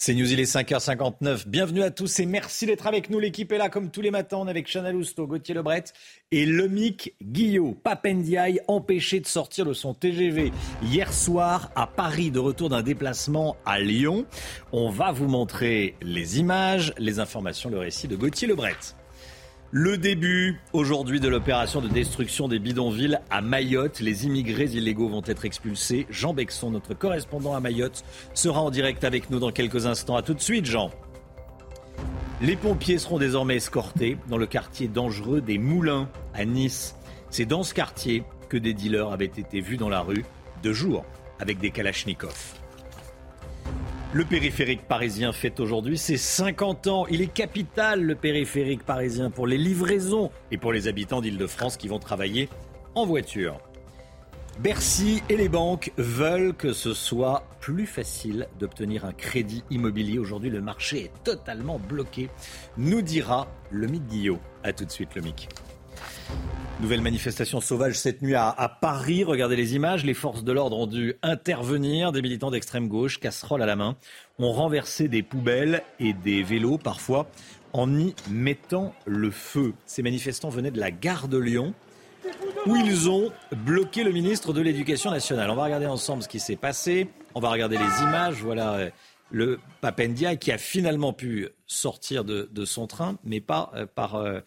C'est News, il est 5h59. Bienvenue à tous et merci d'être avec nous. L'équipe est là comme tous les matins. On est avec Chana Lousteau, Gauthier Lebret et Lemic Guillot. Papendiaï empêché de sortir de son TGV hier soir à Paris de retour d'un déplacement à Lyon. On va vous montrer les images, les informations, le récit de Gauthier Lebret. Le début aujourd'hui de l'opération de destruction des bidonvilles à Mayotte. Les immigrés illégaux vont être expulsés. Jean Bexon, notre correspondant à Mayotte, sera en direct avec nous dans quelques instants. A tout de suite, Jean. Les pompiers seront désormais escortés dans le quartier dangereux des Moulins à Nice. C'est dans ce quartier que des dealers avaient été vus dans la rue de jour avec des kalachnikovs. Le périphérique parisien fête aujourd'hui ses 50 ans. Il est capital, le périphérique parisien, pour les livraisons et pour les habitants d'Île-de-France qui vont travailler en voiture. Bercy et les banques veulent que ce soit plus facile d'obtenir un crédit immobilier. Aujourd'hui, le marché est totalement bloqué, nous dira le Guillot. A tout de suite, le Mick. Nouvelle manifestation sauvage cette nuit à, Paris. Regardez les images. Les forces de l'ordre ont dû intervenir. Des militants d'extrême gauche, casseroles à la main, ont renversé des poubelles et des vélos parfois en y mettant le feu. Ces manifestants venaient de la gare de Lyon où ils ont bloqué le ministre de l'Éducation nationale. On va regarder ensemble ce qui s'est passé. On va regarder les images. Voilà euh, le Papendia qui a finalement pu sortir de, son train, mais pas euh, par... Euh,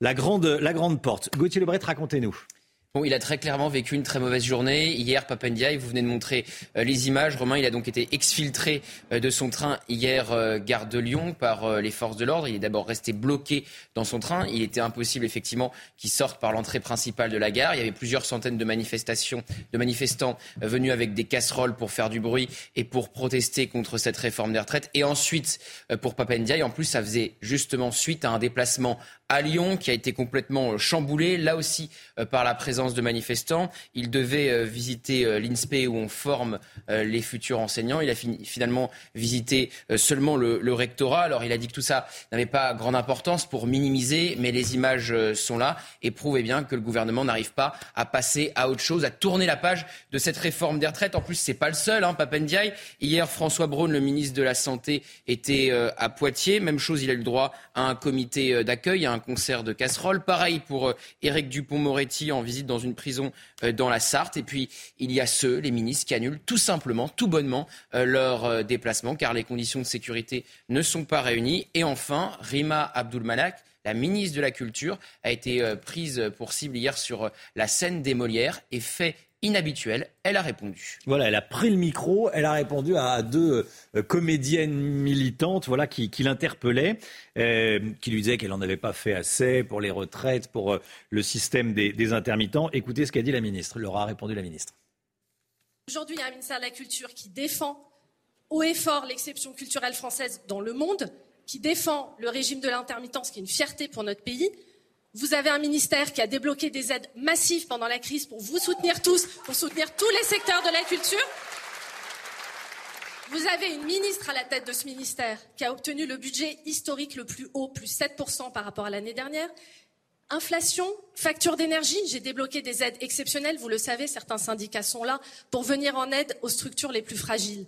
la grande, la grande porte. Gauthier Lebret, racontez-nous. Il a très clairement vécu une très mauvaise journée. Hier, Papendiaï, vous venez de montrer euh, les images. Romain, il a donc été exfiltré euh, de son train hier, euh, gare de Lyon, par les forces de l'ordre. Il est d'abord resté bloqué dans son train. Il était impossible, effectivement, qu'il sorte par l'entrée principale de la gare. Il y avait plusieurs centaines de manifestations, de manifestants venus avec des casseroles pour faire du bruit et pour protester contre cette réforme des retraites. Et ensuite, pour Papendiaï, en plus, ça faisait justement suite à un déplacement à Lyon qui a été complètement chamboulé, là aussi par la présence de manifestants. Il devait euh, visiter euh, l'INSPE où on forme euh, les futurs enseignants. Il a finalement visité seulement le, rectorat. Alors il a dit que tout ça n'avait pas grande importance pour minimiser, mais les images sont là et prouvent eh bien que le gouvernement n'arrive pas à passer à autre chose, à tourner la page de cette réforme des retraites. En plus, c'est pas le seul, hein. Hier, François Braun, le ministre de la Santé, était à Poitiers. Même chose, il a eu le droit à un comité d'accueil, concert de casseroles. Pareil pour Éric Dupont-Moretti en visite dans une prison euh, dans la Sarthe. Et puis, il y a ceux, les ministres, qui annulent tout simplement, tout bonnement, euh, leur euh, déplacement car les conditions de sécurité ne sont pas réunies. Et enfin, Rima Abdulmalak, la ministre de la Culture, a été prise pour cible hier sur la scène des Molières et fait inhabituelle. Elle a répondu. Voilà, elle a pris le micro, elle a répondu à deux euh, comédiennes militantes voilà, qui, l'interpellaient, euh, qui lui disaient qu'elle n'en avait pas fait assez pour les retraites, pour euh, le système des, intermittents. Écoutez ce qu'a dit la ministre, leur a répondu la ministre. Aujourd'hui, il y a un ministère de la Culture qui défend haut et fort l'exception culturelle française dans le monde, qui défend le régime de l'intermittence, qui est une fierté pour notre pays, vous avez un ministère qui a débloqué des aides massives pendant la crise pour vous soutenir tous, pour soutenir tous les secteurs de la culture. Vous avez une ministre à la tête de ce ministère qui a obtenu le budget historique le plus haut, plus 7% par rapport à l'année dernière. Inflation, facture d'énergie, j'ai débloqué des aides exceptionnelles, vous le savez, certains syndicats sont là pour venir en aide aux structures les plus fragiles.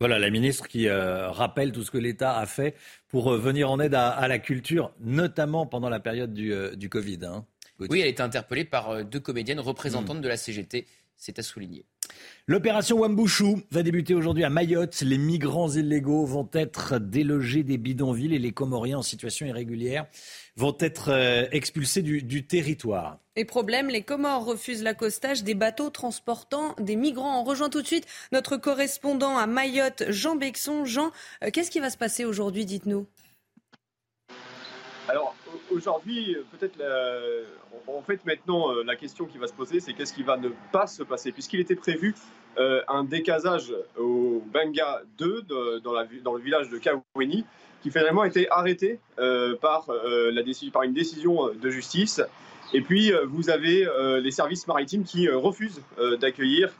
Voilà, la ministre qui euh, rappelle tout ce que l'État a fait pour euh, venir en aide à, la culture, notamment pendant la période du, euh, Covid. Hein. oui, elle a été interpellée par deux comédiennes représentantes hmm. de la CGT. C'est à souligner. L'opération Wambushu va débuter aujourd'hui à Mayotte. Les migrants illégaux vont être délogés des bidonvilles et les Comoriens en situation irrégulière vont être euh, expulsés du, territoire. Et problème, les Comores refusent l'accostage des bateaux transportant des migrants. On rejoint tout de suite notre correspondant à Mayotte, Jean Bexon. Jean, euh, qu'est-ce qui va se passer aujourd'hui, dites-nous? Alors, aujourd'hui, peut-être, en fait, maintenant, euh, la question qui va se poser, c'est qu'est-ce qui va ne pas se passer? Puisqu'il était prévu un décasage au Benga 2, dans, la, dans le village de Kaweni, qui finalement a été arrêté euh, par, euh, la par une décision de justice. Et puis, euh, vous avez les services maritimes qui refusent d'accueillir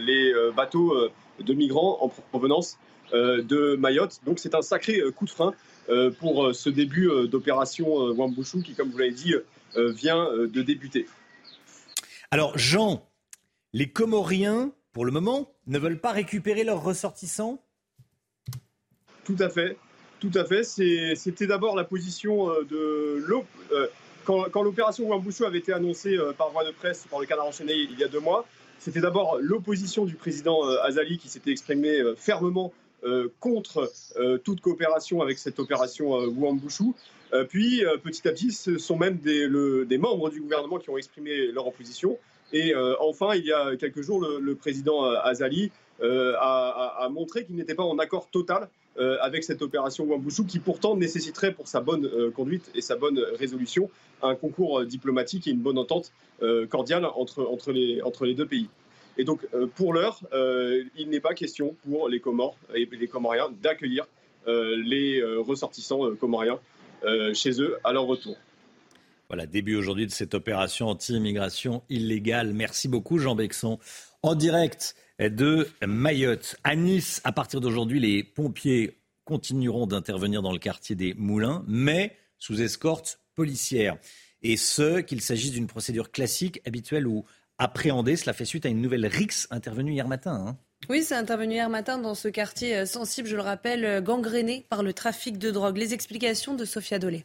les bateaux de migrants en provenance de Mayotte. Donc, c'est un sacré coup de frein pour ce début d'opération Wambushu qui, comme vous l'avez dit, vient de débuter. Alors, Jean, les Comoriens, pour le moment, ne veulent pas récupérer leurs ressortissants? Tout à fait. Tout à fait. C'était d'abord la position de l'OP. quand, l'opération Wambushu avait été annoncée par voie de presse par le canard enchaîné il y a deux mois, c'était d'abord l'opposition du président Azali qui s'était exprimé fermement contre toute coopération avec cette opération Wambushu. puis petit à petit, ce sont même des, membres du gouvernement qui ont exprimé leur opposition. Et enfin, il y a quelques jours, le, président Azali a, montré qu'il n'était pas en accord total euh, avec cette opération Wambushu qui pourtant nécessiterait pour sa bonne euh, conduite et sa bonne résolution un concours euh, diplomatique et une bonne entente cordiale entre, entre, les, entre les deux pays. Et donc pour l'heure, il n'est pas question pour les Comores et les Comoriens d'accueillir les ressortissants comoriens chez eux à leur retour. Voilà, début aujourd'hui de cette opération anti-immigration illégale. Merci beaucoup Jean Bexon. En direct de Mayotte. À Nice, à partir d'aujourd'hui, les pompiers continueront d'intervenir dans le quartier des Moulins, mais sous escorte policière. Et ce, qu'il s'agisse d'une procédure classique, habituelle ou appréhendée. Cela fait suite à une nouvelle rixe intervenue hier matin. Hein. Oui, c'est intervenu hier matin dans ce quartier euh, sensible, je le rappelle, euh, gangréné par le trafic de drogue. Les explications de Sophia Dolé.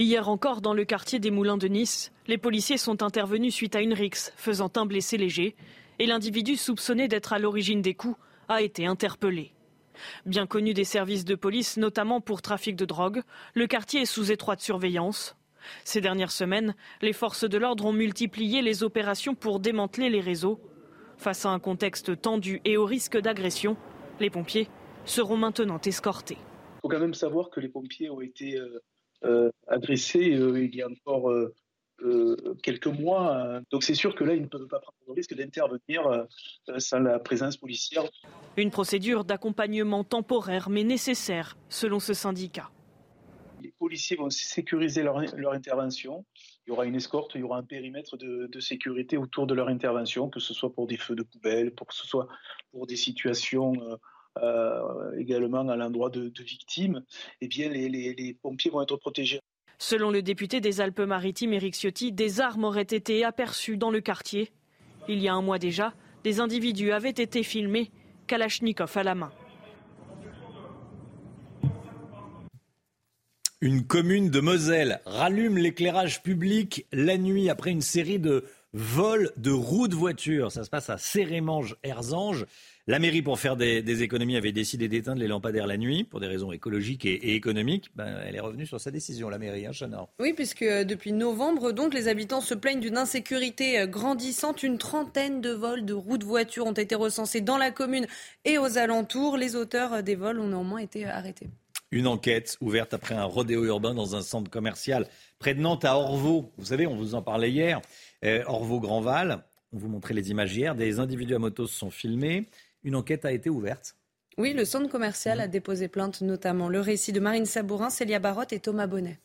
Hier encore, dans le quartier des Moulins de Nice, les policiers sont intervenus suite à une rixe, faisant un blessé léger et l'individu soupçonné d'être à l'origine des coups a été interpellé. Bien connu des services de police, notamment pour trafic de drogue, le quartier est sous étroite surveillance. Ces dernières semaines, les forces de l'ordre ont multiplié les opérations pour démanteler les réseaux. Face à un contexte tendu et au risque d'agression, les pompiers seront maintenant escortés. Il faut quand même savoir que les pompiers ont été euh, agressés euh, il y a encore euh, quelques mois. Hein. Donc c'est sûr que là, ils ne peuvent pas prendre le risque d'intervenir sans la présence policière. Une procédure d'accompagnement temporaire mais nécessaire, selon ce syndicat. Les policiers vont sécuriser leur, intervention. Il y aura une escorte, il y aura un périmètre de, sécurité autour de leur intervention, que ce soit pour des feux de poubelle, pour que ce soit pour des situations également à l'endroit de, victimes. Eh bien, les pompiers vont être protégés. Selon le député des Alpes-Maritimes, Éric Ciotti, des armes auraient été aperçues dans le quartier. Il y a un mois déjà, des individus avaient été filmés, Kalachnikov à la main. Une commune de Moselle rallume l'éclairage public la nuit après une série de vols de roues de voitures. Ça se passe à Sérémange-Erzange. La mairie, pour faire des, économies, avait décidé d'éteindre les lampadaires la nuit pour des raisons écologiques et, économiques. Ben, elle est revenue sur sa décision, la mairie, hein, Chana. Oui, puisque euh, depuis novembre, donc, les habitants se plaignent d'une insécurité euh, grandissante. Une trentaine de vols de roues de voitures ont été recensés dans la commune et aux alentours. Les auteurs euh, des vols ont néanmoins été arrêtés. Une enquête ouverte après un rodéo urbain dans un centre commercial près de Nantes à Orvaux. Vous savez, on vous en parlait hier. Orvaux-Grandval. On vous montrait les images hier. Des individus à moto se sont filmés. Une enquête a été ouverte. Oui, le centre commercial a déposé plainte, notamment le récit de Marine Sabourin, Célia Barotte et Thomas Bonnet.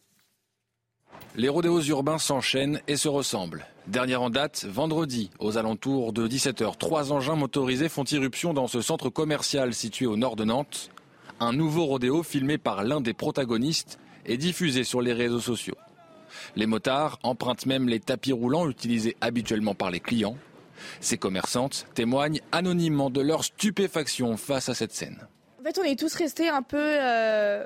Les rodéos urbains s'enchaînent et se ressemblent. Dernière en date, vendredi, aux alentours de 17h, trois engins motorisés font irruption dans ce centre commercial situé au nord de Nantes. Un nouveau rodéo filmé par l'un des protagonistes est diffusé sur les réseaux sociaux. Les motards empruntent même les tapis roulants utilisés habituellement par les clients. Ces commerçantes témoignent anonymement de leur stupéfaction face à cette scène. En fait, on est tous restés un peu euh,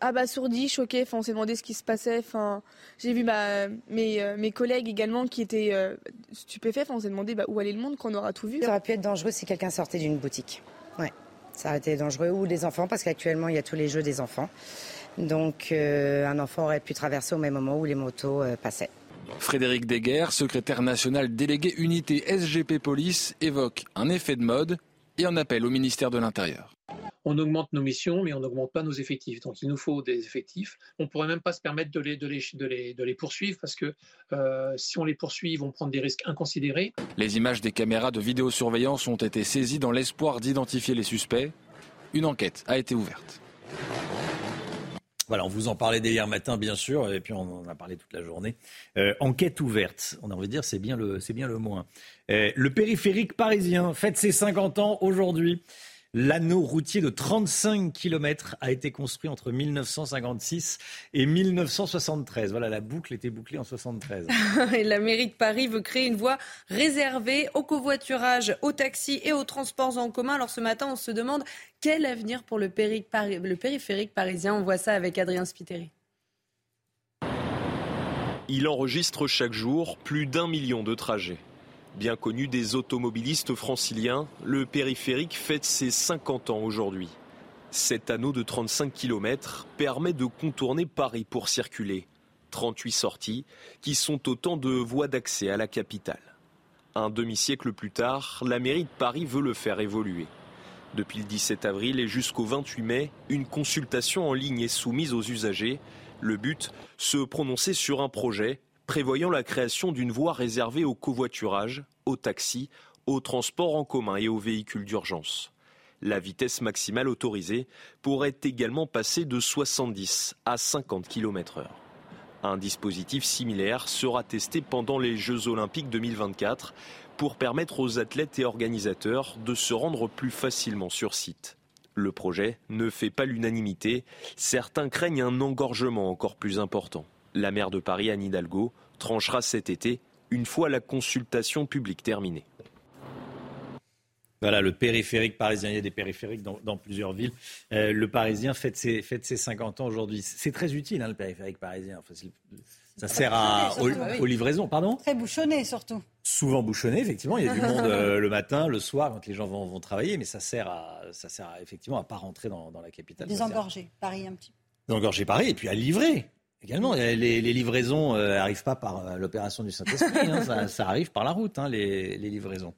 abasourdis, choqués. Enfin, on s'est demandé ce qui se passait. Enfin, j'ai vu bah, mes, euh, mes, collègues également qui étaient euh, stupéfaits. Enfin, on s'est demandé bah, où allait le monde quand on aura tout vu. Ça aurait pu être dangereux si quelqu'un sortait d'une boutique. Ouais, ça aurait été dangereux. Ou des enfants, parce qu'actuellement, il y a tous les jeux des enfants. Donc, un enfant aurait pu traverser au même moment où les motos passaient. Frédéric Deguerre, secrétaire national délégué unité SGP Police, évoque un effet de mode et un appel au ministère de l'Intérieur. On augmente nos missions, mais on n'augmente pas nos effectifs. Donc il nous faut des effectifs. On ne pourrait même pas se permettre de les, de les, de les, poursuivre parce que euh, si on les poursuit, ils vont prendre des risques inconsidérés. Les images des caméras de vidéosurveillance ont été saisies dans l'espoir d'identifier les suspects. Une enquête a été ouverte. Voilà, on vous en parlait dès hier matin, bien sûr, et puis on en a parlé toute la journée. Euh, enquête ouverte, on a envie de dire, c'est bien le, c'est bien le moins. Euh, le périphérique parisien fête ses 50 ans aujourd'hui. L'anneau routier de 35 km a été construit entre 1956 et 1973. Voilà, la boucle était bouclée en 73. et la mairie de Paris veut créer une voie réservée au covoiturage, aux taxis et aux transports en commun. Alors ce matin, on se demande quel avenir pour le, périphérique parisien. On voit ça avec Adrien Spiteri. Il enregistre chaque jour plus d'un million de trajets. Bien connu des automobilistes franciliens, le périphérique fête ses 50 ans aujourd'hui. Cet anneau de 35 km permet de contourner Paris pour circuler. 38 sorties qui sont autant de voies d'accès à la capitale. Un demi-siècle plus tard, la mairie de Paris veut le faire évoluer. Depuis le 17 avril et jusqu'au 28 mai, une consultation en ligne est soumise aux usagers le but, se prononcer sur un projet prévoyant la création d'une voie réservée au covoiturage, aux taxis, aux transports en commun et aux véhicules d'urgence. La vitesse maximale autorisée pourrait également passer de 70 à 50 km/h. Un dispositif similaire sera testé pendant les Jeux olympiques 2024 pour permettre aux athlètes et organisateurs de se rendre plus facilement sur site. Le projet ne fait pas l'unanimité. Certains craignent un engorgement encore plus important. La maire de Paris, Anne Hidalgo, tranchera cet été, une fois la consultation publique terminée. Voilà, le périphérique parisien. Il y a des périphériques dans, plusieurs villes. Euh, le Parisien fête ses, fête ses 50 ans aujourd'hui. C'est très utile, hein, le périphérique parisien. Enfin, ça sert à, aux, livraisons, pardon Très bouchonné surtout. Souvent bouchonné, effectivement. Il y a du monde euh, le matin, le soir, quand les gens vont, vont, travailler, mais ça sert, à, ça sert effectivement à pas rentrer dans, dans la capitale. Désengorger Paris un petit peu. Désengorger Paris et puis à livrer. Également, les, les livraisons n'arrivent euh, pas par euh, l'opération du Saint-Esprit, hein, ça, ça, arrive par la route, hein, les, les, livraisons.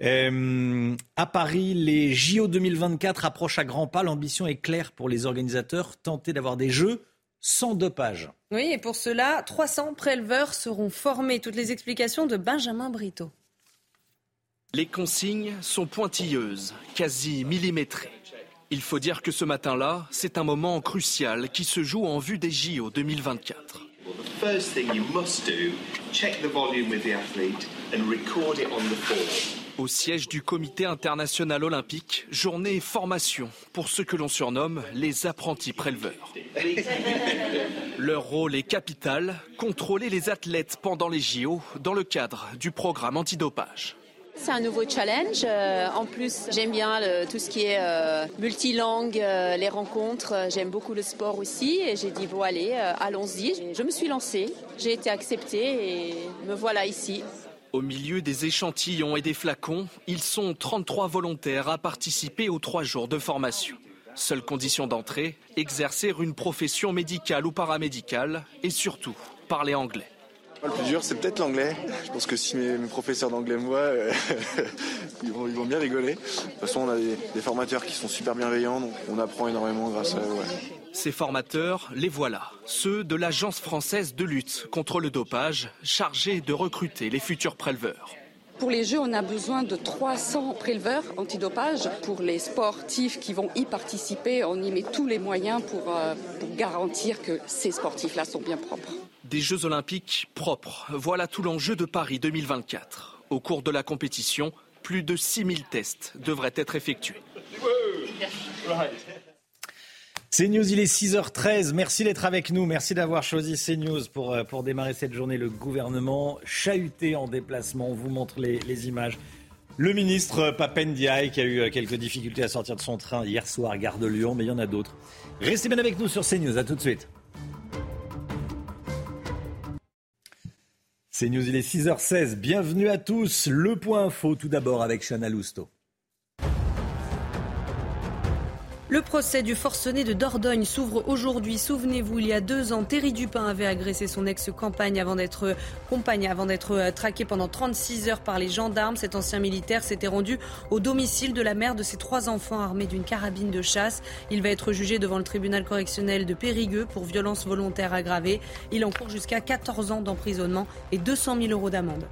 à Paris, les JO 2024 approchent à grands pas. L'ambition est claire pour les organisateurs, tenter d'avoir des jeux sans dopage. Oui, et pour cela, 300 préleveurs seront formés. Toutes les explications de Benjamin Brito. Les consignes sont pointilleuses, quasi millimétrées. Il faut dire que ce matin-là, c'est un moment crucial qui se joue en vue des JO 2024. Au siège du Comité international olympique, journée formation pour ceux que l'on surnomme les apprentis préleveurs. Leur rôle est capital, contrôler les athlètes pendant les JO dans le cadre du programme antidopage. C'est un nouveau challenge. Euh, en plus, j'aime bien tout ce qui est euh, multilangue, euh, les rencontres. J'aime beaucoup le sport aussi. Et j'ai dit, bon, allez, allons-y. Je me suis lancée. J'ai été acceptée et me voilà ici. Au milieu des échantillons et des flacons, ils sont 33 volontaires à participer aux trois jours de formation. Seule condition d'entrée, exercer une profession médicale ou paramédicale et surtout parler anglais. Le plus dur, c'est peut-être l'anglais. Je pense que si mes, professeurs d'anglais me voient, euh, ils, vont, bien rigoler. De toute façon, on a des, formateurs qui sont super bienveillants, donc on apprend énormément grâce à eux. Ces formateurs, les voilà, ceux de l'Agence française de lutte contre le dopage, chargée de recruter les futurs préleveurs. Pour les Jeux, on a besoin de 300 préleveurs antidopage. Pour les sportifs qui vont y participer, on y met tous les moyens pour, euh, pour garantir que ces sportifs-là sont bien propres. Des Jeux olympiques propres, voilà tout l'enjeu de Paris 2024. Au cours de la compétition, plus de 6000 tests devraient être effectués. CNews, il est 6h13. Merci d'être avec nous. Merci d'avoir choisi CNews pour, euh, pour démarrer cette journée. Le gouvernement chahuté en déplacement. On vous montre les, images. Le ministre Papendiaï qui a eu euh, quelques difficultés à sortir de son train hier soir Gare de Lyon, mais il y en a d'autres. Restez bien avec nous sur CNews. À tout de suite. C'est News, il est 6h16. Bienvenue à tous. Le point info tout d'abord avec Chana Lousteau. Le procès du forcené de Dordogne s'ouvre aujourd'hui. Souvenez-vous, il y a deux ans, Thierry Dupin avait agressé son ex-compagne avant d'être compagne avant d'être euh, traqué pendant 36 heures par les gendarmes. Cet ancien militaire s'était rendu au domicile de la mère de ses trois enfants armés d'une carabine de chasse. Il va être jugé devant le tribunal correctionnel de Périgueux pour violence volontaire aggravée. Il encourt jusqu'à 14 ans d'emprisonnement et 200 000 euros d'amende.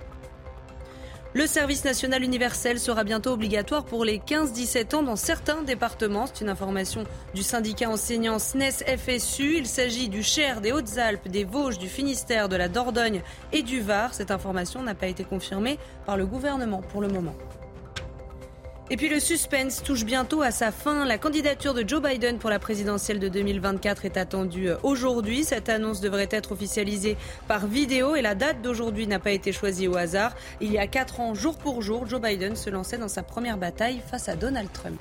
Le service national universel sera bientôt obligatoire pour les 15-17 ans dans certains départements. C'est une information du syndicat enseignant SNES FSU. Il s'agit du Cher, des Hautes-Alpes, des Vosges, du Finistère, de la Dordogne et du Var. Cette information n'a pas été confirmée par le gouvernement pour le moment. Et puis le suspense touche bientôt à sa fin. La candidature de Joe Biden pour la présidentielle de 2024 est attendue euh, aujourd'hui. Cette annonce devrait être officialisée par vidéo et la date d'aujourd'hui n'a pas été choisie au hasard. Il y a quatre ans, jour pour jour, Joe Biden se lançait dans sa première bataille face à Donald Trump.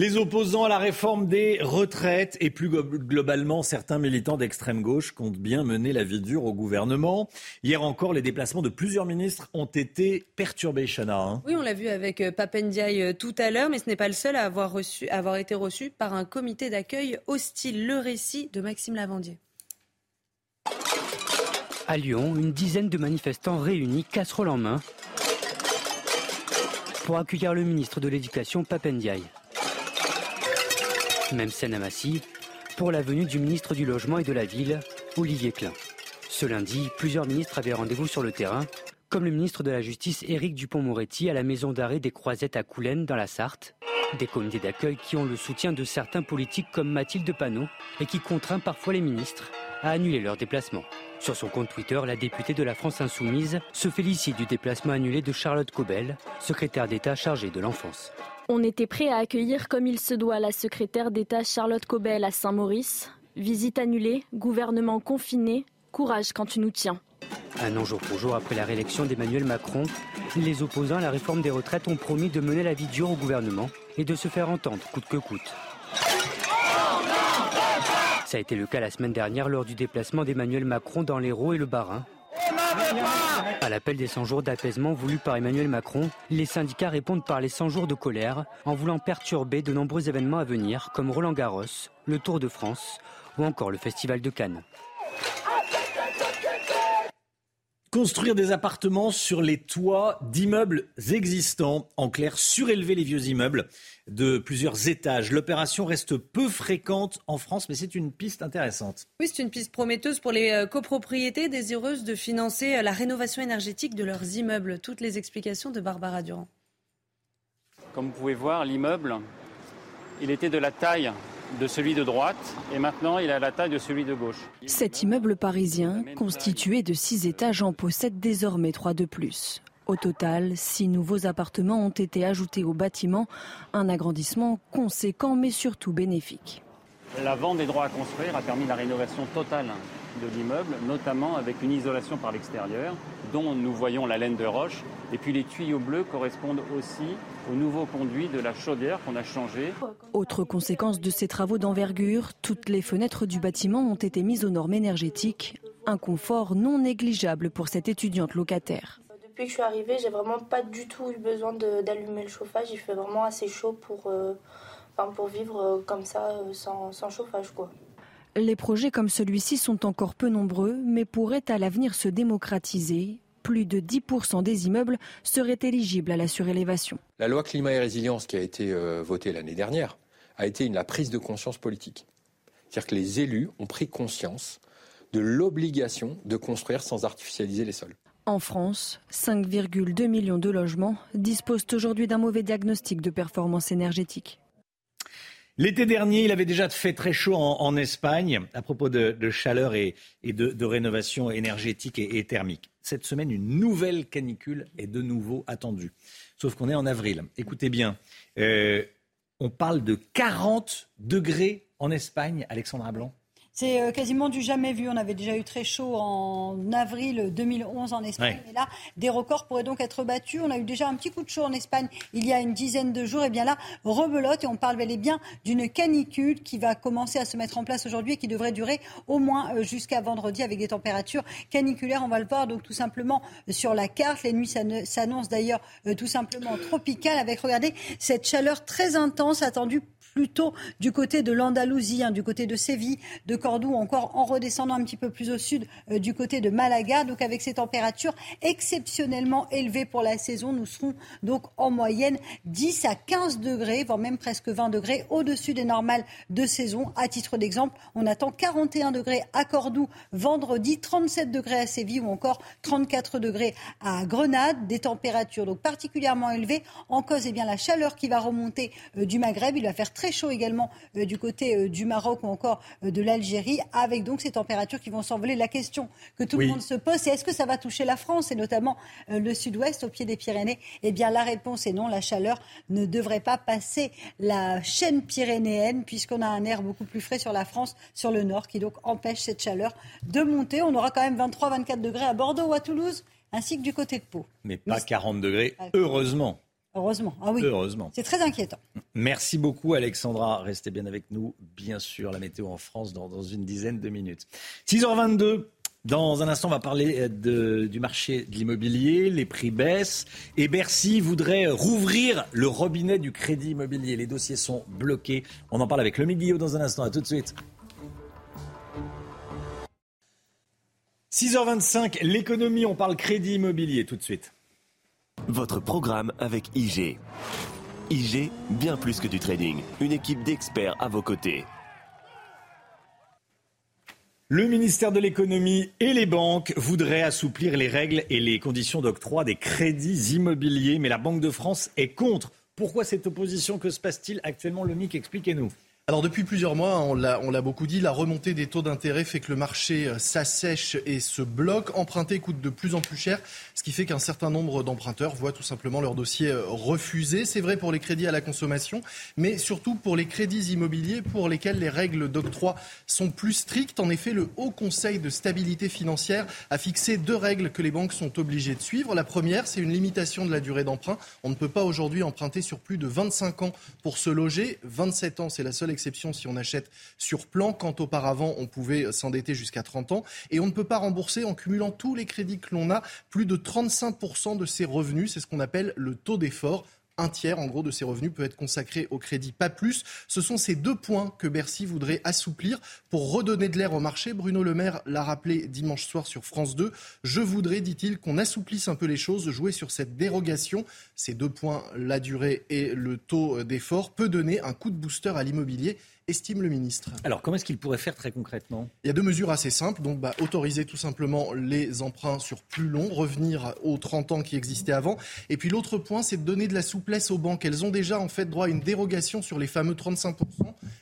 Les opposants à la réforme des retraites et plus globalement certains militants d'extrême gauche comptent bien mener la vie dure au gouvernement. Hier encore, les déplacements de plusieurs ministres ont été perturbés, Chana. Hein. Oui, on l'a vu avec euh, Papendiaï euh, tout à l'heure, mais ce n'est pas le seul à avoir, reçu, à avoir été reçu par un comité d'accueil hostile. Le récit de Maxime Lavandier. À Lyon, une dizaine de manifestants réunis, casserole en main, pour accueillir le ministre de l'Éducation, Papendiaï. Même scène à Massy pour la venue du ministre du Logement et de la Ville, Olivier Klein. Ce lundi, plusieurs ministres avaient rendez-vous sur le terrain, comme le ministre de la Justice Éric Dupont-Moretti à la maison d'arrêt des Croisettes à Coulennes dans la Sarthe. Des comités d'accueil qui ont le soutien de certains politiques comme Mathilde Panot et qui contraint parfois les ministres à annuler leurs déplacements. Sur son compte Twitter, la députée de la France Insoumise se félicite du déplacement annulé de Charlotte Cobel, secrétaire d'État chargée de l'enfance. On était prêt à accueillir comme il se doit la secrétaire d'État Charlotte Cobel à Saint-Maurice. Visite annulée, gouvernement confiné, courage quand tu nous tiens. Un an jour pour jour après la réélection d'Emmanuel Macron, les opposants à la réforme des retraites ont promis de mener la vie dure au gouvernement et de se faire entendre coûte que coûte. Ça a été le cas la semaine dernière lors du déplacement d'Emmanuel Macron dans l'Hérault et le Bas-Rhin, à l'appel des 100 jours d'apaisement voulu par Emmanuel Macron, les syndicats répondent par les 100 jours de colère en voulant perturber de nombreux événements à venir comme Roland Garros, le Tour de France ou encore le Festival de Cannes. Construire des appartements sur les toits d'immeubles existants, en clair, surélever les vieux immeubles de plusieurs étages. L'opération reste peu fréquente en France, mais c'est une piste intéressante. Oui, c'est une piste prometteuse pour les euh, copropriétés désireuses de financer euh, la rénovation énergétique de leurs immeubles. Toutes les explications de Barbara Durand. Comme vous pouvez voir, l'immeuble, il était de la taille de celui de droite et maintenant il a la taille de celui de gauche. Cet immeuble parisien, constitué de six étages, en possède désormais trois de plus. Au total, six nouveaux appartements ont été ajoutés au bâtiment, un agrandissement conséquent mais surtout bénéfique. La vente des droits à construire a permis la rénovation totale de l'immeuble, notamment avec une isolation par l'extérieur, dont nous voyons la laine de roche. Et puis les tuyaux bleus correspondent aussi au nouveau conduit de la chaudière qu'on a changé. Autre conséquence de ces travaux d'envergure, toutes les fenêtres du bâtiment ont été mises aux normes énergétiques. Un confort non négligeable pour cette étudiante locataire. Depuis que je suis arrivée, j'ai vraiment pas du tout eu besoin d'allumer le chauffage. Il fait vraiment assez chaud pour, euh, pour vivre euh, comme ça, euh, sans, sans chauffage. quoi. Les projets comme celui-ci sont encore peu nombreux, mais pourraient à l'avenir se démocratiser. Plus de 10% des immeubles seraient éligibles à la surélévation. La loi climat et résilience qui a été euh, votée l'année dernière a été une, la prise de conscience politique. C'est-à-dire que les élus ont pris conscience de l'obligation de construire sans artificialiser les sols. En France, 5,2 millions de logements disposent aujourd'hui d'un mauvais diagnostic de performance énergétique. L'été dernier, il avait déjà fait très chaud en, Espagne à propos de, chaleur et, de, rénovation énergétique et, thermique. Cette semaine, une nouvelle canicule est de nouveau attendue. Sauf qu'on est en avril. Écoutez bien, euh, on parle de 40 degrés en Espagne, Alexandra Blanc. C'est euh, quasiment du jamais vu. On avait déjà eu très chaud en avril 2011 en Espagne. Et là, des records pourraient donc être battus. On a eu déjà un petit coup de chaud en Espagne il y a une dizaine de jours. Et bien là, rebelote. Et on parle bel et bien d'une canicule qui va commencer à se mettre en place aujourd'hui et qui devrait durer au moins euh, jusqu'à vendredi avec des températures caniculaires. On va le voir donc tout simplement sur la carte. Les nuits s'annoncent d'ailleurs euh, tout simplement tropicales avec, regardez, cette chaleur très intense attendue plutôt du côté de l'Andalousie, hein, du côté de Séville, de Cordoue, encore en redescendant un petit peu plus au sud euh, du côté de Malaga. Donc avec ces températures exceptionnellement élevées pour la saison, nous serons donc en moyenne 10 à 15 degrés, voire même presque 20 degrés au-dessus des normales de saison. À titre d'exemple, on attend 41 degrés à Cordoue vendredi, 37 degrés à Séville ou encore 34 degrés à Grenade. Des températures donc particulièrement élevées. En cause, eh bien, la chaleur qui va remonter euh, du Maghreb. Il va faire très très chaud également du côté du Maroc ou encore de l'Algérie, avec donc ces températures qui vont s'envoler. La question que tout le monde se pose, c'est est-ce que ça va toucher la France et notamment le sud-ouest au pied des Pyrénées? Eh bien, la réponse est non. La chaleur ne devrait pas passer la chaîne pyrénéenne puisqu'on a un air beaucoup plus frais sur la France, sur le nord, qui donc empêche cette chaleur de monter. On aura quand même 23-24 degrés à Bordeaux ou à Toulouse, ainsi que du côté de Pau. Mais pas 40 degrés, heureusement. Heureusement, ah oui. Heureusement. C'est très inquiétant. Merci beaucoup Alexandra. Restez bien avec nous. Bien sûr, la météo en France dans, dans une dizaine de minutes. 6h22. Dans un instant, on va parler de, du marché de l'immobilier. Les prix baissent. Et Bercy voudrait rouvrir le robinet du crédit immobilier. Les dossiers sont bloqués. On en parle avec le Guillot dans un instant. À tout de suite. 6h25, l'économie, on parle crédit immobilier tout de suite. Votre programme avec IG. IG, bien plus que du trading. Une équipe d'experts à vos côtés. Le ministère de l'économie et les banques voudraient assouplir les règles et les conditions d'octroi des crédits immobiliers, mais la Banque de France est contre. Pourquoi cette opposition? Que se passe-t-il actuellement? Le MIC, expliquez-nous. Alors depuis plusieurs mois, on l'a beaucoup dit, la remontée des taux d'intérêt fait que le marché euh, s'assèche et se bloque. Emprunter coûte de plus en plus cher, ce qui fait qu'un certain nombre d'emprunteurs voient tout simplement leur dossier euh, refusé. C'est vrai pour les crédits à la consommation, mais surtout pour les crédits immobiliers pour lesquels les règles d'octroi sont plus strictes. En effet, le Haut Conseil de stabilité financière a fixé deux règles que les banques sont obligées de suivre. La première, c'est une limitation de la durée d'emprunt. On ne peut pas aujourd'hui emprunter sur plus de 25 ans pour se loger. 27 ans, c'est la seule exception si on achète sur plan, quand auparavant on pouvait s'endetter jusqu'à 30 ans. Et on ne peut pas rembourser en cumulant tous les crédits que l'on a plus de 35% de ses revenus. C'est ce qu'on appelle le taux d'effort un tiers en gros de ses revenus peut être consacré au crédit, pas plus. Ce sont ces deux points que Bercy voudrait assouplir pour redonner de l'air au marché. Bruno Le Maire l'a rappelé dimanche soir sur France 2. Je voudrais, dit-il, qu'on assouplisse un peu les choses, jouer sur cette dérogation. Ces deux points, la durée et le taux d'effort, peut donner un coup de booster à l'immobilier estime le ministre. Alors, comment est-ce qu'il pourrait faire très concrètement? Il y a deux mesures assez simples. Donc, bah, autoriser tout simplement les emprunts sur plus long, revenir aux 30 ans qui existaient avant. Et puis, l'autre point, c'est de donner de la souplesse aux banques. Elles ont déjà en fait droit à une dérogation sur les fameux 35%.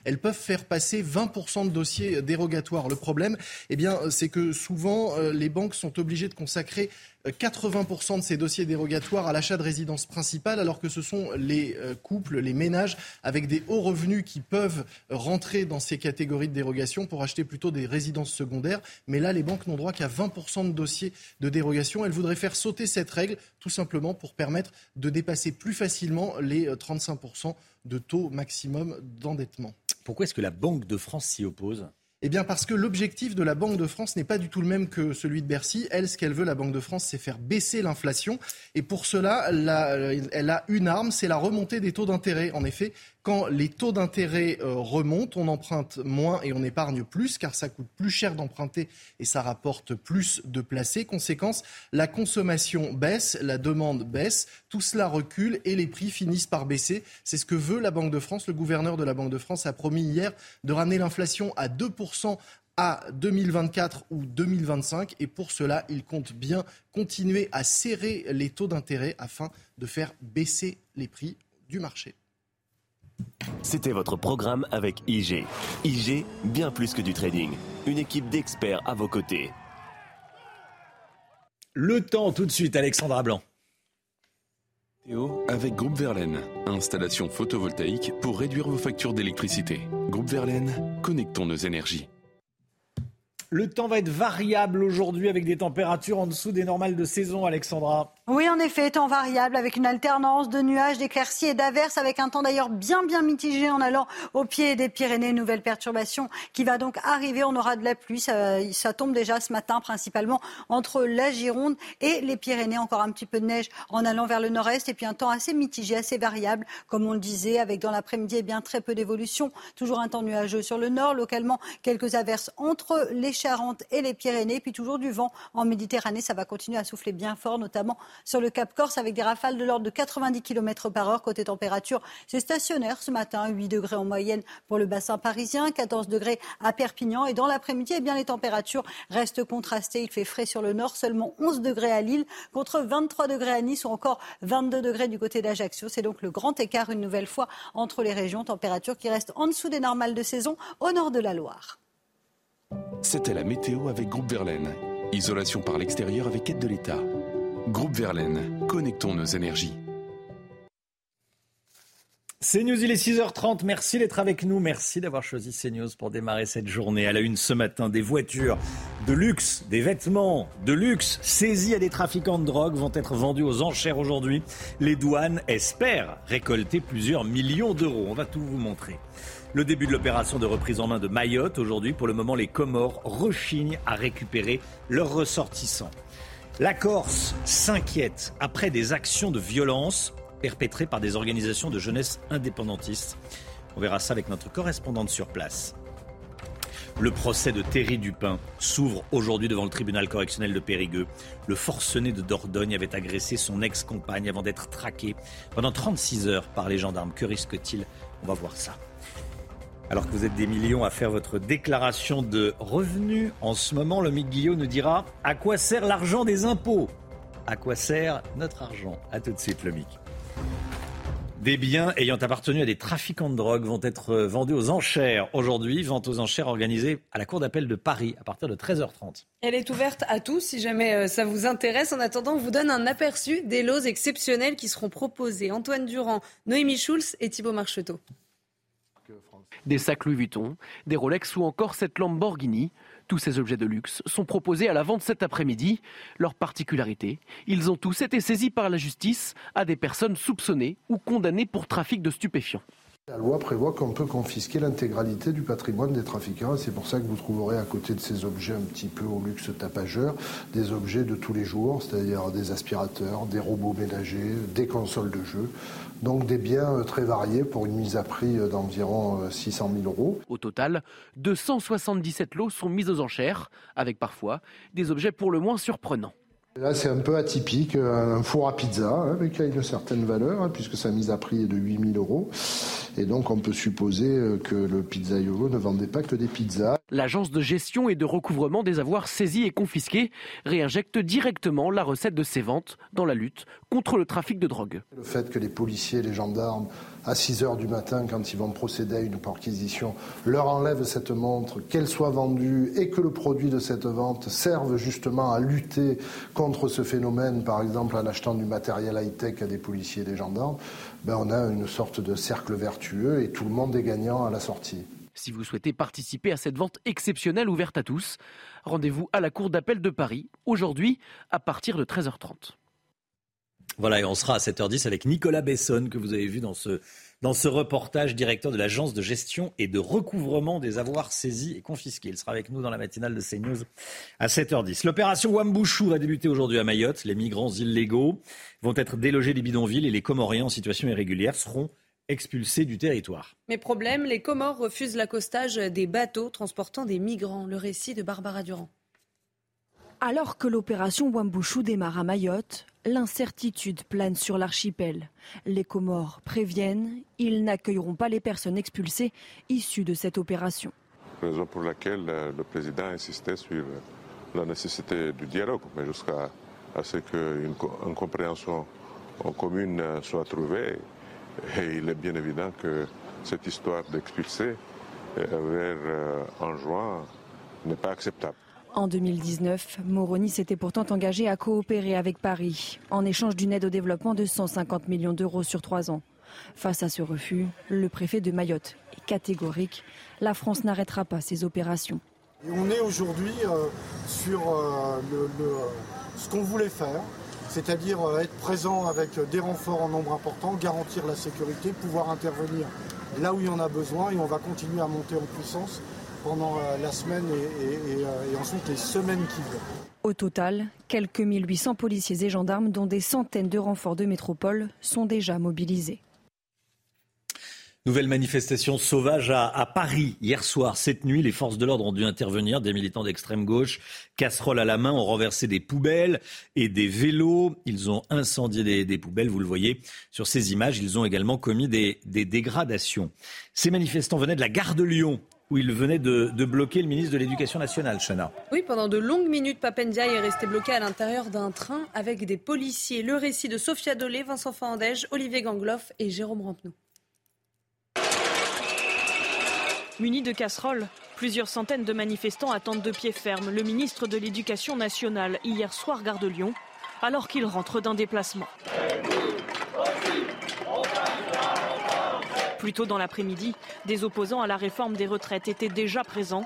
Elles peuvent faire passer 20% de dossiers dérogatoires. Le problème, eh bien, c'est que souvent, euh, les banques sont obligées de consacrer 80% de ces dossiers dérogatoires à l'achat de résidence principale, alors que ce sont les euh, couples, les ménages avec des hauts revenus qui peuvent rentrer dans ces catégories de dérogation pour acheter plutôt des résidences secondaires. Mais là, les banques n'ont droit qu'à 20% de dossiers de dérogation. Elles voudraient faire sauter cette règle tout simplement pour permettre de dépasser plus facilement les 35% euh, de taux maximum d'endettement. Pourquoi est-ce que la Banque de France s'y oppose? Eh bien parce que l'objectif de la Banque de France n'est pas du tout le même que celui de Bercy. Elle, ce qu'elle veut, la Banque de France, c'est faire baisser l'inflation. Et pour cela, elle a une arme, c'est la remontée des taux d'intérêt. En effet, quand les taux d'intérêt euh, remontent, on emprunte moins et on épargne plus, car ça coûte plus cher d'emprunter et ça rapporte plus de placés. Conséquence, la consommation baisse, la demande baisse, tout cela recule et les prix finissent par baisser. C'est ce que veut la Banque de France. Le gouverneur de la Banque de France a promis hier de ramener l'inflation à 2% à 2024 ou 2025 et pour cela, il compte bien continuer à serrer les taux d'intérêt afin de faire baisser les prix du marché. C'était votre programme avec IG. IG, bien plus que du trading. Une équipe d'experts à vos côtés. Le temps tout de suite, Alexandra Blanc. Avec Groupe Verlaine, installation photovoltaïque pour réduire vos factures d'électricité. Groupe Verlaine, connectons nos énergies. Le temps va être variable aujourd'hui avec des températures en dessous des normales de saison, Alexandra. Oui, en effet, temps variable avec une alternance de nuages, d'éclaircies et d'averses, avec un temps d'ailleurs bien bien mitigé en allant au pied des Pyrénées. Nouvelle perturbation qui va donc arriver. On aura de la pluie. Ça, tombe déjà ce matin, principalement entre la Gironde et les Pyrénées. Encore un petit peu de neige en allant vers le nord-est. Et puis un temps assez mitigé, assez variable, comme on le disait, avec dans l'après-midi eh bien très peu d'évolution. Toujours un temps nuageux sur le nord. Localement, quelques averses entre les Charentes et les Pyrénées. Puis toujours du vent en Méditerranée. Ça va continuer à souffler bien fort, notamment sur le Cap Corse avec des rafales de l'ordre de 90 km par heure. Côté température, c'est stationnaire ce matin, 8 degrés en moyenne pour le bassin parisien, 14 degrés à Perpignan. Et dans l'après-midi, eh les températures restent contrastées. Il fait frais sur le nord, seulement 11 degrés à Lille contre 23 degrés à Nice ou encore 22 degrés du côté d'Ajaccio. C'est donc le grand écart une nouvelle fois entre les régions. Température qui reste en dessous des normales de saison au nord de la Loire. C'était la météo avec Groupe Verlaine. Isolation par l'extérieur avec aide de l'État. Groupe Verlaine, connectons nos énergies. CNews, il est 6h30. Merci d'être avec nous. Merci d'avoir choisi CNews pour démarrer cette journée. À la une ce matin, des voitures de luxe, des vêtements de luxe saisis à des trafiquants de drogue vont être vendus aux enchères aujourd'hui. Les douanes espèrent récolter plusieurs millions d'euros. On va tout vous montrer. Le début de l'opération de reprise en main de Mayotte aujourd'hui. Pour le moment, les Comores rechignent à récupérer leurs ressortissants. La Corse s'inquiète après des actions de violence perpétrées par des organisations de jeunesse indépendantistes. On verra ça avec notre correspondante sur place. Le procès de Thierry Dupin s'ouvre aujourd'hui devant le tribunal correctionnel de Périgueux. Le forcené de Dordogne avait agressé son ex-compagne avant d'être traqué pendant 36 heures par les gendarmes. Que risque-t-il? On va voir ça. Alors que vous êtes des millions à faire votre déclaration de revenus, en ce moment, le Mick Guillot nous dira à quoi sert l'argent des impôts À quoi sert notre argent? À tout de suite, le Mick. Des biens ayant appartenu à des trafiquants de drogue vont être vendus aux enchères aujourd'hui. Vente aux enchères organisée à la Cour d'appel de Paris à partir de 13h30. Elle est ouverte à tous si jamais euh, ça vous intéresse. En attendant, on vous donne un aperçu des lots exceptionnels qui seront proposés. Antoine Durand, Noémie Schulz et Thibault Marcheteau. Des sacs Louis Vuitton, des Rolex ou encore cette Lamborghini. Tous ces objets de luxe sont proposés à la vente cet après-midi. Leur particularité, ils ont tous été saisis par la justice à des personnes soupçonnées ou condamnées pour trafic de stupéfiants. La loi prévoit qu'on peut confisquer l'intégralité du patrimoine des trafiquants c'est pour ça que vous trouverez à côté de ces objets un petit peu au luxe tapageur des objets de tous les jours, c'est-à-dire des aspirateurs, des robots ménagers, des consoles de jeux. Donc des biens très variés pour une mise à prix d'environ 600 000 euros. Au total, 277 lots sont mis aux enchères, avec parfois des objets pour le moins surprenants. Là, c'est un peu atypique, un four à pizza, hein, mais qui a une certaine valeur, hein, puisque sa mise à prix est de 8000 euros. Et donc, on peut supposer que le pizzaiolo ne vendait pas que des pizzas. L'agence de gestion et de recouvrement des avoirs saisis et confisqués réinjecte directement la recette de ces ventes dans la lutte contre le trafic de drogue. Le fait que les policiers, les gendarmes, à 6 heures du matin, quand ils vont procéder à une perquisition, leur enlèvent cette montre, qu'elle soit vendue et que le produit de cette vente serve justement à lutter contre ce phénomène, par exemple en achetant du matériel high-tech à des policiers et des gendarmes, ben on a une sorte de cercle vertueux et tout le monde est gagnant à la sortie. Si vous souhaitez participer à cette vente exceptionnelle ouverte à tous, rendez-vous à la Cour d'appel de Paris, aujourd'hui à partir de 13h30. Voilà, et on sera à 7h10 avec Nicolas Besson, que vous avez vu dans ce, dans ce reportage, directeur de l'agence de gestion et de recouvrement des avoirs saisis et confisqués. Il sera avec nous dans la matinale de CNews à 7h10. L'opération Wambouchou va débuter aujourd'hui à Mayotte. Les migrants illégaux vont être délogés des bidonvilles et les Comoriens en situation irrégulière seront expulsés du territoire. Mais problème, les Comores refusent l'accostage des bateaux transportant des migrants. Le récit de Barbara Durand. Alors que l'opération Wambouchou démarre à Mayotte, l'incertitude plane sur l'archipel. Les Comores préviennent, ils n'accueilleront pas les personnes expulsées issues de cette opération. Raison pour laquelle le président insistait sur la nécessité du dialogue, mais jusqu'à ce qu'une une compréhension commune soit trouvée. Et il est bien évident que cette histoire d'expulser vers en juin n'est pas acceptable. En 2019, Moroni s'était pourtant engagé à coopérer avec Paris en échange d'une aide au développement de 150 millions d'euros sur trois ans. Face à ce refus, le préfet de Mayotte est catégorique. La France n'arrêtera pas ses opérations. On est aujourd'hui euh, sur euh, ce qu'on voulait faire, c'est-à-dire euh, être présent avec des renforts en nombre important, garantir la sécurité, pouvoir intervenir là où il y en a besoin et on va continuer à monter en puissance pendant la semaine et, et, et, ensuite les semaines qui viennent. Au total, quelques 1800 policiers et gendarmes, dont des centaines de renforts de métropole, sont déjà mobilisés. Nouvelle manifestation sauvage à, Paris hier soir. Cette nuit, les forces de l'ordre ont dû intervenir. Des militants d'extrême gauche, casseroles à la main, ont renversé des poubelles et des vélos. Ils ont incendié des, poubelles, vous le voyez sur ces images. Ils ont également commis des, dégradations. Ces manifestants venaient de la gare de Lyon où ils venaient de, bloquer le ministre de l'Éducation nationale, Chana. Oui, pendant de longues minutes, Papendia est resté bloqué à l'intérieur d'un train avec des policiers. Le récit de Sophia Dolé, Vincent Fandège, Olivier Gangloff et Jérôme Rampenou. Munis de casseroles, plusieurs centaines de manifestants attendent de pied ferme le ministre de l'Éducation nationale hier soir gare de Lyon, alors qu'il rentre d'un déplacement. Plus tôt dans l'après-midi, des opposants à la réforme des retraites étaient déjà présents,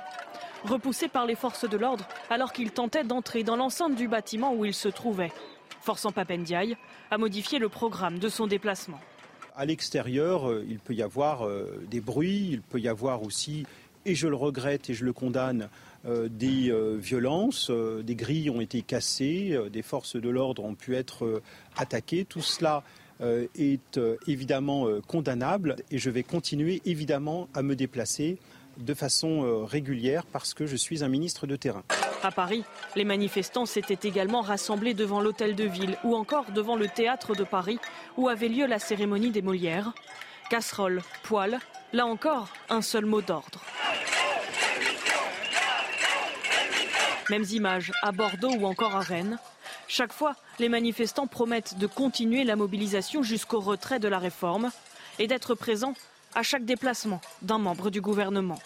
repoussés par les forces de l'ordre alors qu'ils tentaient d'entrer dans l'enceinte du bâtiment où ils se trouvaient, forçant Papendiaï à modifier le programme de son déplacement. À l'extérieur, euh, il peut y avoir euh, des bruits, il peut y avoir aussi, et je le regrette et je le condamne, euh, des violences, des grilles ont été cassées, des forces de l'ordre ont pu être attaquées. Tout cela est évidemment condamnable et je vais continuer évidemment à me déplacer de façon euh, régulière parce que je suis un ministre de terrain. À Paris, les manifestants s'étaient également rassemblés devant l'hôtel de ville ou encore devant le théâtre de Paris où avait lieu la cérémonie des Molières. Casserole, poêle, là encore, un seul mot d'ordre. Mêmes images à Bordeaux ou encore à Rennes. Chaque fois, les manifestants promettent de continuer la mobilisation jusqu'au retrait de la réforme et d'être présents à chaque déplacement d'un membre du gouvernement.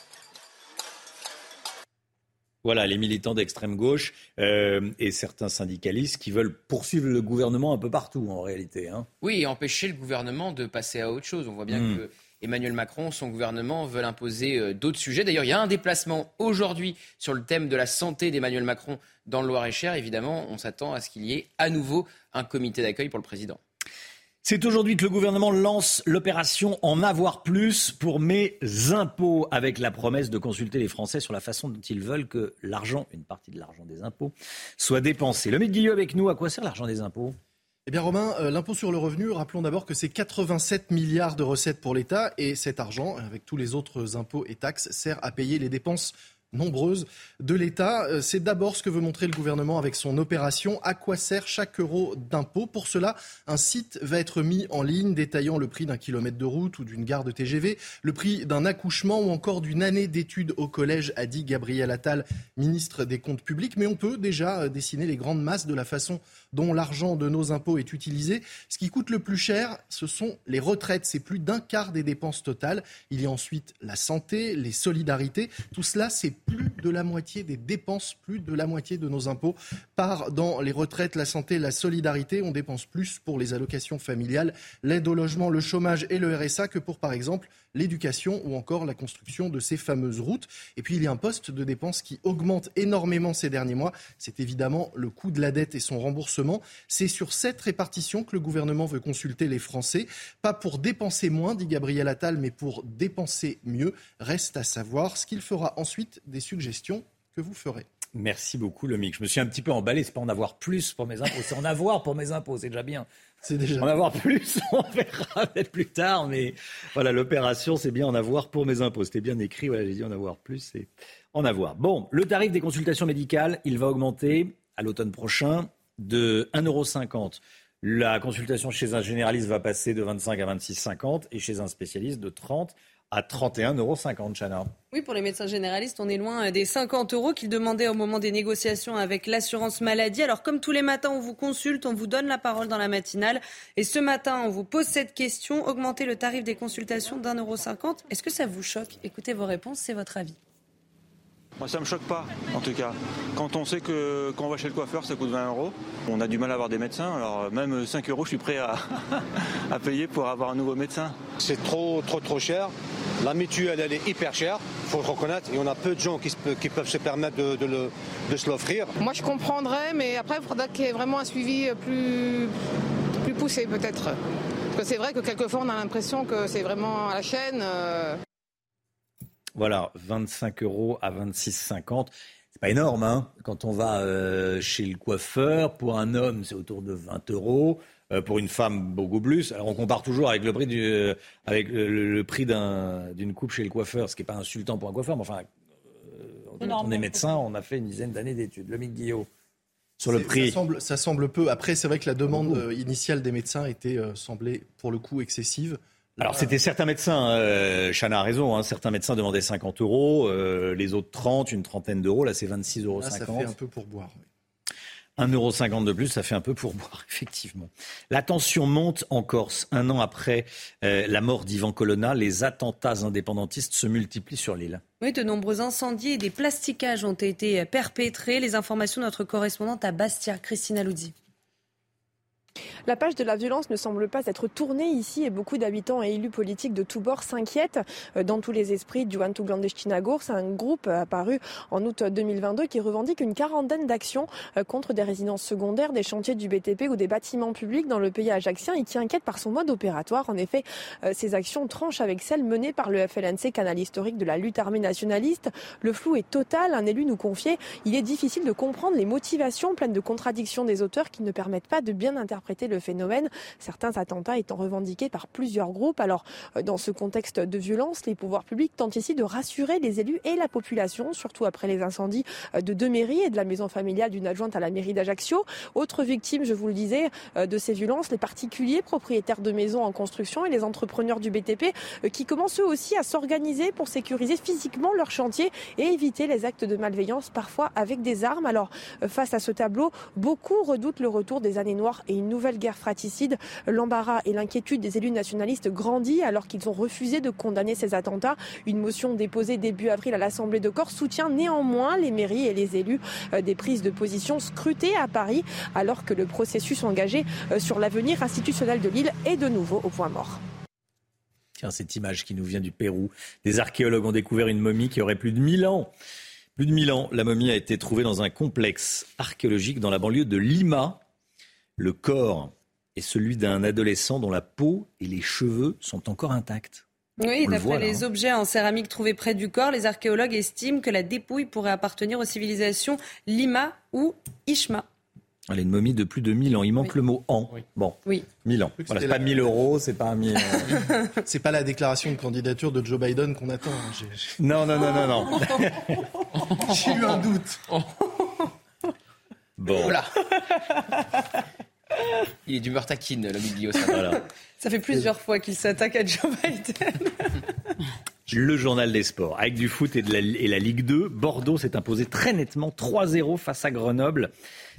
Voilà, les militants d'extrême gauche euh, et certains syndicalistes qui veulent poursuivre le gouvernement un peu partout en réalité. Hein. Oui, et empêcher le gouvernement de passer à autre chose. On voit bien hmm. que Emmanuel Macron, son gouvernement veulent imposer euh, d'autres sujets. D'ailleurs, il y a un déplacement aujourd'hui sur le thème de la santé d'Emmanuel Macron dans le Loir-et-Cher. Évidemment, on s'attend à ce qu'il y ait à nouveau un comité d'accueil pour le président. C'est aujourd'hui que le gouvernement lance l'opération En avoir plus pour mes impôts, avec la promesse de consulter les Français sur la façon dont ils veulent que l'argent, une partie de l'argent des impôts, soit dépensé. Le Guillaume avec nous, à quoi sert l'argent des impôts? Eh bien Romain, euh, l'impôt sur le revenu, rappelons d'abord que c'est 87 milliards de recettes pour l'État et cet argent, avec tous les autres impôts et taxes, sert à payer les dépenses nombreuses de l'État. Euh, c'est d'abord ce que veut montrer le gouvernement avec son opération. À quoi sert chaque euro d'impôt? Pour cela, un site va être mis en ligne détaillant le prix d'un kilomètre de route ou d'une gare de TGV, le prix d'un accouchement ou encore d'une année d'études au collège, a dit Gabriel Attal, ministre des Comptes publics. Mais on peut déjà euh, dessiner les grandes masses de la façon dont l'argent de nos impôts est utilisé. Ce qui coûte le plus cher, ce sont les retraites. C'est plus d'un quart des dépenses totales. Il y a ensuite la santé, les solidarités. Tout cela, c'est plus de la moitié des dépenses, plus de la moitié de nos impôts part dans les retraites, la santé, la solidarité. On dépense plus pour les allocations familiales, l'aide au logement, le chômage et le RSA que pour, par exemple, l'éducation ou encore la construction de ces fameuses routes. Et puis, il y a un poste de dépenses qui augmente énormément ces derniers mois. C'est évidemment le coût de la dette et son remboursement. C'est sur cette répartition que le gouvernement veut consulter les Français. Pas pour dépenser moins, dit Gabriel Attal, mais pour dépenser mieux. Reste à savoir ce qu'il fera ensuite des suggestions que vous ferez. Merci beaucoup, Lomic. Je me suis un petit peu emballé. C'est pas en avoir plus pour mes impôts, c'est en avoir pour mes impôts. C'est déjà bien. C'est déjà. En avoir plus, on verra peut-être plus tard. Mais voilà, l'opération, c'est bien en avoir pour mes impôts. C'était bien écrit. Voilà, j'ai dit en avoir plus, c'est en avoir. Bon, le tarif des consultations médicales, il va augmenter à l'automne prochain de 1,50€. La consultation chez un généraliste va passer de 25 à 26,50 et chez un spécialiste de 30 à 31,50 euros, Chana. Oui, pour les médecins généralistes, on est loin des 50 euros qu'ils demandaient au moment des négociations avec l'assurance maladie. Alors, comme tous les matins, on vous consulte, on vous donne la parole dans la matinale. Et ce matin, on vous pose cette question augmenter le tarif des consultations d'un euro cinquante. Est-ce que ça vous choque? Écoutez vos réponses, c'est votre avis. Moi, ça me choque pas, en tout cas. Quand on sait que quand on va chez le coiffeur, ça coûte 20 euros, on a du mal à avoir des médecins. Alors, même 5 euros, je suis prêt à, à payer pour avoir un nouveau médecin. C'est trop, trop, trop cher. La mutuelle, elle est hyper chère, il faut le reconnaître. Et on a peu de gens qui, qui peuvent se permettre de, de, de se l'offrir. Moi, je comprendrais, mais après, il faudra qu'il y ait vraiment un suivi plus, plus poussé, peut-être. Parce que c'est vrai que quelquefois, on a l'impression que c'est vraiment à la chaîne. Euh, voilà, 25 euros à 26,50. C'est pas énorme, hein Quand on va euh, chez le coiffeur, pour un homme, c'est autour de 20 euros. euh, pour une femme beaucoup plus. Alors on compare toujours avec le prix du, euh, avec le, prix d'une coupe chez le coiffeur, ce qui n'est pas insultant pour un coiffeur, mais enfin, euh, on est médecin, on a fait une dizaine d'années d'études. Le Guillaume sur le prix. Ça semble, ça semble, peu. Après, c'est vrai que la demande initiale des médecins était semblait pour le coup excessive. Alors c'était certains médecins, euh, Chana a raison, hein, certains médecins demandaient 50 euros, euh, les autres 30, une trentaine d'euros, là c'est 26,50 euros. ça fait un peu pour boire. Oui. 1,50€ de plus, ça fait un peu pour boire, effectivement. La tension monte en Corse. Un an après euh, la mort d'Ivan Colonna, les attentats indépendantistes se multiplient sur l'île. Oui, de nombreux incendies et des plastiquages ont été perpétrés. Les informations de notre correspondante à Bastia, Christina Luzzi. La page de la violence ne semble pas être tournée ici et beaucoup d'habitants et élus politiques de tous bords s'inquiètent. Euh, dans tous les esprits, du Clandestinagour, c'est un groupe apparu en août 2022 qui revendique une quarantaine d'actions euh, contre des résidences secondaires, des chantiers du BTP ou des bâtiments publics dans le pays ajaxien et qui inquiète par son mode opératoire. En effet, euh, ces actions tranchent avec celles menées par le FLNC, canal historique de la lutte armée nationaliste. Le flou est total. Un élu nous confiait, il est difficile de comprendre les motivations pleines de contradictions des auteurs qui ne permettent pas de bien interpréter le phénomène, certains attentats étant revendiqués par plusieurs groupes. Alors, euh, dans ce contexte de violence, les pouvoirs publics tentent ici de rassurer les élus et la population, surtout après les incendies euh, de deux mairies et de la maison familiale d'une adjointe à la mairie d'Ajaccio. Autre victime, je vous le disais, euh, de ces violences, les particuliers propriétaires de maisons en construction et les entrepreneurs du BTP qui commencent eux aussi à s'organiser pour sécuriser physiquement leur chantier et éviter les actes de malveillance, parfois avec des armes. Alors, face à ce tableau, beaucoup redoutent le retour des années noires et une nouvelle guerre fratricide. L'embarras et l'inquiétude des élus nationalistes grandit alors qu'ils ont refusé de condamner ces attentats. Une motion déposée début avril à l'Assemblée de Corse soutient néanmoins les mairies et les élus euh, des prises de position scrutées à Paris alors que le processus engagé euh, sur l'avenir institutionnel de l'île est de nouveau au point mort. Tiens, cette image qui nous vient du Pérou. Des archéologues ont découvert une momie qui aurait plus de 1000 ans. Plus de 1000 ans, la momie a été trouvée dans un complexe archéologique dans la banlieue de Lima. Le corps est celui d'un adolescent dont la peau et les cheveux sont encore intacts. Oui, d'après les hein. objets en céramique trouvés près du corps, les archéologues estiment que la dépouille pourrait appartenir aux civilisations Lima ou Ishma. Elle est une momie de plus de 1000 ans. Il manque le mot an. Bon, oui. 1000 ans. Voilà, c'est pas 1000 euros, c'est pas 1000. c'est pas la déclaration de candidature de Joe Biden qu'on attend. Hein. Non, non, non, non, non. J'ai eu un doute. Bon. Voilà. Il est d'humeur taquine, l'ami Guillaume. Ça fait plusieurs fois qu'il s'attaque à Joe Biden. Le journal des sports. Avec du foot et, de la, Ligue 2, Bordeaux s'est imposé très nettement 3-0 face à Grenoble.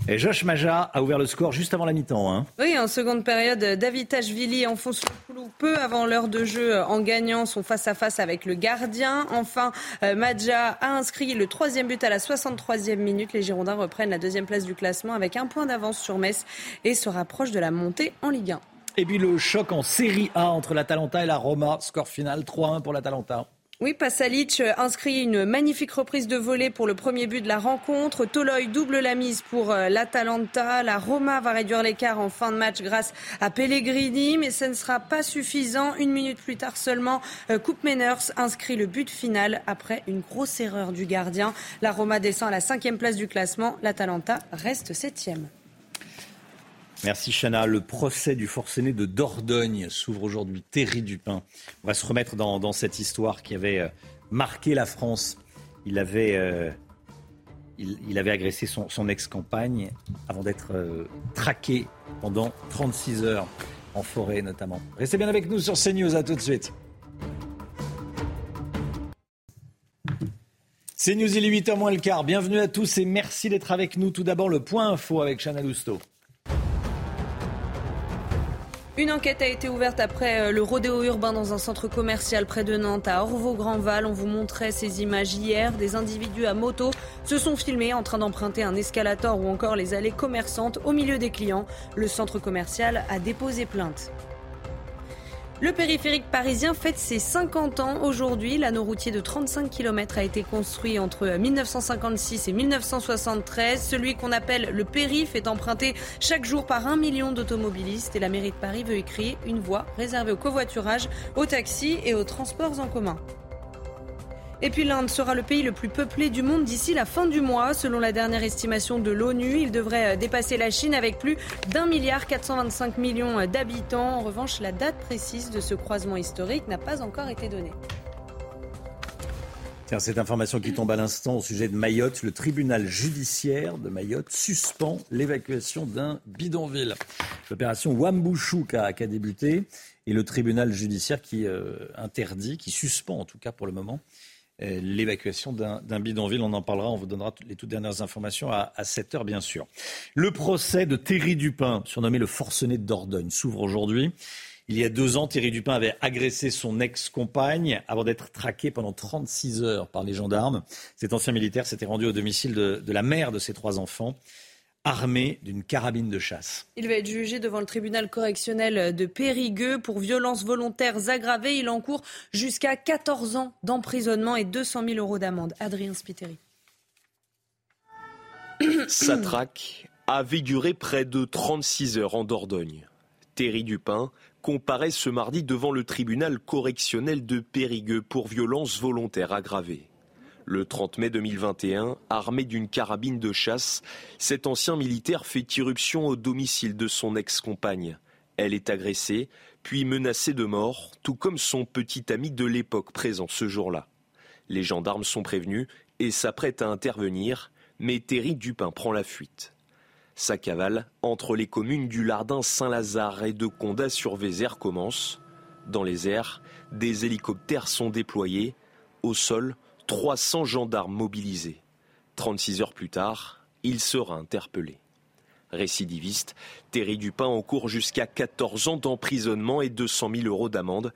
Et Josh Maja a ouvert le score juste avant la mi-temps. Hein. Oui, en seconde période, David Tachvili enfonce le clou peu avant l'heure de jeu en gagnant son face-à-face avec le gardien. Enfin, euh, Maja a inscrit le troisième but à la 63e minute. Les Girondins reprennent la deuxième place du classement avec un point d'avance sur Metz et se rapprochent de la montée en Ligue 1. Et puis le choc en Série A entre l'Atalanta et la Roma. Score final 3-1 pour l'Atalanta. Oui, Pasalic inscrit une magnifique reprise de volée pour le premier but de la rencontre. Toloy double la mise pour euh, l'Atalanta. La Roma va réduire l'écart en fin de match grâce à Pellegrini, mais ce ne sera pas suffisant. Une minute plus tard seulement, euh, Coupe Menners inscrit le but final après une grosse erreur du gardien. La Roma descend à la cinquième place du classement. L'Atalanta reste septième. Merci Chana. Le procès du forcené de Dordogne s'ouvre aujourd'hui. Thierry Dupin. On va se remettre dans, cette histoire qui avait euh, marqué la France. Il avait, euh, agressé son, ex-compagne avant d'être euh, traqué pendant 36 heures en forêt notamment. Restez bien avec nous sur CNews. À tout de suite. CNews, il est 8h moins le quart. Bienvenue à tous et merci d'être avec nous. Tout d'abord, le point info avec Chana Lousteau. Une enquête a été ouverte après euh, le rodéo urbain dans un centre commercial près de Nantes, à Orvaux-Grandval. On vous montrait ces images hier. Des individus à moto se sont filmés en train d'emprunter un escalator ou encore les allées commerçantes au milieu des clients. Le centre commercial a déposé plainte. Le périphérique parisien fête ses 50 ans aujourd'hui. L'anneau routier de 35 km a été construit entre 1956 et 1973. Celui qu'on appelle le périph est emprunté chaque jour par un million d'automobilistes et la mairie de Paris veut y créer une voie réservée au covoiturage, aux taxis et aux transports en commun. Et puis l'Inde sera le pays le plus peuplé du monde d'ici la fin du mois. Selon la dernière estimation de l'ONU, il devrait euh, dépasser la Chine avec plus d'un milliard 425 millions d'habitants. En revanche, la date précise de ce croisement historique n'a pas encore été donnée. Tiens, cette information qui tombe à l'instant au sujet de Mayotte, le tribunal judiciaire de Mayotte suspend l'évacuation d'un bidonville. L'opération Wambushu a, a débuté et le tribunal judiciaire qui euh, interdit, qui suspend en tout cas pour le moment, euh, l'évacuation d'un bidonville. On en parlera, on vous donnera les toutes dernières informations à, à 7 heures, bien sûr. Le procès de Thierry Dupin, surnommé le forcené de Dordogne, s'ouvre aujourd'hui. Il y a deux ans, Thierry Dupin avait agressé son ex-compagne avant d'être traqué pendant 36 heures par les gendarmes. Cet ancien militaire s'était rendu au domicile de, de la mère de ses trois enfants armé d'une carabine de chasse. Il va être jugé devant le tribunal correctionnel de Périgueux pour violences volontaires aggravées. Il encourt jusqu'à 14 ans d'emprisonnement et 200 000 euros d'amende. Adrien Spiteri. Sa traque avait duré près de 36 heures en Dordogne. Thierry Dupin comparaît ce mardi devant le tribunal correctionnel de Périgueux pour violences volontaires aggravées. Le 30 mai 2021, armé d'une carabine de chasse, cet ancien militaire fait irruption au domicile de son ex-compagne. Elle est agressée, puis menacée de mort, tout comme son petit ami de l'époque présent ce jour-là. Les gendarmes sont prévenus et s'apprêtent à intervenir, mais Terry Dupin prend la fuite. Sa cavale entre les communes du Lardin Saint-Lazare et de Condat sur Vézère commence. Dans les airs, des hélicoptères sont déployés. Au sol, 300 gendarmes mobilisés. 36 heures plus tard, il sera interpellé. Récidiviste, Terry Dupin encourt jusqu'à 14 ans d'emprisonnement et 200 000 euros d'amende.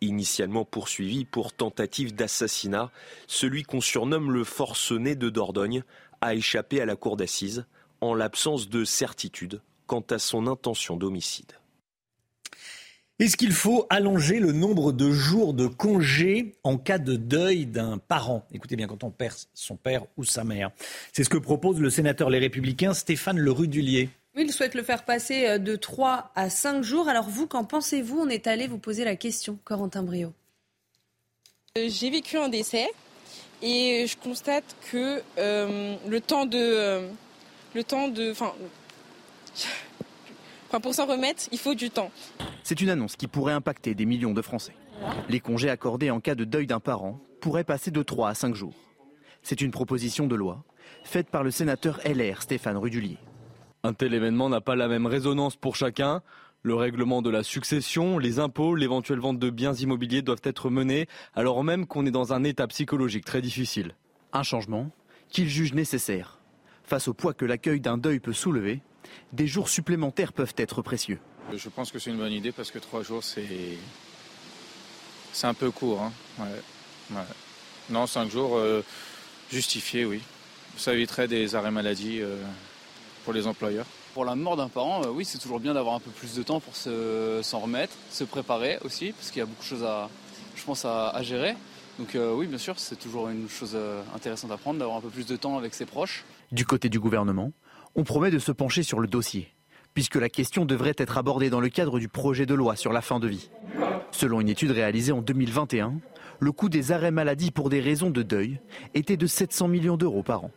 Initialement poursuivi pour tentative d'assassinat, celui qu'on surnomme le forcené de Dordogne a échappé à la cour d'assises en l'absence de certitude quant à son intention d'homicide. Est-ce qu'il faut allonger le nombre de jours de congé en cas de deuil d'un parent? Écoutez bien, quand on perd son père ou sa mère. C'est ce que propose le sénateur Les Républicains Stéphane Lerudulier. Oui, il souhaite le faire passer euh, de 3 à 5 jours. Alors vous, qu'en pensez-vous? On est allé vous poser la question, Corentin Brio. Euh, j'ai vécu un décès et je constate que euh, le temps de... Euh, le temps de... Enfin, Enfin, pour s'en remettre, il faut du temps. C'est une annonce qui pourrait impacter des millions de Français. Les congés accordés en cas de deuil d'un parent pourraient passer de 3 à 5 jours. C'est une proposition de loi faite par le sénateur LR Stéphane Rudulier. Un tel événement n'a pas la même résonance pour chacun. Le règlement de la succession, les impôts, l'éventuelle vente de biens immobiliers doivent être menés alors même qu'on est dans un état psychologique très difficile. Un changement qu'il juge nécessaire. Face au poids que l'accueil d'un deuil peut soulever, des jours supplémentaires peuvent être précieux. Je pense que c'est une bonne idée parce que trois jours, c'est c'est un peu court. Hein. Ouais. Ouais. Non, cinq jours, euh, justifié, oui. Ça éviterait des arrêts maladie euh, pour les employeurs. Pour la mort d'un parent, euh, oui, c'est toujours bien d'avoir un peu plus de temps pour se, s'en remettre, se préparer aussi, parce qu'il y a beaucoup de choses à, je pense, à, à gérer. Donc euh, oui, bien sûr, c'est toujours une chose intéressante à prendre, d'avoir un peu plus de temps avec ses proches. Du côté du gouvernement, on promet de se pencher sur le dossier, puisque la question devrait être abordée dans le cadre du projet de loi sur la fin de vie. Selon une étude réalisée en 2021, le coût des arrêts maladie pour des raisons de deuil était de 700 millions d'euros par an.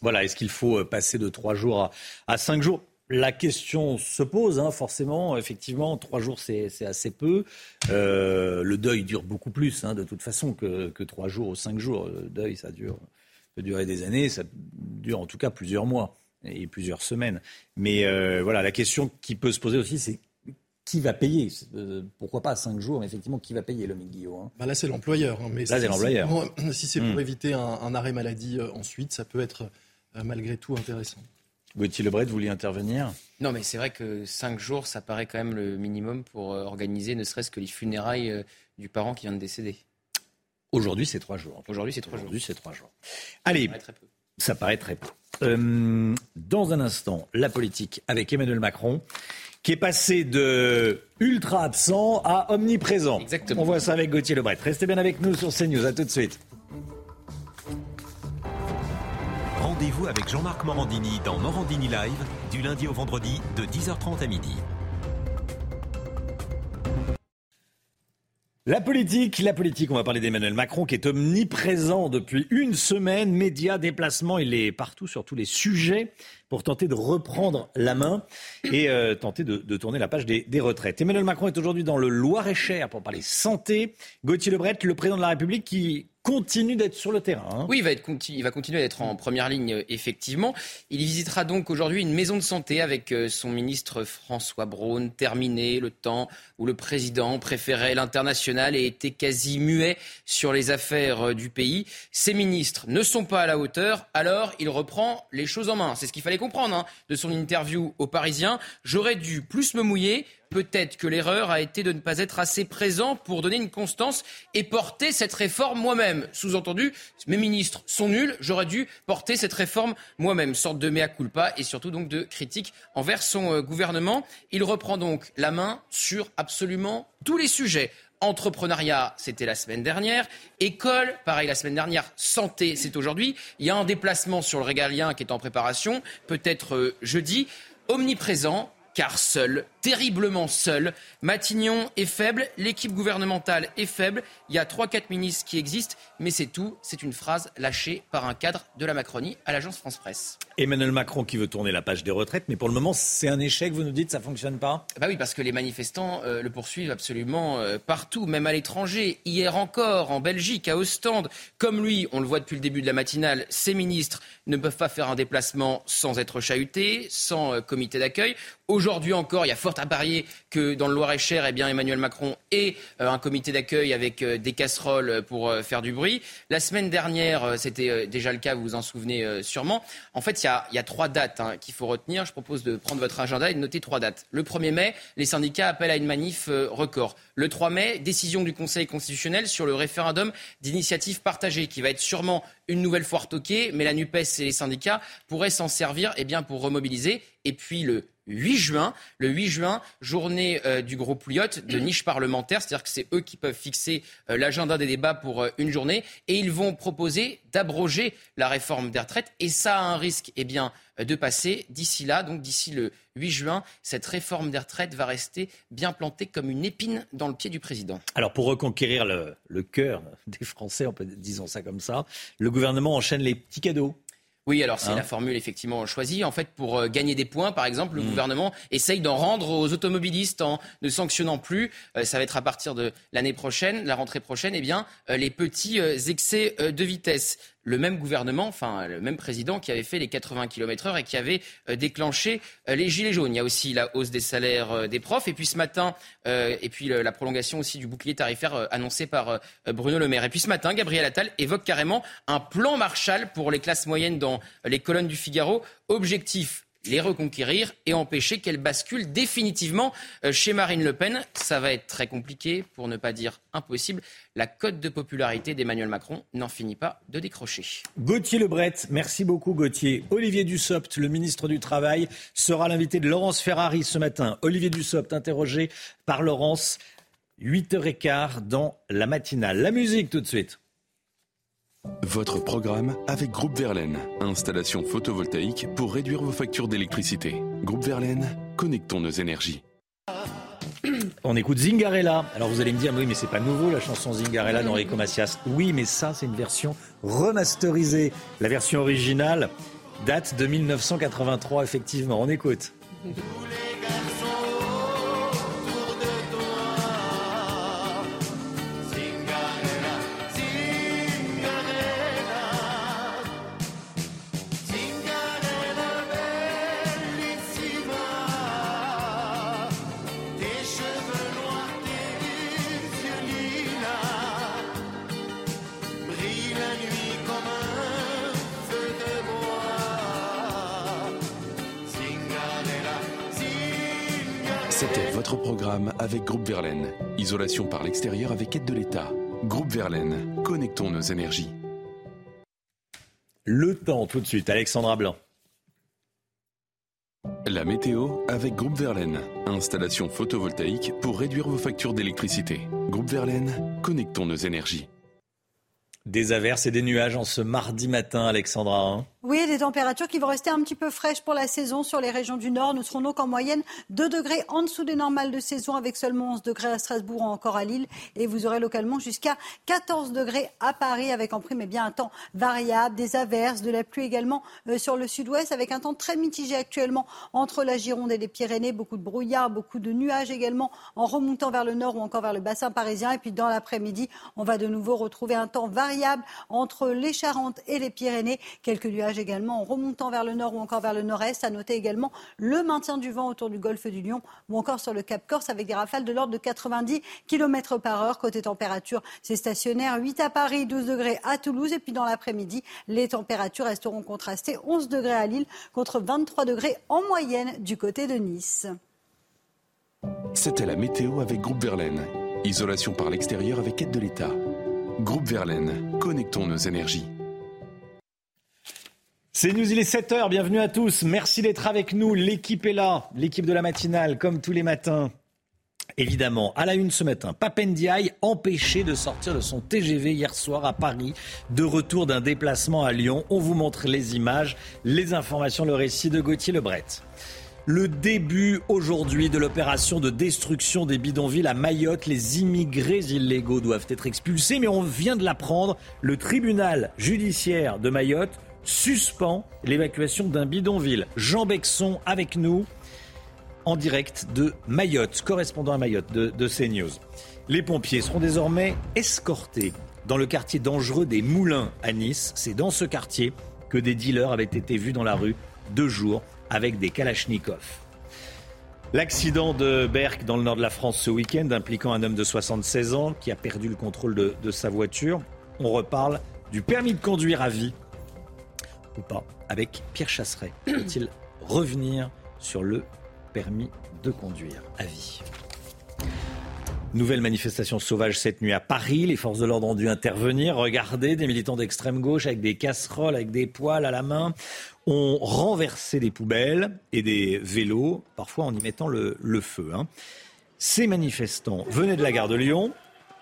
Voilà, est-ce qu'il faut euh, passer de trois jours à, à cinq jours? La question se pose, hein, forcément. Effectivement, trois jours, c'est assez peu. Euh, le deuil dure beaucoup plus, hein, de toute façon, que, trois jours ou cinq jours. Le deuil, ça dure, peut durer des années, ça dure en tout cas plusieurs mois et plusieurs semaines. Mais euh, voilà, la question qui peut se poser aussi, c'est qui va payer? Pourquoi pas cinq jours, mais effectivement, qui va payer le Guillaume hein? Bah Là, c'est l'employeur. Hein, mais là, c'est l'employeur. Si c'est pour, mmh. éviter un, un, arrêt maladie euh, ensuite, ça peut être euh, malgré tout intéressant. Gauthier Lebret, vous vouliez intervenir? Non, mais c'est vrai que cinq jours, ça paraît quand même le minimum pour euh, organiser ne serait-ce que les funérailles euh, du parent qui vient de décéder. Aujourd'hui, c'est trois jours. Aujourd'hui, c'est trois Aujourd'hui, jours. c'est trois jours. Allez, très peu. Ça paraît très peu. Euh, dans un instant, la politique avec Emmanuel Macron, qui est passé de ultra absent à omniprésent. Exactement. On voit ça avec Gauthier Lebret. Restez bien avec nous sur CNews. À tout de suite. Rendez-vous avec Jean-Marc Morandini dans Morandini Live du lundi au vendredi de 10h30 à midi. La politique, la politique, on va parler d'Emmanuel Macron qui est omniprésent depuis une semaine, médias, déplacements, il est partout sur tous les sujets pour tenter de reprendre la main et euh, tenter de, tourner la page des, des, retraites. Emmanuel Macron est aujourd'hui dans le Loir-et-Cher pour parler santé. Gauthier Lebret, le président de la République qui continue d'être sur le terrain. Hein. Oui, il va, être, il va continuer d'être en première ligne, effectivement. Il visitera donc aujourd'hui une maison de santé avec euh, son ministre François Braun, terminé le temps où le président préférait l'international et était quasi muet sur les affaires euh, du pays. Ses ministres ne sont pas à la hauteur, alors il reprend les choses en main. C'est ce qu'il fallait comprendre hein, de son interview aux Parisiens. J'aurais dû plus me mouiller, Peut-être que l'erreur a été de ne pas être assez présent pour donner une constance et porter cette réforme moi-même. Sous-entendu, mes ministres sont nuls, j'aurais dû porter cette réforme moi-même. Sorte de mea culpa et surtout donc de critique envers son euh, gouvernement. Il reprend donc la main sur absolument tous les sujets. Entrepreneuriat, c'était la semaine dernière. École, pareil la semaine dernière. Santé, c'est aujourd'hui. Il y a un déplacement sur le régalien qui est en préparation, peut-être euh, jeudi. Omniprésent, car seul, terriblement seul, Matignon est faible, l'équipe gouvernementale est faible, il y a 3-4 ministres qui existent, mais c'est tout, c'est une phrase lâchée par un cadre de la Macronie à l'agence France-Presse. Emmanuel Macron qui veut tourner la page des retraites, mais pour le moment c'est un échec, vous nous dites, ça ne fonctionne pas? Bah oui, parce que les manifestants euh, le poursuivent absolument euh, partout, même à l'étranger. Hier encore, en Belgique, à Ostende, comme lui, on le voit depuis le début de la matinale, ces ministres ne peuvent pas faire un déplacement sans être chahutés, sans euh, comité d'accueil. Aujourd'hui encore, il y a fort à parier que dans le Loir-et-Cher, eh Emmanuel Macron ait un comité d'accueil avec des casseroles pour faire du bruit. La semaine dernière, c'était déjà le cas, vous vous en souvenez sûrement. En fait, il y a, trois dates hein, qu'il faut retenir. Je propose de prendre votre agenda et de noter trois dates. Le 1er mai, les syndicats appellent à une manif record. Le 3 mai, décision du Conseil constitutionnel sur le référendum d'initiative partagée qui va être sûrement une nouvelle fois retoquée, mais la NUPES et les syndicats pourraient s'en servir eh bien, pour remobiliser. Et puis le 8 juin. Le 8 juin, journée euh, du groupe Lyotte de niche parlementaire, c'est-à-dire que c'est eux qui peuvent fixer euh, l'agenda des débats pour euh, une journée et ils vont proposer d'abroger la réforme des retraites et ça a un risque eh bien, de passer d'ici là, donc d'ici le 8 juin, cette réforme des retraites va rester bien plantée comme une épine dans le pied du président. Alors pour reconquérir le, le cœur des Français, peut, disons ça comme ça, le gouvernement enchaîne les petits cadeaux. Oui, alors c'est hein la formule effectivement choisie. En fait, pour euh, gagner des points, par exemple, le mmh. gouvernement essaye d'en rendre aux automobilistes en ne sanctionnant plus. Euh, ça va être à partir de l'année prochaine, la rentrée prochaine, eh bien, euh, les petits excès de vitesse le même gouvernement, enfin le même président qui avait fait les 80 km heure et qui avait euh, déclenché euh, les gilets jaunes. Il y a aussi la hausse des salaires euh, des profs et puis ce matin, et puis la prolongation aussi du bouclier tarifaire annoncé par Bruno Le Maire. Et puis ce matin, Gabriel Attal évoque carrément un plan Marshall pour les classes moyennes dans les colonnes du Figaro. Objectif les reconquérir et empêcher qu'elles basculent définitivement euh, chez Marine Le Pen. Ça va être très compliqué, pour ne pas dire impossible. La cote de popularité d'Emmanuel Macron n'en finit pas de décrocher. Gauthier Lebret, merci beaucoup Gauthier. Olivier Dussopt, le ministre du Travail, sera l'invité de Laurence Ferrari ce matin. Olivier Dussopt, interrogé par Laurence, 8h15 dans la matinale. La musique tout de suite. Votre programme avec Groupe Verlaine. Installation photovoltaïque pour réduire vos factures d'électricité. Groupe Verlaine, connectons nos énergies. On écoute Zingarella. Alors vous allez me dire, oui, mais c'est pas nouveau la chanson Zingarella d'Enrico Macias. Oui, mais ça, c'est une version remasterisée. La version originale date de 1983, effectivement. On écoute. avec Groupe Verlaine. Isolation par l'extérieur avec aide de l'État. Groupe Verlaine, connectons nos énergies. Le temps tout de suite, Alexandra Blanc. La météo avec Groupe Verlaine. Installation photovoltaïque pour réduire vos factures d'électricité. Groupe Verlaine, connectons nos énergies. Des averses et des nuages en ce mardi matin, Alexandra. Oui, des températures qui vont rester un petit peu fraîches pour la saison sur les régions du Nord. Nous serons donc en moyenne 2 degrés en dessous des normales de saison avec seulement 11 degrés à Strasbourg ou encore à Lille. Et vous aurez localement jusqu'à 14 degrés à Paris avec en prime eh bien, un temps variable, des averses, de la pluie également euh, sur le sud-ouest avec un temps très mitigé actuellement entre la Gironde et les Pyrénées. Beaucoup de brouillard, beaucoup de nuages également en remontant vers le nord ou encore vers le bassin parisien. Et puis dans l'après-midi, on va de nouveau retrouver un temps variable entre les Charentes et les Pyrénées. Quelques nuages également en remontant vers le nord ou encore vers le nord-est. À noter également le maintien du vent autour du golfe du Lion ou encore sur le Cap Corse avec des rafales de l'ordre de 90 km par heure. Côté température, c'est stationnaire. 8 à Paris, 12 degrés à Toulouse. Et puis dans l'après-midi, les températures resteront contrastées. 11 degrés à Lille contre 23 degrés en moyenne du côté de Nice. C'était la météo avec Groupe Verlaine. Isolation par l'extérieur avec aide de l'État. Groupe Verlaine, connectons nos énergies. C'est News, il est 7h, bienvenue à tous. Merci d'être avec nous. L'équipe est là, l'équipe de la matinale, comme tous les matins. Évidemment, à la une ce matin, Papendiaï empêché de sortir de son TGV hier soir à Paris, de retour d'un déplacement à Lyon. On vous montre les images, les informations, le récit de Gauthier Lebret. Le début aujourd'hui de l'opération de destruction des bidonvilles à Mayotte. Les immigrés illégaux doivent être expulsés, mais on vient de l'apprendre. Le tribunal judiciaire de Mayotte suspend l'évacuation d'un bidonville. Jean Bexon avec nous en direct de Mayotte, correspondant à Mayotte de, de CNews. Les pompiers seront désormais escortés dans le quartier dangereux des Moulins à Nice. C'est dans ce quartier que des dealers avaient été vus dans la rue deux jours avec des kalachnikovs. L'accident de Berck dans le nord de la France ce week-end impliquant un homme de 76 ans qui a perdu le contrôle de, de sa voiture. On reparle du permis de conduire à vie ou pas avec Pierre Chasseret. Peut-il revenir sur le permis de conduire à vie? Nouvelle manifestation sauvage cette nuit à Paris. Les forces de l'ordre ont dû intervenir. Regardez, des militants d'extrême gauche avec des casseroles, avec des poils à la main, ont renversé des poubelles et des vélos, parfois en y mettant le, feu. Hein. Ces manifestants venaient de la gare de Lyon,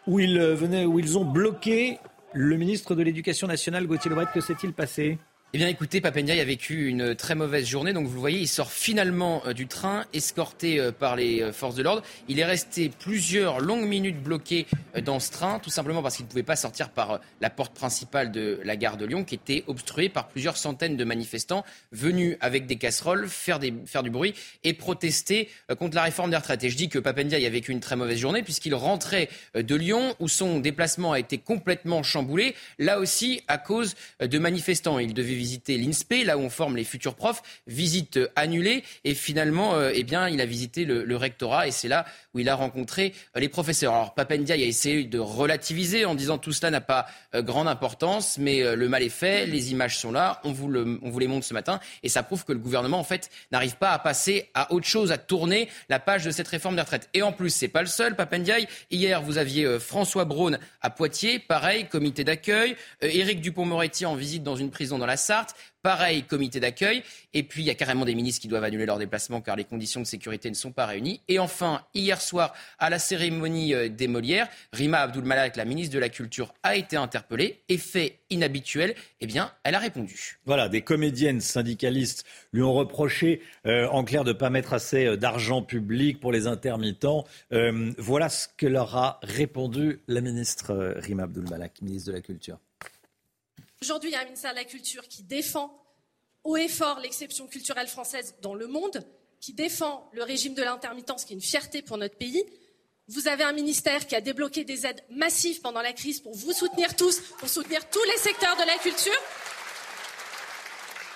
où ils, venaient, où ils ont bloqué le ministre de l'Éducation nationale, Gauthier Lebret. Que s'est-il passé? Eh bien, écoutez, Papendiaï a vécu une très mauvaise journée. Donc, vous le voyez, il sort finalement euh, du train, escorté euh, par les euh, forces de l'ordre. Il est resté plusieurs longues minutes bloqué dans ce train, tout simplement parce qu'il ne pouvait pas sortir par la porte principale de la gare de Lyon, qui était obstruée par plusieurs centaines de manifestants venus avec des casseroles faire, du bruit et protester contre la réforme des retraites. Et je dis que Papendiaï a vécu une très mauvaise journée puisqu'il rentrait de Lyon, où son déplacement a été complètement chamboulé, là aussi à cause de manifestants. Il devait visiter l'INSPE, là où on forme les futurs profs, visite euh, annulée, et finalement, euh, eh bien, il a visité le, rectorat, et c'est là où il a rencontré euh, les professeurs. Alors, Papendiaï a essayé de relativiser en disant tout cela n'a pas grande importance, mais le mal est fait, les images sont là, on vous, les montre ce matin, et ça prouve que le gouvernement, en fait, n'arrive pas à passer à autre chose, à tourner la page de cette réforme des retraites. Et en plus, c'est pas le seul, Papendiaï. Hier, vous aviez François Braun à Poitiers, pareil, comité d'accueil. Éric Dupont-Moretti en visite dans une prison dans la Pareil, comité d'accueil. Et puis, il y a carrément des ministres qui doivent annuler leur déplacement car les conditions de sécurité ne sont pas réunies. Et enfin, hier soir, à la cérémonie euh, des Molières, Rima Abdul Malak, la ministre de la Culture, a été interpellée. Et fait inhabituel, eh bien, elle a répondu. Voilà, des comédiennes syndicalistes lui ont reproché, euh, en clair, de ne pas mettre assez euh, d'argent public pour les intermittents. Voilà ce que leur a répondu la ministre Rima Abdul Malak, ministre de la Culture. Aujourd'hui, il y a un ministère de la Culture qui défend haut et fort l'exception culturelle française dans le monde, qui défend le régime de l'intermittence, qui est une fierté pour notre pays. Vous avez un ministère qui a débloqué des aides massives pendant la crise pour vous soutenir tous, pour soutenir tous les secteurs de la culture.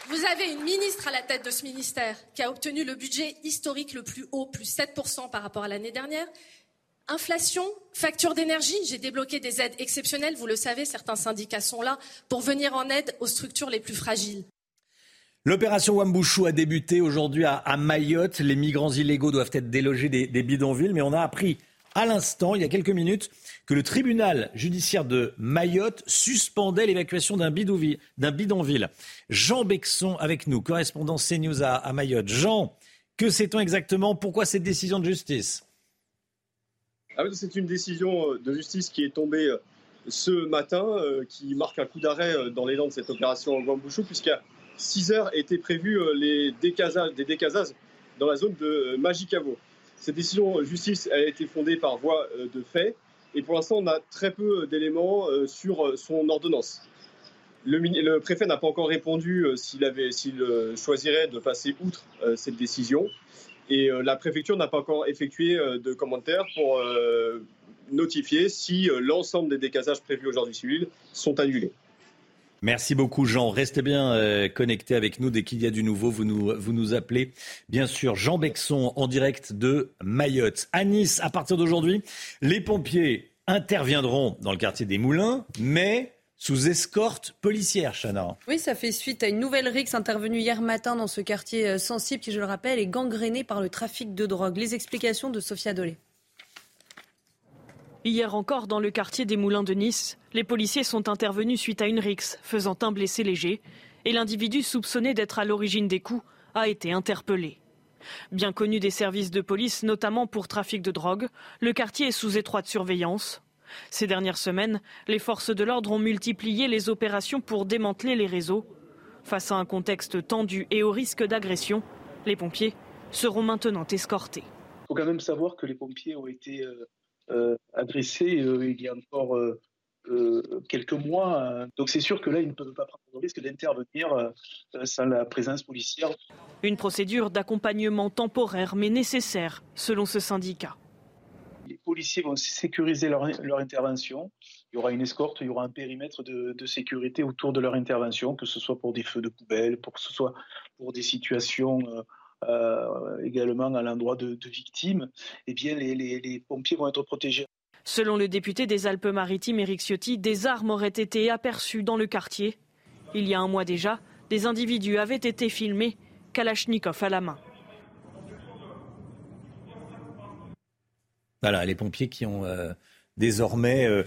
Vous avez une ministre à la tête de ce ministère qui a obtenu le budget historique le plus haut, plus 7% par rapport à l'année dernière. Inflation, facture d'énergie, j'ai débloqué des aides exceptionnelles, vous le savez, certains syndicats sont là pour venir en aide aux structures les plus fragiles. L'opération Wambouchou a débuté aujourd'hui à, Mayotte. Les migrants illégaux doivent être délogés des, bidonvilles, mais on a appris à l'instant, il y a quelques minutes, que le tribunal judiciaire de Mayotte suspendait l'évacuation d'un bidonville. Jean Bexon avec nous, correspondant CNews à Mayotte. Jean, que sait-on exactement? Pourquoi cette décision de justice? Ah C'est une décision de justice qui est tombée euh, ce matin, euh, qui marque un coup d'arrêt euh, dans l'élan de cette opération Wambouchou, puisqu'il y a 6 heures étaient prévues les décasages, dans la zone de Magicavo. Cette décision justice a été fondée par voie de fait et pour l'instant on a très peu d'éléments sur son ordonnance. Le, préfet n'a pas encore répondu s'il choisirait de passer outre cette décision. Et la préfecture n'a pas encore effectué de commentaires pour notifier si l'ensemble des décasages prévus aujourd'hui civil sont annulés. Merci beaucoup Jean. Restez bien euh, connectés avec nous dès qu'il y a du nouveau. Vous nous, vous nous appelez. Bien sûr, Jean Bexon en direct de Mayotte. À Nice, à partir d'aujourd'hui, les pompiers interviendront dans le quartier des Moulins, mais sous escorte policière, Chana. Oui, ça fait suite à une nouvelle rixe intervenue hier matin dans ce quartier euh, sensible qui, je le rappelle, est gangréné par le trafic de drogue. Les explications de Sophia Dolé. Hier encore, dans le quartier des Moulins de Nice, les policiers sont intervenus suite à une rixe, faisant un blessé léger, et l'individu soupçonné d'être à l'origine des coups a été interpellé. Bien connu des services de police, notamment pour trafic de drogue, le quartier est sous étroite surveillance. Ces dernières semaines, les forces de l'ordre ont multiplié les opérations pour démanteler les réseaux. Face à un contexte tendu et au risque d'agression, les pompiers seront maintenant escortés. Il faut quand même savoir que les pompiers ont été euh, euh, agressé euh, il y a encore euh, quelques mois. Donc c'est sûr que là, ils ne peuvent pas prendre le risque d'intervenir sans la présence policière. Une procédure d'accompagnement temporaire mais nécessaire, selon ce syndicat. Les policiers vont sécuriser leur, intervention. Il y aura une escorte, il y aura un périmètre de, sécurité autour de leur intervention, que ce soit pour des feux de poubelle, pour que ce soit pour des situations euh, également à l'endroit de, victimes, eh bien, les, pompiers vont être protégés. Selon le député des Alpes-Maritimes, Éric Ciotti, des armes auraient été aperçues dans le quartier. Il y a un mois déjà, des individus avaient été filmés, Kalachnikov à la main. Voilà, les pompiers qui ont euh, désormais euh,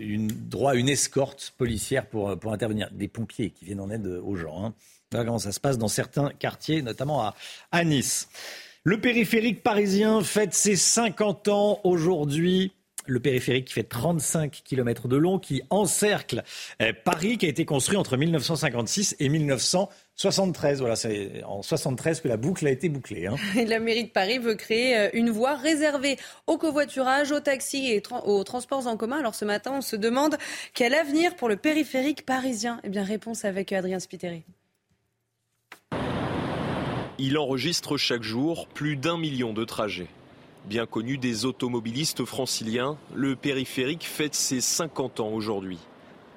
une, droit à une escorte policière pour, intervenir. Des pompiers qui viennent en aide aux gens. Hein. Voilà comment ça se passe dans certains quartiers, notamment à, Nice. Le périphérique parisien fête ses 50 ans aujourd'hui le périphérique qui fait 35 km de long, qui encercle euh, Paris, qui a été construit entre 1956 et 1973. Voilà, c'est en 73 que la boucle a été bouclée. Hein. la mairie de Paris veut créer euh, une voie réservée au covoiturage, aux taxis et aux transports en commun. Alors ce matin, on se demande quel avenir pour le périphérique parisien Eh bien, réponse avec Adrien Spiteri. Il enregistre chaque jour plus d'un million de trajets. Bien connu des automobilistes franciliens, le périphérique fête ses 50 ans aujourd'hui.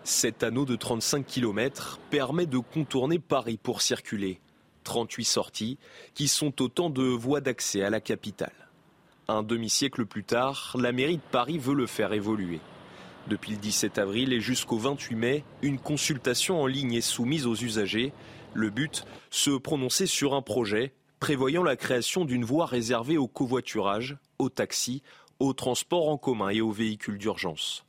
Cet anneau de 35 km permet de contourner Paris pour circuler. 38 sorties qui sont autant de voies d'accès à la capitale. Un demi-siècle plus tard, la mairie de Paris veut le faire évoluer. Depuis le 17 avril et jusqu'au 28 mai, une consultation en ligne est soumise aux usagers le but, se prononcer sur un projet prévoyant la création d'une voie réservée au covoiturage, aux taxis, aux transports en commun et aux véhicules d'urgence.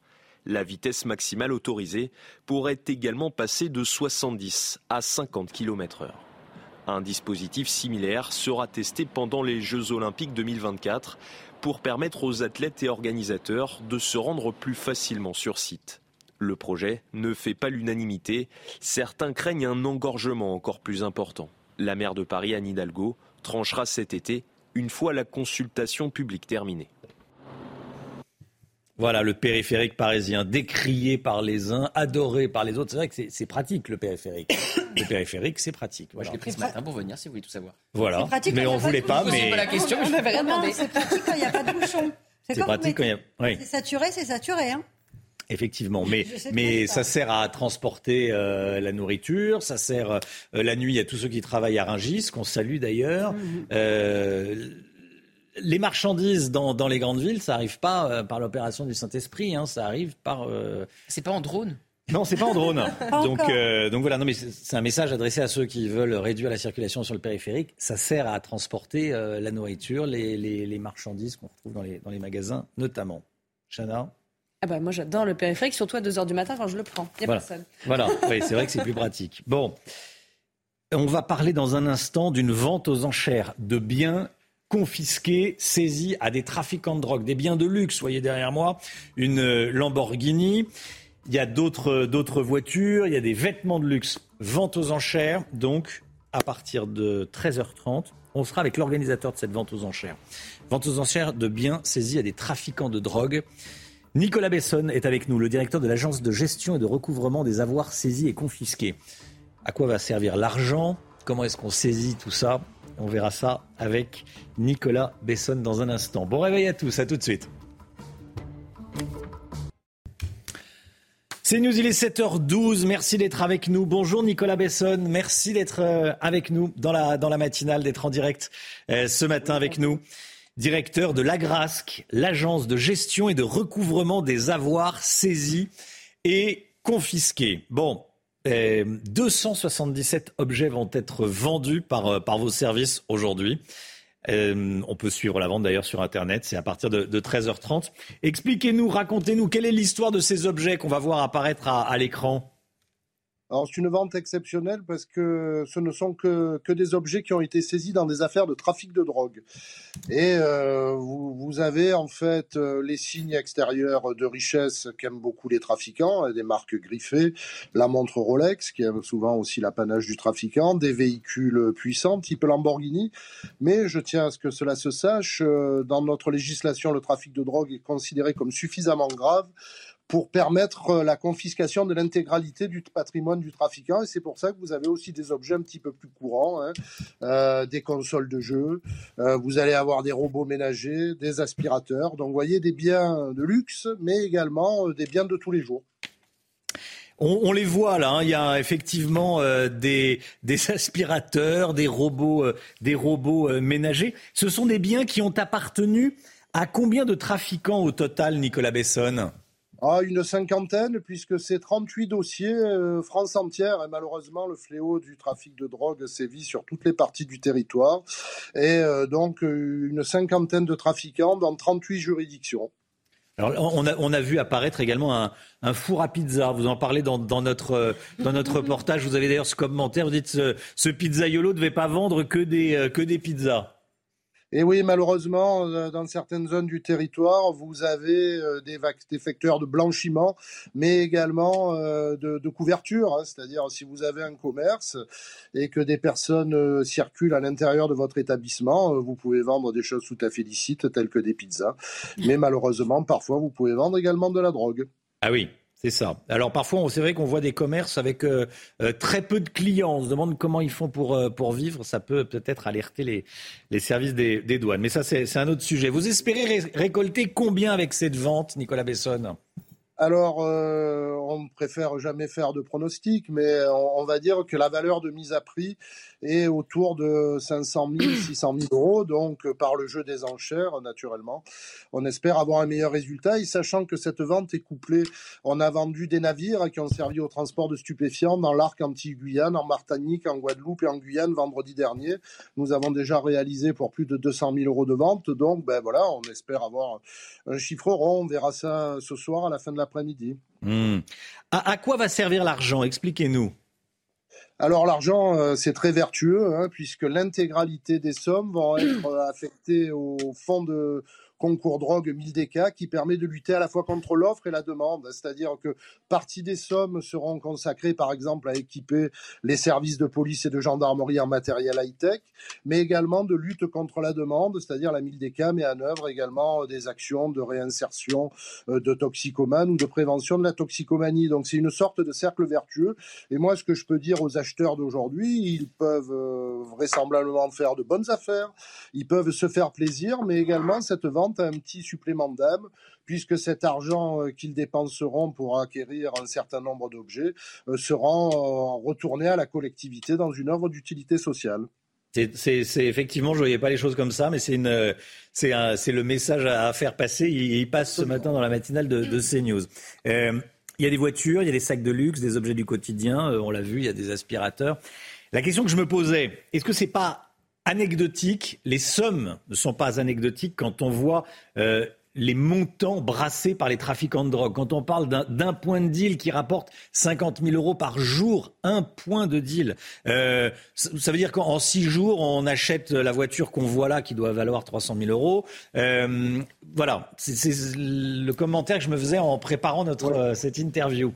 La vitesse maximale autorisée pourrait également passer de 70 à 50 km/h. Un dispositif similaire sera testé pendant les Jeux olympiques 2024 pour permettre aux athlètes et organisateurs de se rendre plus facilement sur site. Le projet ne fait pas l'unanimité. Certains craignent un engorgement encore plus important. La maire de Paris, Anne Hidalgo, tranchera cet été, une fois la consultation publique terminée. Voilà le périphérique parisien, décrié par les uns, adoré par les autres. C'est vrai que c'est pratique le périphérique. le périphérique, c'est pratique. Moi, je l'ai pris ce matin pour venir, si vous voulez tout savoir. Voilà. Mais on ne voulait pas. Mais pas la question. Je n'avais rien demandé. C'est pratique quand il n'y a pas de bouchon. C'est pratique quand il y a. Oui. C'est saturé, c'est saturé. Hein. Effectivement, mais, mais ça sert à transporter euh, la nourriture, ça sert euh, la nuit à tous ceux qui travaillent à Rungis, qu'on salue d'ailleurs. Mhm. Euh, les marchandises dans, dans, les grandes villes, ça arrive pas par l'opération du Saint-Esprit, hein, ça arrive par. C'est pas en drone? Non, c'est pas en drone. donc, donc voilà, non, mais c'est un message adressé à ceux qui veulent réduire la circulation sur le périphérique. Ça sert à transporter la nourriture, les, les, les marchandises qu'on retrouve dans les, dans les magasins, notamment. Chana? Ah bah moi j'adore le périphérique, surtout à 2h du matin quand je le prends. Il n'y a voilà. personne. Voilà, oui, c'est vrai que c'est plus pratique. Bon, on va parler dans un instant d'une vente aux enchères de biens confisqués, saisis à des trafiquants de drogue, des biens de luxe. Voyez derrière moi une Lamborghini. il y a d'autres, d'autres voitures, il y a des vêtements de luxe. Vente aux enchères, donc à partir de 13h30. On sera avec l'organisateur de cette vente aux enchères. Vente aux enchères de biens saisis à des trafiquants de drogue. Nicolas Besson est avec nous, le directeur de l'agence de gestion et de recouvrement des avoirs saisis et confisqués. À quoi va servir l'argent? Comment est-ce qu'on saisit tout ça? On verra ça avec Nicolas Besson dans un instant. Bon réveil à tous, à tout de suite. C'est News, il est 7h12. Merci d'être avec nous. Bonjour Nicolas Besson. Merci d'être euh, avec nous dans la, dans la matinale, d'être en direct euh, ce matin avec nous. Directeur de l'AGRASC, l'agence de gestion et de recouvrement des avoirs saisis et confisqués. Bon, 277 euh, objets vont être vendus par, par vos services aujourd'hui. Euh, on peut suivre la vente d'ailleurs sur Internet, c'est à partir de, 13h30. Expliquez-nous, racontez-nous, quelle est l'histoire de ces objets qu'on va voir apparaître à l'écran? Alors c'est une vente exceptionnelle parce que ce ne sont que, des objets qui ont été saisis dans des affaires de trafic de drogue. Et euh, vous, vous, avez en fait euh, les signes extérieurs de richesse qu'aiment beaucoup les trafiquants, des marques griffées, la montre Rolex qui est souvent aussi l'apanage du trafiquant, des véhicules puissants type Lamborghini. Mais je tiens à ce que cela se sache, euh, dans notre législation, le trafic de drogue est considéré comme suffisamment grave pour permettre euh, la confiscation de l'intégralité du patrimoine du trafiquant. Et c'est pour ça que vous avez aussi des objets un petit peu plus courants, hein. euh, des consoles de jeux, euh, vous allez avoir des robots ménagers, des aspirateurs. Donc vous voyez des biens de luxe, mais également des biens de tous les jours. On, les voit là, hein. il y a effectivement des, aspirateurs, des robots, des robots ménagers. Ce sont des biens qui ont appartenu à combien de trafiquants au total, Nicolas Besson? Ah, une cinquantaine, puisque c'est 38 dossiers, euh, France entière, et malheureusement, le fléau du trafic de drogue sévit sur toutes les parties du territoire. Et euh, donc, euh, une cinquantaine de trafiquants dans 38 juridictions. Alors, on a, on a vu apparaître également un, un, four à pizza. Vous en parlez dans, dans notre, dans notre reportage. Vous avez d'ailleurs ce commentaire. Vous dites ce, ce pizzaiolo ne devait pas vendre que des, que des pizzas. Et oui, malheureusement, euh, dans certaines zones du territoire, vous avez euh, des, facteurs de blanchiment, mais également euh, de, de couverture. Hein. C'est-à-dire, si vous avez un commerce et que des personnes circulent à l'intérieur de votre établissement, vous pouvez vendre des choses tout à fait licites, telles que des pizzas. Mais malheureusement, parfois, vous pouvez vendre également de la drogue. Ah oui, c'est ça. Alors parfois, c'est vrai qu'on voit des commerces avec euh, euh, très peu de clients. On se demande comment ils font pour, euh, vivre. Ça peut peut-être alerter les, services des, des douanes. Mais ça, c'est un autre sujet. Vous espérez récolter combien avec cette vente, Nicolas Besson? Alors, euh, on préfère jamais faire de pronostics, mais on, va dire que la valeur de mise à prix est autour de 500 000, 600 000 euros. Donc, par le jeu des enchères, naturellement, on espère avoir un meilleur résultat. Et sachant que cette vente est couplée, on a vendu des navires qui ont servi au transport de stupéfiants dans l'arc anti-Guyane, en Martinique, en Guadeloupe et en Guyane vendredi dernier. Nous avons déjà réalisé pour plus de 200 000 euros de vente. Donc, ben voilà, on espère avoir un chiffre rond. On verra ça ce soir à la fin de la midi hmm. À, quoi va servir l'argent? Expliquez-nous. Alors l'argent, euh, c'est très vertueux, hein, puisque l'intégralité des sommes vont être affectées au fonds de, concours drogue 1000 DK qui permet de lutter à la fois contre l'offre et la demande. C'est-à-dire que partie des sommes seront consacrées, par exemple, à équiper les services de police et de gendarmerie en matériel high-tech, mais également de lutte contre la demande, c'est-à-dire la 1000 DK met en œuvre également des actions de réinsertion euh, de toxicomanes ou de prévention de la toxicomanie. Donc c'est une sorte de cercle vertueux. Et moi, ce que je peux dire aux acheteurs d'aujourd'hui, ils peuvent euh, vraisemblablement faire de bonnes affaires, ils peuvent se faire plaisir, mais également cette vente un petit supplément d'âme, puisque cet argent euh, qu'ils dépenseront pour acquérir un certain nombre d'objets euh, sera euh, retourné à la collectivité dans une œuvre d'utilité sociale. C'est effectivement, je ne voyais pas les choses comme ça, mais c'est le message à, faire passer. Il, passe ce matin dans la matinale de, de CNews. il y a des voitures, il y a des sacs de luxe, des objets du quotidien. on l'a vu, il y a des aspirateurs. La question que je me posais, est-ce que c'est pas anecdotique. Les sommes ne sont pas anecdotiques quand on voit euh, les montants brassés par les trafiquants de drogue. Quand on parle d'un point de deal qui rapporte 50 000 euros par jour, un point de deal, euh, ça veut dire qu'en six jours, on achète la voiture qu'on voit là qui doit valoir 300 000 euros. Euh, voilà, c'est le commentaire que je me faisais en préparant notre, euh, cette interview.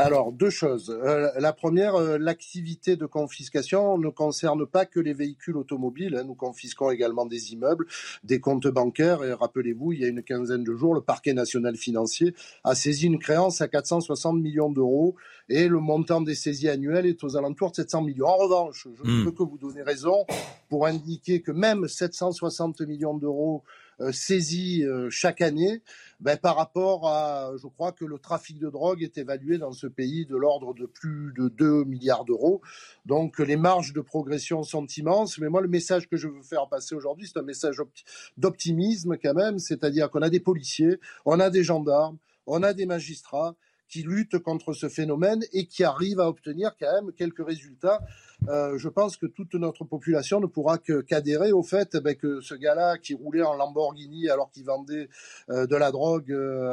Alors, deux choses. Euh, la première, euh, l'activité de confiscation ne concerne pas que les véhicules automobiles. Hein. Nous confisquons également des immeubles, des comptes bancaires. Et rappelez-vous, il y a une quinzaine de jours, le parquet national financier a saisi une créance à 460 millions d'euros et le montant des saisies annuelles est aux alentours de 700 millions. En revanche, je ne hmm. peux que vous donner raison pour indiquer que même 760 millions d'euros saisis chaque année, ben, par rapport à, je crois que le trafic de drogue est évalué dans ce pays de l'ordre de plus de 2 milliards d'euros. Donc les marges de progression sont immenses. Mais moi, le message que je veux faire passer aujourd'hui, c'est un message d'optimisme quand même, c'est-à-dire qu'on a des policiers, on a des gendarmes, on a des magistrats qui luttent contre ce phénomène et qui arrivent à obtenir quand même quelques résultats. Euh, je pense que toute notre population ne pourra qu'adhérer au fait eh ben, que ce gars-là qui roulait en Lamborghini alors qu'il vendait euh, de la drogue euh,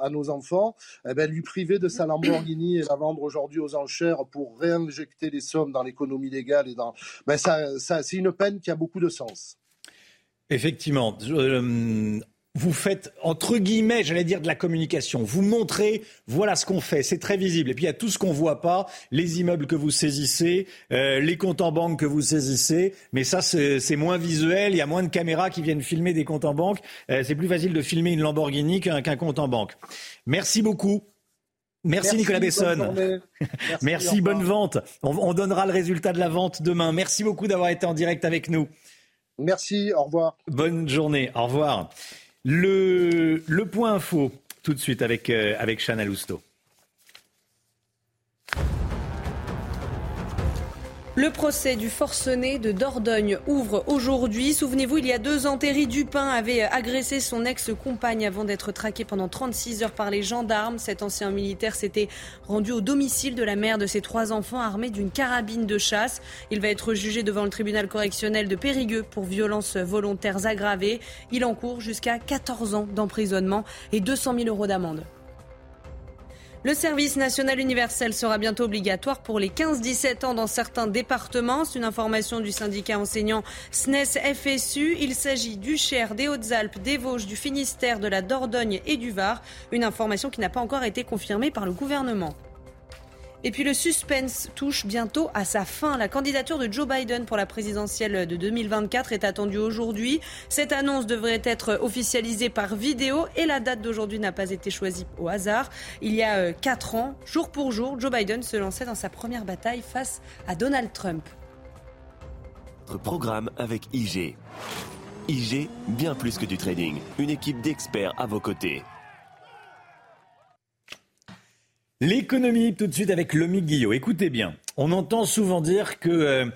à, nos enfants, eh ben, lui priver de sa Lamborghini et la vendre aujourd'hui aux enchères pour réinjecter les sommes dans l'économie légale et dans, ben, ça c'est une peine qui a beaucoup de sens. Effectivement vous faites, entre guillemets, j'allais dire de la communication. Vous montrez, voilà ce qu'on fait, c'est très visible. Et puis il y a tout ce qu'on voit pas, les immeubles que vous saisissez, euh, les comptes en banque que vous saisissez. Mais ça, c'est moins visuel, il y a moins de caméras qui viennent filmer des comptes en banque. Euh, c'est plus facile de filmer une Lamborghini qu'un compte en banque. Merci beaucoup. Merci, Nicolas Besson. Merci, bonne vente. on donnera le résultat de la vente demain. Merci beaucoup d'avoir été en direct avec nous. Merci, au revoir. Bonne journée, au revoir. Le, le point info, tout de suite avec, euh, avec Lousteau. Le procès du forcené de Dordogne ouvre aujourd'hui. Souvenez-vous, il y a deux ans, Thierry Dupin avait agressé son ex-compagne avant d'être traqué pendant 36 heures par les gendarmes. Cet ancien militaire s'était rendu au domicile de la mère de ses trois enfants armé d'une carabine de chasse. Il va être jugé devant le tribunal correctionnel de Périgueux pour violences volontaires aggravées. Il encourt jusqu'à 14 ans d'emprisonnement et 200 000 euros d'amende. Le service national universel sera bientôt obligatoire pour les 15-17 ans dans certains départements. C'est une information du syndicat enseignant SNES-FSU. Il s'agit du Cher, des Hautes-Alpes, des Vosges, du Finistère, de la Dordogne et du Var. Une information qui n'a pas encore été confirmée par le gouvernement. Et puis le suspense touche bientôt à sa fin. La candidature de Joe Biden pour la présidentielle de 2024 est attendue aujourd'hui. Cette annonce devrait être officialisée par vidéo et la date d'aujourd'hui n'a pas été choisie au hasard. Il y a euh, quatre ans, jour pour jour, Joe Biden se lançait dans sa première bataille face à Donald Trump. Notre programme avec IG. IG, bien plus que du trading. Une équipe d'experts à vos côtés. L'économie, tout de suite avec Lomi Guillot. Écoutez bien, on entend souvent dire que, euh,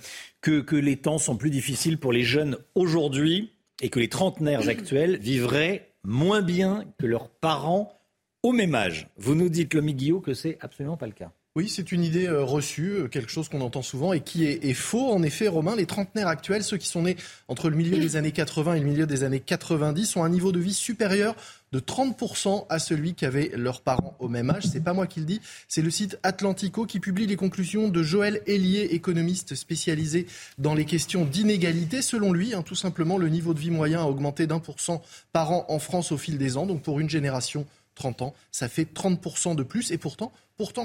que, que, les temps sont plus difficiles pour les jeunes aujourd'hui et que les trentenaires actuels vivraient moins bien que leurs parents au même âge. Vous nous dites, Lomi Guillot, que c'est absolument pas le cas. Oui, c'est une idée euh, reçue, euh, quelque chose qu'on entend souvent et qui est, est, faux. En effet, Romain, les trentenaires actuels, ceux qui sont nés entre le milieu des années 80 et le milieu des années 90, ont un niveau de vie supérieur de 30% à celui qu'avaient leurs parents au même âge. C'est pas moi qui le dis, c'est le site Atlantico qui publie les conclusions de Joël Hélier, économiste spécialisé dans les questions d'inégalité. Selon lui, hein, tout simplement, le niveau de vie moyen a augmenté d'un pour cent par an en France au fil des ans. Donc pour une génération 30 ans, ça fait 30% de plus. Et pourtant,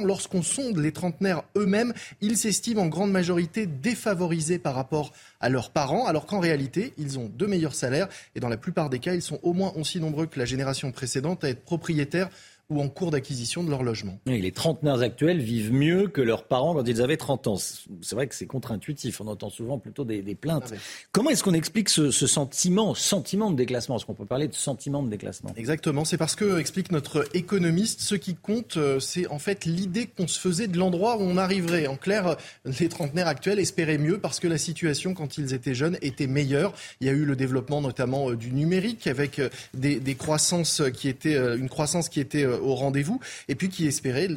lorsqu'on sonde les trentenaires eux-mêmes, ils s'estiment en grande majorité défavorisés par rapport à leurs parents, alors qu'en réalité, ils ont de meilleurs salaires. Et dans la plupart des cas, ils sont au moins aussi nombreux que la génération précédente à être propriétaires ou en cours d'acquisition de leur logement. les trentenaires actuels vivent mieux que leurs parents quand ils avaient 30 ans. C'est vrai que c'est contre-intuitif. On entend souvent plutôt des, plaintes. Ah Comment est-ce qu'on explique ce, sentiment, sentiment de déclassement? Est-ce qu'on peut parler de sentiment de déclassement? Exactement. C'est parce que, explique notre économiste, ce qui compte, euh, c'est en fait l'idée qu'on se faisait de l'endroit où on arriverait. En clair, les trentenaires actuels espéraient mieux parce que la situation, quand ils étaient jeunes, était meilleure. Il y a eu le développement notamment euh, du numérique avec euh, des, des croissances qui étaient, une croissance qui était au rendez-vous et puis qui espéraient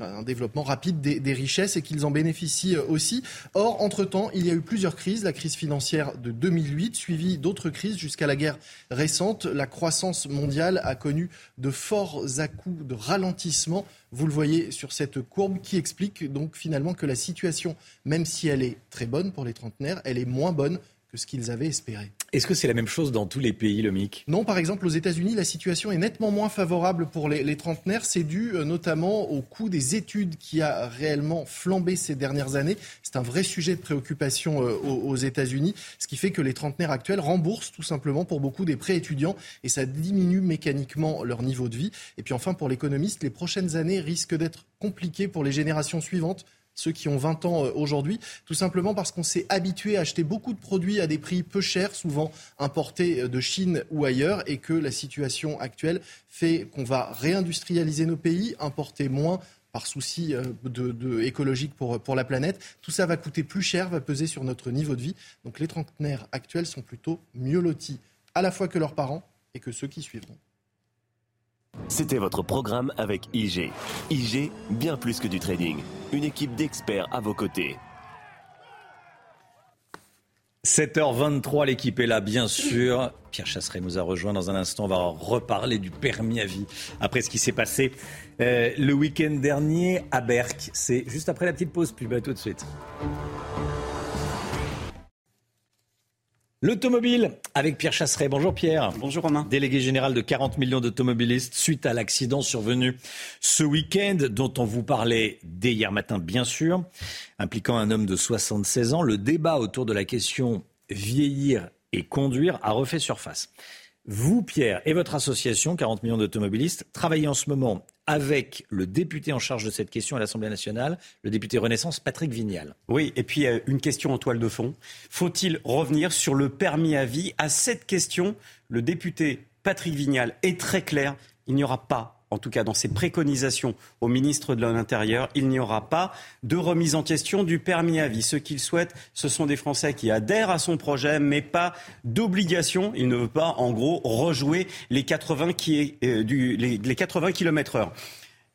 un développement rapide des, des richesses et qu'ils en bénéficient aussi. Or, entre-temps, il y a eu plusieurs crises. La crise financière de 2008, suivie d'autres crises jusqu'à la guerre récente. La croissance mondiale a connu de forts à-coups de ralentissement. Vous le voyez sur cette courbe qui explique donc finalement que la situation, même si elle est très bonne pour les trentenaires, elle est moins bonne que ce qu'ils avaient espéré. Est-ce que c'est la même chose dans tous les pays, le MIC Non, par exemple, aux États-Unis, la situation est nettement moins favorable pour les, trentenaires. C'est dû euh, notamment au coût des études qui a réellement flambé ces dernières années. C'est un vrai sujet de préoccupation euh, aux, États-Unis, ce qui fait que les trentenaires actuels remboursent tout simplement pour beaucoup des prêts étudiants et ça diminue mécaniquement leur niveau de vie. Et puis enfin, pour l'économiste, les prochaines années risquent d'être compliquées pour les générations suivantes ceux qui ont 20 ans euh, aujourd'hui, tout simplement parce qu'on s'est habitué à acheter beaucoup de produits à des prix peu chers, souvent importés euh, de Chine ou ailleurs, et que la situation actuelle fait qu'on va réindustrialiser nos pays, importer moins par souci euh, écologique pour, pour la planète. Tout ça va coûter plus cher, va peser sur notre niveau de vie. Donc les trentenaires actuels sont plutôt mieux lotis, à la fois que leurs parents et que ceux qui suivront. C'était votre programme avec IG. IG, bien plus que du trading. Une équipe d'experts à vos côtés. 7h23, l'équipe est là, bien sûr. Pierre Chasseret nous a rejoint dans un instant. On va reparler du permis à vie après ce qui s'est passé euh, le week-end dernier à Berck. C'est juste après la petite pause. Puis bah, tout de suite. L'automobile avec Pierre Chasseret. Bonjour Pierre. Bonjour Romain. Délégué général de 40 millions d'automobilistes suite à l'accident survenu ce week-end dont on vous parlait dès hier matin bien sûr, impliquant un homme de 76 ans. Le débat autour de la question vieillir et conduire a refait surface. Vous, Pierre, et votre association, 40 millions d'automobilistes, travaillez en ce moment avec le député en charge de cette question à l'Assemblée nationale, le député Renaissance, Patrick Vignal. Oui, et puis euh, une question en toile de fond. Faut-il revenir sur le permis à vie? À cette question, le député Patrick Vignal est très clair. Il n'y aura pas en tout cas dans ses préconisations au ministre de l'Intérieur, il n'y aura pas de remise en question du permis à vie. Ce qu'il souhaite, ce sont des Français qui adhèrent à son projet, mais pas d'obligation. Il ne veut pas, en gros, rejouer les 80, qui euh, du, les, les 80 km heure.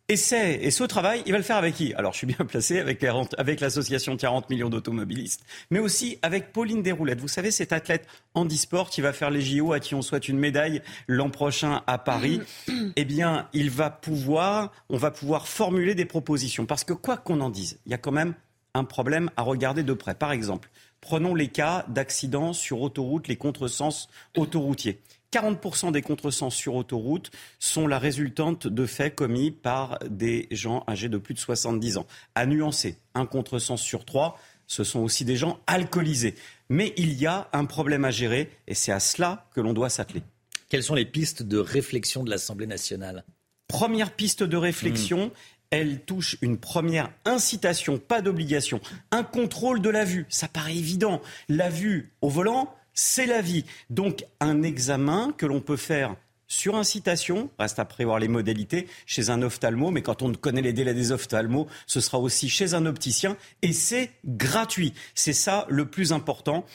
Et, et ce travail, il va le faire avec qui? Alors, je suis bien placé avec, avec l'association 40 millions d'automobilistes, mais aussi avec Pauline Desroulettes. Vous savez, cette athlète handisport qui va faire les JO, à qui on souhaite une médaille l'an prochain à Paris. eh bien, il va pouvoir, on va pouvoir formuler des propositions. Parce que quoi qu'on en dise, il y a quand même un problème à regarder de près. Par exemple, prenons les cas d'accidents sur autoroute, les contresens autoroutiers. 40% des contresens sur autoroute sont la résultante de faits commis par des gens âgés de plus de 70 ans. À nuancer, un contresens sur trois, ce sont aussi des gens alcoolisés. Mais il y a un problème à gérer et c'est à cela que l'on doit s'atteler. Quelles sont les pistes de réflexion de l'Assemblée nationale? Première piste de réflexion, hmm. elle touche une première incitation, pas d'obligation, un contrôle de la vue. Ça paraît évident. La vue au volant, c'est la vie. Donc un examen que l'on peut faire sur incitation, reste à prévoir les modalités, chez un ophtalmo, mais quand on connaît les délais des ophtalmos, ce sera aussi chez un opticien, et c'est gratuit. C'est ça le plus important.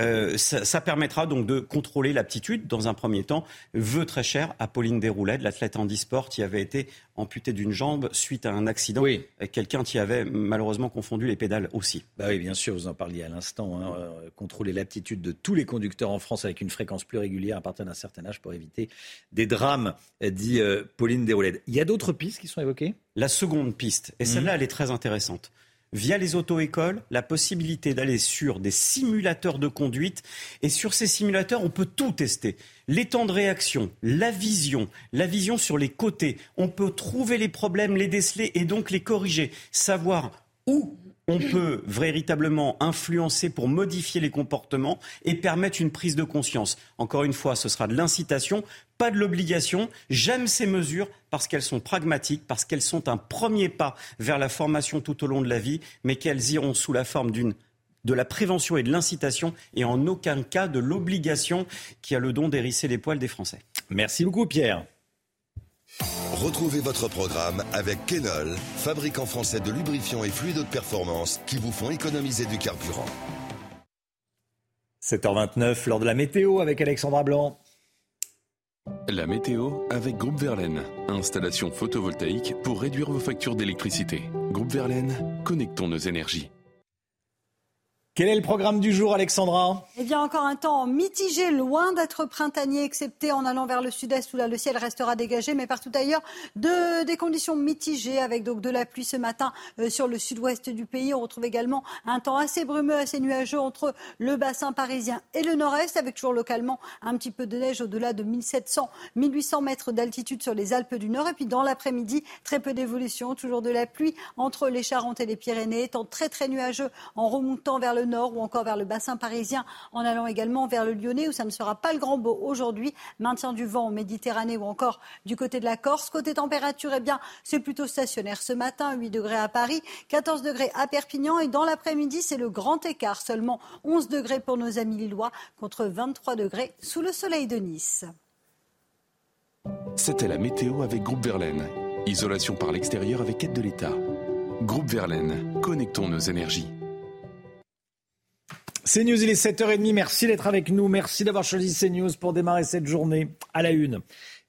Euh, ça, permettra donc de contrôler l'aptitude, dans un premier temps, vœu très cher à Pauline Desroulettes, l'athlète handisport qui avait été amputé d'une jambe suite à un accident. Oui. Quelqu'un qui avait malheureusement confondu les pédales aussi. Bah oui, bien sûr, vous en parliez à l'instant. Hein, euh, contrôler l'aptitude de tous les conducteurs en France avec une fréquence plus régulière à partir d'un certain âge pour éviter des drames, dit euh, Pauline Desroulettes. Il y a d'autres pistes qui sont évoquées? La seconde piste, et celle-là, mhm. elle est très intéressante via les auto-écoles, la possibilité d'aller sur des simulateurs de conduite. Et sur ces simulateurs, on peut tout tester. Les temps de réaction, la vision, la vision sur les côtés. On peut trouver les problèmes, les déceler et donc les corriger. Savoir où on peut véritablement influencer pour modifier les comportements et permettre une prise de conscience. Encore une fois, ce sera de l'incitation, pas de l'obligation. J'aime ces mesures parce qu'elles sont pragmatiques, parce qu'elles sont un premier pas vers la formation tout au long de la vie, mais qu'elles iront sous la forme de la prévention et de l'incitation et en aucun cas de l'obligation qui a le don d'hérisser les poils des Français. Merci beaucoup Pierre. Retrouvez votre programme avec Kenol, fabricant français de lubrifiants et fluides de performance qui vous font économiser du carburant. 7h29, lors de la météo avec Alexandra Blanc. La météo avec Groupe Verlaine. Installation photovoltaïque pour réduire vos factures d'électricité. Groupe Verlaine, connectons nos énergies. Quel est le programme du jour, Alexandra Eh bien, encore un temps mitigé, loin d'être printanier, excepté en allant vers le sud-est où là, le ciel restera dégagé, mais partout ailleurs, de, des conditions mitigées avec donc de la pluie ce matin euh, sur le sud-ouest du pays. On retrouve également un temps assez brumeux, assez nuageux entre le bassin parisien et le nord-est, avec toujours localement un petit peu de neige au-delà de 1700, 1800 mètres d'altitude sur les Alpes du Nord. Et puis dans l'après-midi, très peu d'évolution, toujours de la pluie entre les Charentes et les Pyrénées, temps très très nuageux en remontant vers le nord ou encore vers le bassin parisien, en allant également vers le Lyonnais où ça ne sera pas le grand beau aujourd'hui. Maintien du vent en Méditerranée ou encore du côté de la Corse. Côté température, eh bien, c'est plutôt stationnaire ce matin, 8 degrés à Paris, 14 degrés à Perpignan et dans l'après-midi, c'est le grand écart, seulement 11 degrés pour nos amis lillois contre 23 degrés sous le soleil de Nice. C'était la météo avec Groupe Verlaine. Isolation par l'extérieur avec aide de l'État. Groupe Verlaine, connectons nos énergies. CNews, il est 7h30. Merci d'être avec nous. Merci d'avoir choisi CNews pour démarrer cette journée à la une.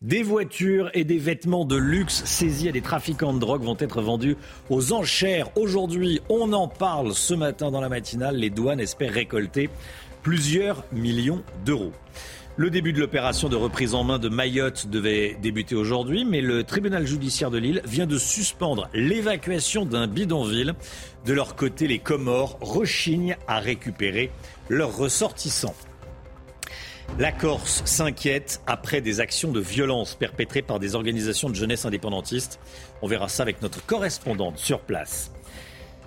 Des voitures et des vêtements de luxe saisis à des trafiquants de drogue vont être vendus aux enchères. Aujourd'hui, on en parle ce matin dans la matinale. Les douanes espèrent récolter plusieurs millions d'euros. Le début de l'opération de reprise en main de Mayotte devait débuter aujourd'hui, mais le tribunal judiciaire de Lille vient de suspendre l'évacuation d'un bidonville. De leur côté, les Comores rechignent à récupérer leurs ressortissants. La Corse s'inquiète après des actions de violence perpétrées par des organisations de jeunesse indépendantistes. On verra ça avec notre correspondante sur place.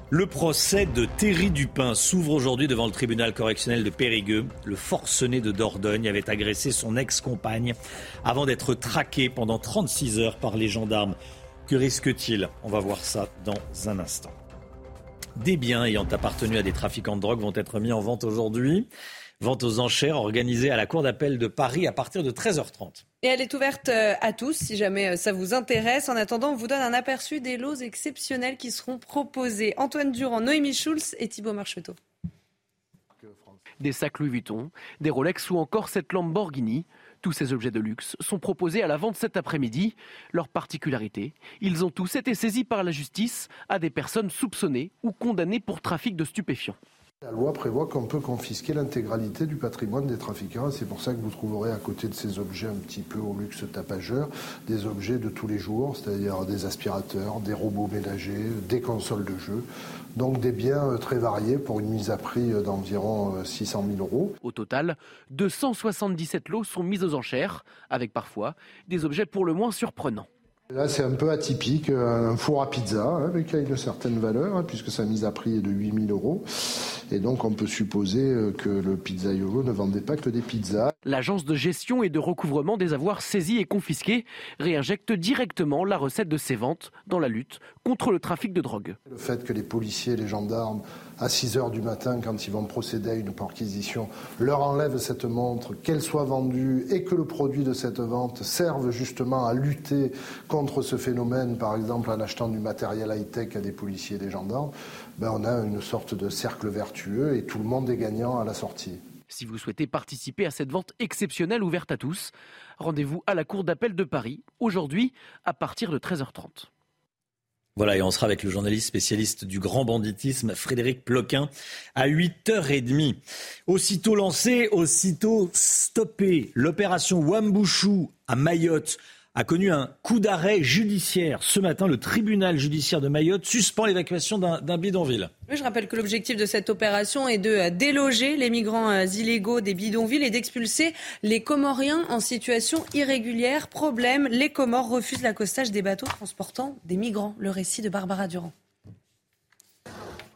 Le procès de Thierry Dupin s'ouvre aujourd'hui devant le tribunal correctionnel de Périgueux. Le forcené de Dordogne avait agressé son ex-compagne avant d'être traqué pendant 36 heures par les gendarmes. Que risque-t-il? On va voir ça dans un instant. Des biens ayant appartenu à des trafiquants de drogue vont être mis en vente aujourd'hui. Vente aux enchères organisée à la Cour d'appel de Paris à partir de 13h30. Et elle est ouverte euh, à tous si jamais euh, ça vous intéresse. En attendant, on vous donne un aperçu des lots exceptionnels qui seront proposés. Antoine Durand, Noémie Schulz et Thibault Marcheteau. Des sacs Louis Vuitton, des Rolex ou encore cette Lamborghini. Tous ces objets de luxe sont proposés à la vente cet après-midi. Leur particularité, ils ont tous été saisis par la justice à des personnes soupçonnées ou condamnées pour trafic de stupéfiants. La loi prévoit qu'on peut confisquer l'intégralité du patrimoine des trafiquants. C'est pour ça que vous trouverez à côté de ces objets un petit peu au luxe tapageur, des objets de tous les jours, c'est-à-dire des aspirateurs, des robots ménagers, des consoles de jeux. Donc des biens euh, très variés pour une mise à prix euh, d'environ 600 000 euros. Au total, 277 lots sont mis aux enchères, avec parfois des objets pour le moins surprenants. Là, c'est un peu atypique, un four à pizza, hein, avec une certaine valeur, hein, puisque sa mise à prix est de 8000 euros. Et donc, on peut supposer euh, que le pizzaiolo ne vendait pas que des pizzas. L'agence de gestion et de recouvrement des avoirs saisis et confisqués réinjecte directement la recette de ces ventes dans la lutte contre le trafic de drogue. Le fait que les policiers, les gendarmes, à 6 heures du matin, quand ils vont procéder à une perquisition, leur enlèvent cette montre, qu'elle soit vendue et que le produit de cette vente serve justement à lutter contre ce phénomène, par exemple en achetant du matériel high-tech à des policiers et des gendarmes, ben on a une sorte de cercle vertueux et tout le monde est gagnant à la sortie. Si vous souhaitez participer à cette vente exceptionnelle ouverte à tous, rendez-vous à la Cour d'appel de Paris aujourd'hui à partir de 13h30. Voilà, et on sera avec le journaliste spécialiste du grand banditisme, Frédéric Ploquin, à 8h30. Aussitôt lancé, aussitôt stoppé, l'opération Wambouchou à Mayotte a connu un coup d'arrêt judiciaire. Ce matin, le tribunal judiciaire de Mayotte suspend l'évacuation d'un bidonville. je rappelle que l'objectif de cette opération est de euh, déloger les migrants euh, illégaux des bidonvilles et d'expulser les Comoriens en situation irrégulière. Problème, les Comores refusent l'accostage des bateaux transportant des migrants. Le récit de Barbara Durand.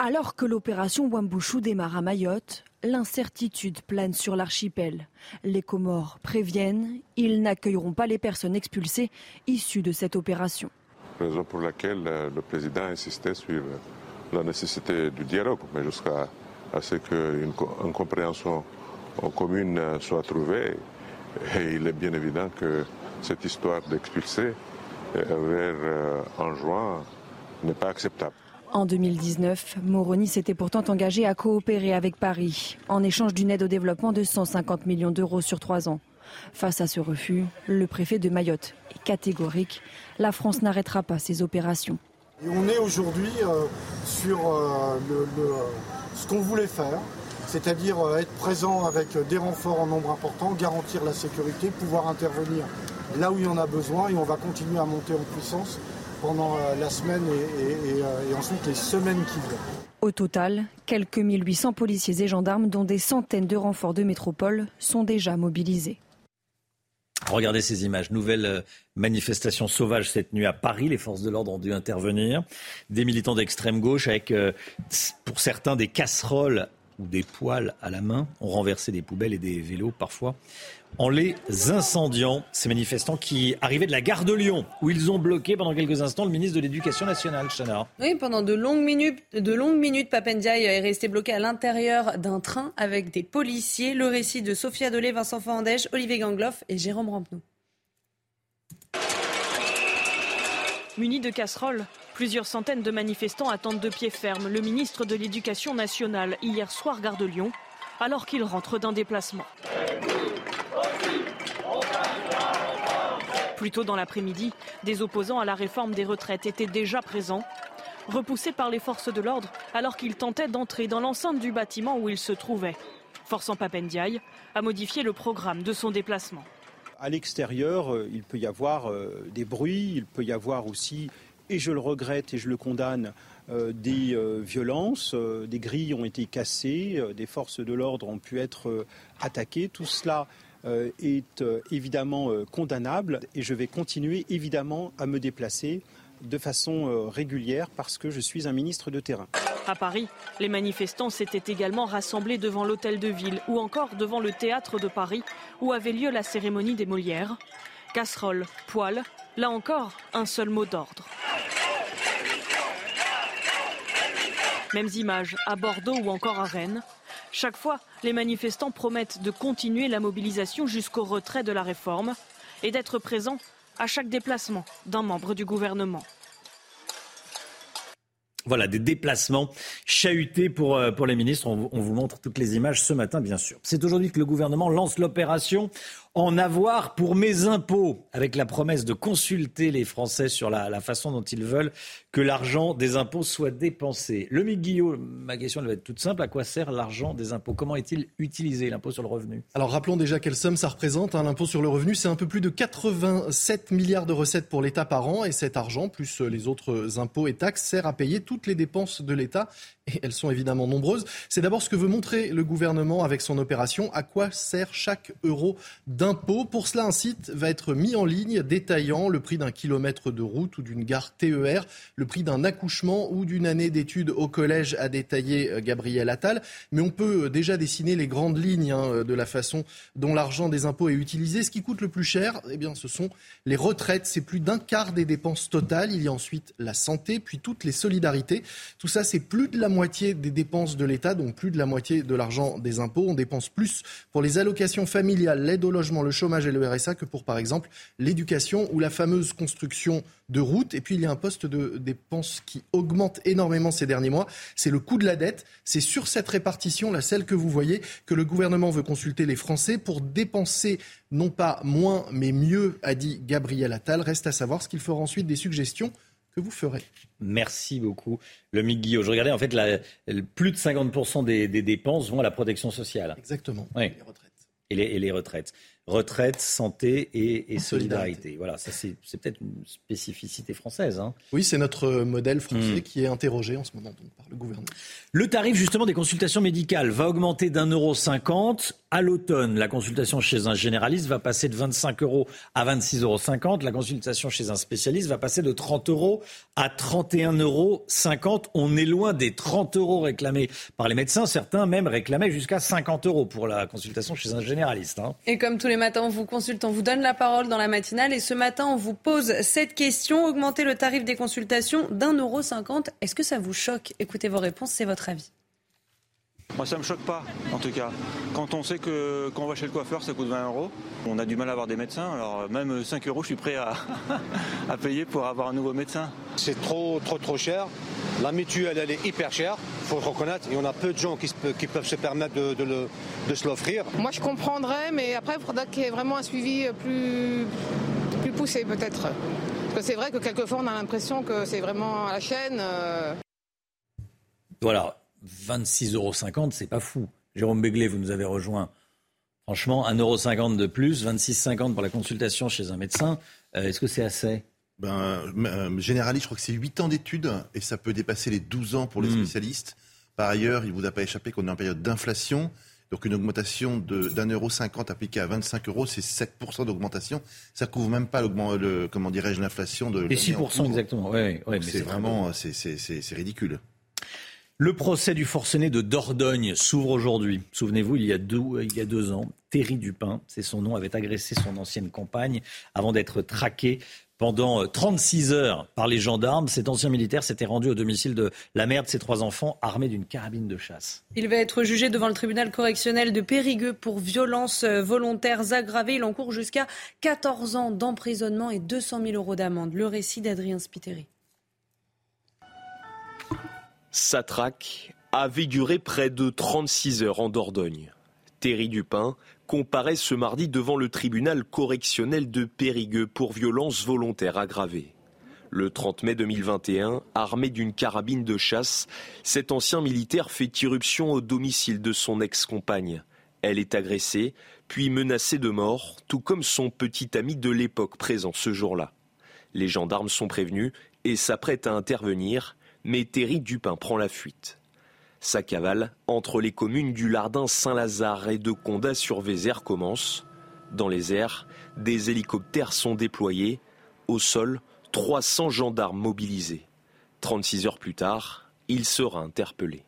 Alors que l'opération Wambouchou démarre à Mayotte, l'incertitude plane sur l'archipel. Les Comores préviennent, ils n'accueilleront pas les personnes expulsées issues de cette opération. Raison pour laquelle euh, le président insistait sur euh, la nécessité du dialogue, mais jusqu'à ce qu'une compréhension commune euh, soit trouvée. Et il est bien évident que cette histoire d'expulser vers en juin n'est pas acceptable. En 2019, Moroni s'était pourtant engagé à coopérer avec Paris en échange d'une aide au développement de 150 millions d'euros sur trois ans. Face à ce refus, le préfet de Mayotte est catégorique. La France n'arrêtera pas ces opérations. on est aujourd'hui euh, sur euh, ce qu'on voulait faire, c'est-à-dire euh, être présent avec des renforts en nombre important, garantir la sécurité, pouvoir intervenir là où il y en a besoin et on va continuer à monter en puissance pendant la semaine et, et ensuite les semaines qui viennent. Au total, quelques 1800 policiers et gendarmes, dont des centaines de renforts de métropole, sont déjà mobilisés. Regardez ces images. Nouvelle euh, manifestation sauvage cette nuit à Paris. Les forces de l'ordre ont dû intervenir. Des militants d'extrême gauche avec, euh, pour certains, des casseroles ou des poils à la main ont renversé des poubelles et des vélos parfois en les incendiant. Ces manifestants qui arrivaient de la gare de Lyon, où ils ont bloqué pendant quelques instants le ministre de l'Éducation nationale, Chana. Oui, pendant de longues minutes, de longues minutes, Papendiaï est resté bloqué à l'intérieur d'un train avec des policiers. Le récit de Sophia Dolé, Vincent Fandège, Olivier Gangloff et Jérôme Rampenou. Munis de casseroles, plusieurs centaines de manifestants attendent de pied ferme le ministre de l'Éducation nationale hier soir gare de Lyon, alors qu'il rentre d'un déplacement. Plus tôt dans l'après-midi, des opposants à la réforme des retraites étaient déjà présents, repoussés par les forces de l'ordre alors qu'ils tentaient d'entrer dans l'enceinte du bâtiment où ils se trouvaient, forçant Papendiaï à modifier le programme de son déplacement. À l'extérieur, euh, il peut y avoir euh, des bruits, il peut y avoir aussi, et je le regrette et je le condamne, euh, des violences, des grilles ont été cassées, des forces de l'ordre ont pu être attaquées. Tout cela est euh, évidemment euh, condamnable et je vais continuer évidemment à me déplacer de façon régulière parce que je suis un ministre de terrain. À Paris, les manifestants s'étaient également rassemblés devant l'hôtel de ville ou encore devant le théâtre de Paris où avait lieu la cérémonie des Molières. Casserole, poêle, là encore, un seul mot d'ordre. Mêmes images à Bordeaux ou encore à Rennes. Chaque fois, les manifestants promettent de continuer la mobilisation jusqu'au retrait de la réforme et d'être présents à chaque déplacement d'un membre du gouvernement. Voilà, des déplacements chahutés pour, euh, les ministres. On, vous montre toutes les images ce matin, bien sûr. C'est aujourd'hui que le gouvernement lance l'opération en avoir pour mes impôts, avec la promesse de consulter les Français sur la, façon dont ils veulent que l'argent des impôts soit dépensé. Le Guillaume, ma question va être toute simple. À quoi sert l'argent des impôts? Comment est-il utilisé, l'impôt sur le revenu? Alors rappelons déjà quelle somme ça représente. Hein. L'impôt sur le revenu, c'est un peu plus de 87 milliards de recettes pour l'État par an. Et cet argent, plus les autres impôts et taxes, sert à payer toutes les dépenses de l'État. Et elles sont évidemment nombreuses. C'est d'abord ce que veut montrer le gouvernement avec son opération. À quoi sert chaque euro d'impôt. Pour cela, un site va être mis en ligne détaillant le prix d'un kilomètre de route ou d'une gare TER, le prix d'un accouchement ou d'une année d'études au collège, a détaillé euh, Gabriel Attal. Mais on peut euh, déjà dessiner les grandes lignes hein, euh, de la façon dont l'argent des impôts est utilisé. Ce qui coûte le plus cher, eh bien, ce sont les retraites. C'est plus d'un quart des dépenses totales. Il y a ensuite la santé, puis toutes les solidarités. Tout ça, c'est plus de la moitié des dépenses de l'État, donc plus de la moitié de l'argent des impôts. On dépense plus pour les allocations familiales, l'aide au logement le chômage et le RSA que pour, par exemple, l'éducation ou la fameuse construction de routes. Et puis, il y a un poste de dépenses qui augmente énormément ces derniers mois. C'est le coût de la dette. C'est sur cette répartition, la celle que vous voyez, que le gouvernement veut consulter les Français pour dépenser non pas moins, mais mieux, a dit Gabriel Attal. Reste à savoir ce qu'il fera ensuite des suggestions que vous ferez. Merci beaucoup, le Guillaume. Je regardais, en fait, plus de 50% des, dépenses vont à la protection sociale. Exactement. Les retraites. et les retraites retraite, santé et, solidarité. Voilà, ça c'est peut-être une spécificité française. Hein. Oui, c'est notre modèle français hmm. qui est interrogé en ce moment par le gouvernement. Le tarif justement des consultations médicales va augmenter d'un euro cinquante à l'automne. La consultation chez un généraliste va passer de 25 euros à 26,50 euros. La consultation chez un spécialiste va passer de 30 euros à 31,50 euros. On est loin des 30 euros réclamés par les médecins. Certains même réclamaient jusqu'à 50 euros pour la consultation chez un généraliste. Hein. Et comme tous les matins, on vous consulte, on vous donne la parole dans la matinale. Et ce matin, on vous pose cette question. Augmenter le tarif des consultations d'un euro cinquante, est-ce que ça vous choque? Écoutez vos réponses, c'est votre avis. Moi, ça me choque pas, en tout cas. Quand on sait que quand on va chez le coiffeur, ça coûte 20 euros, on a du mal à avoir des médecins. Alors, même 5 euros, je suis prêt à, à payer pour avoir un nouveau médecin. C'est trop, trop, trop cher. La mutuelle, elle est hyper chère, il faut le reconnaître. Y en a peu de gens qui, peuvent se permettre de, se l'offrir. Moi, je comprendrais, mais après, il faudra qu'il y ait vraiment un suivi plus, plus poussé, peut-être. Parce que c'est vrai que quelquefois, on a l'impression que c'est vraiment à la chaîne. Euh. Voilà, 26,50 euros, c'est pas fou. Jérôme Béglé, vous nous avez rejoint. Franchement, 1,50€ de plus, 26,50 pour la consultation chez un médecin, euh, est-ce que c'est assez? Ben, euh, je crois que c'est 8 ans d'études et ça peut dépasser les 12 ans pour les hmm. spécialistes. Par ailleurs, il ne vous a pas échappé qu'on est en période d'inflation. Donc une augmentation d'un euro cinquante appliquée à 25 euros, c'est 7% d'augmentation. Ça couvre même pas le, comment dirais-je, l'inflation de. Et 6% exactement. Ouais, ouais, c'est vraiment, c'est ridicule. Le procès du forcené de Dordogne s'ouvre aujourd'hui. Souvenez-vous, il, y a deux, ans, Thierry Dupin, c'est son nom, avait agressé son ancienne compagne avant d'être traqué pendant 36 heures par les gendarmes. Cet ancien militaire s'était rendu au domicile de la mère de ses trois enfants, armé d'une carabine de chasse. Il va être jugé devant le tribunal correctionnel de Périgueux pour violences volontaires aggravées. Il encourt jusqu'à 14 ans d'emprisonnement et 200 000 euros d'amende. Le récit d'Adrien Spiteri. Sa traque avait duré près de 36 heures en Dordogne. Thierry Dupin comparaît ce mardi devant le tribunal correctionnel de Périgueux pour violence volontaire aggravée. Le 30 mai 2021, armé d'une carabine de chasse, cet ancien militaire fait irruption au domicile de son ex-compagne. Elle est agressée, puis menacée de mort, tout comme son petit ami de l'époque présent ce jour-là. Les gendarmes sont prévenus et s'apprêtent à intervenir mais Thierry Dupin prend la fuite. Sa cavale entre les communes du Lardin Saint-Lazare et de Condat sur Vézère commence. Dans les airs, des hélicoptères sont déployés. Au sol, 300 gendarmes mobilisés. 36 heures plus tard, il sera interpellé.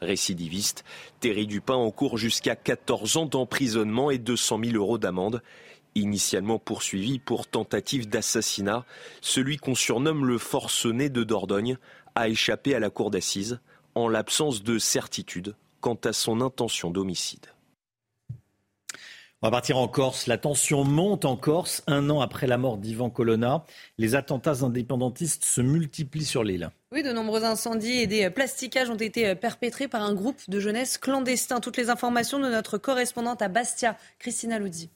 Récidiviste, Thierry Dupin encourt jusqu'à 14 ans d'emprisonnement et 200 000 euros d'amende. Initialement poursuivi pour tentative d'assassinat, celui qu'on surnomme le forcené de Dordogne a échappé à la cour d'assises en l'absence de certitude quant à son intention d'homicide. On va partir en Corse. La tension monte en Corse un an après la mort d'Ivan Colonna. Les attentats indépendantistes se multiplient sur l'île. Oui, de nombreux incendies et des plastiquages ont été perpétrés par un groupe de jeunesse clandestin. Toutes les informations de notre correspondante à Bastia, Christina Luzzi.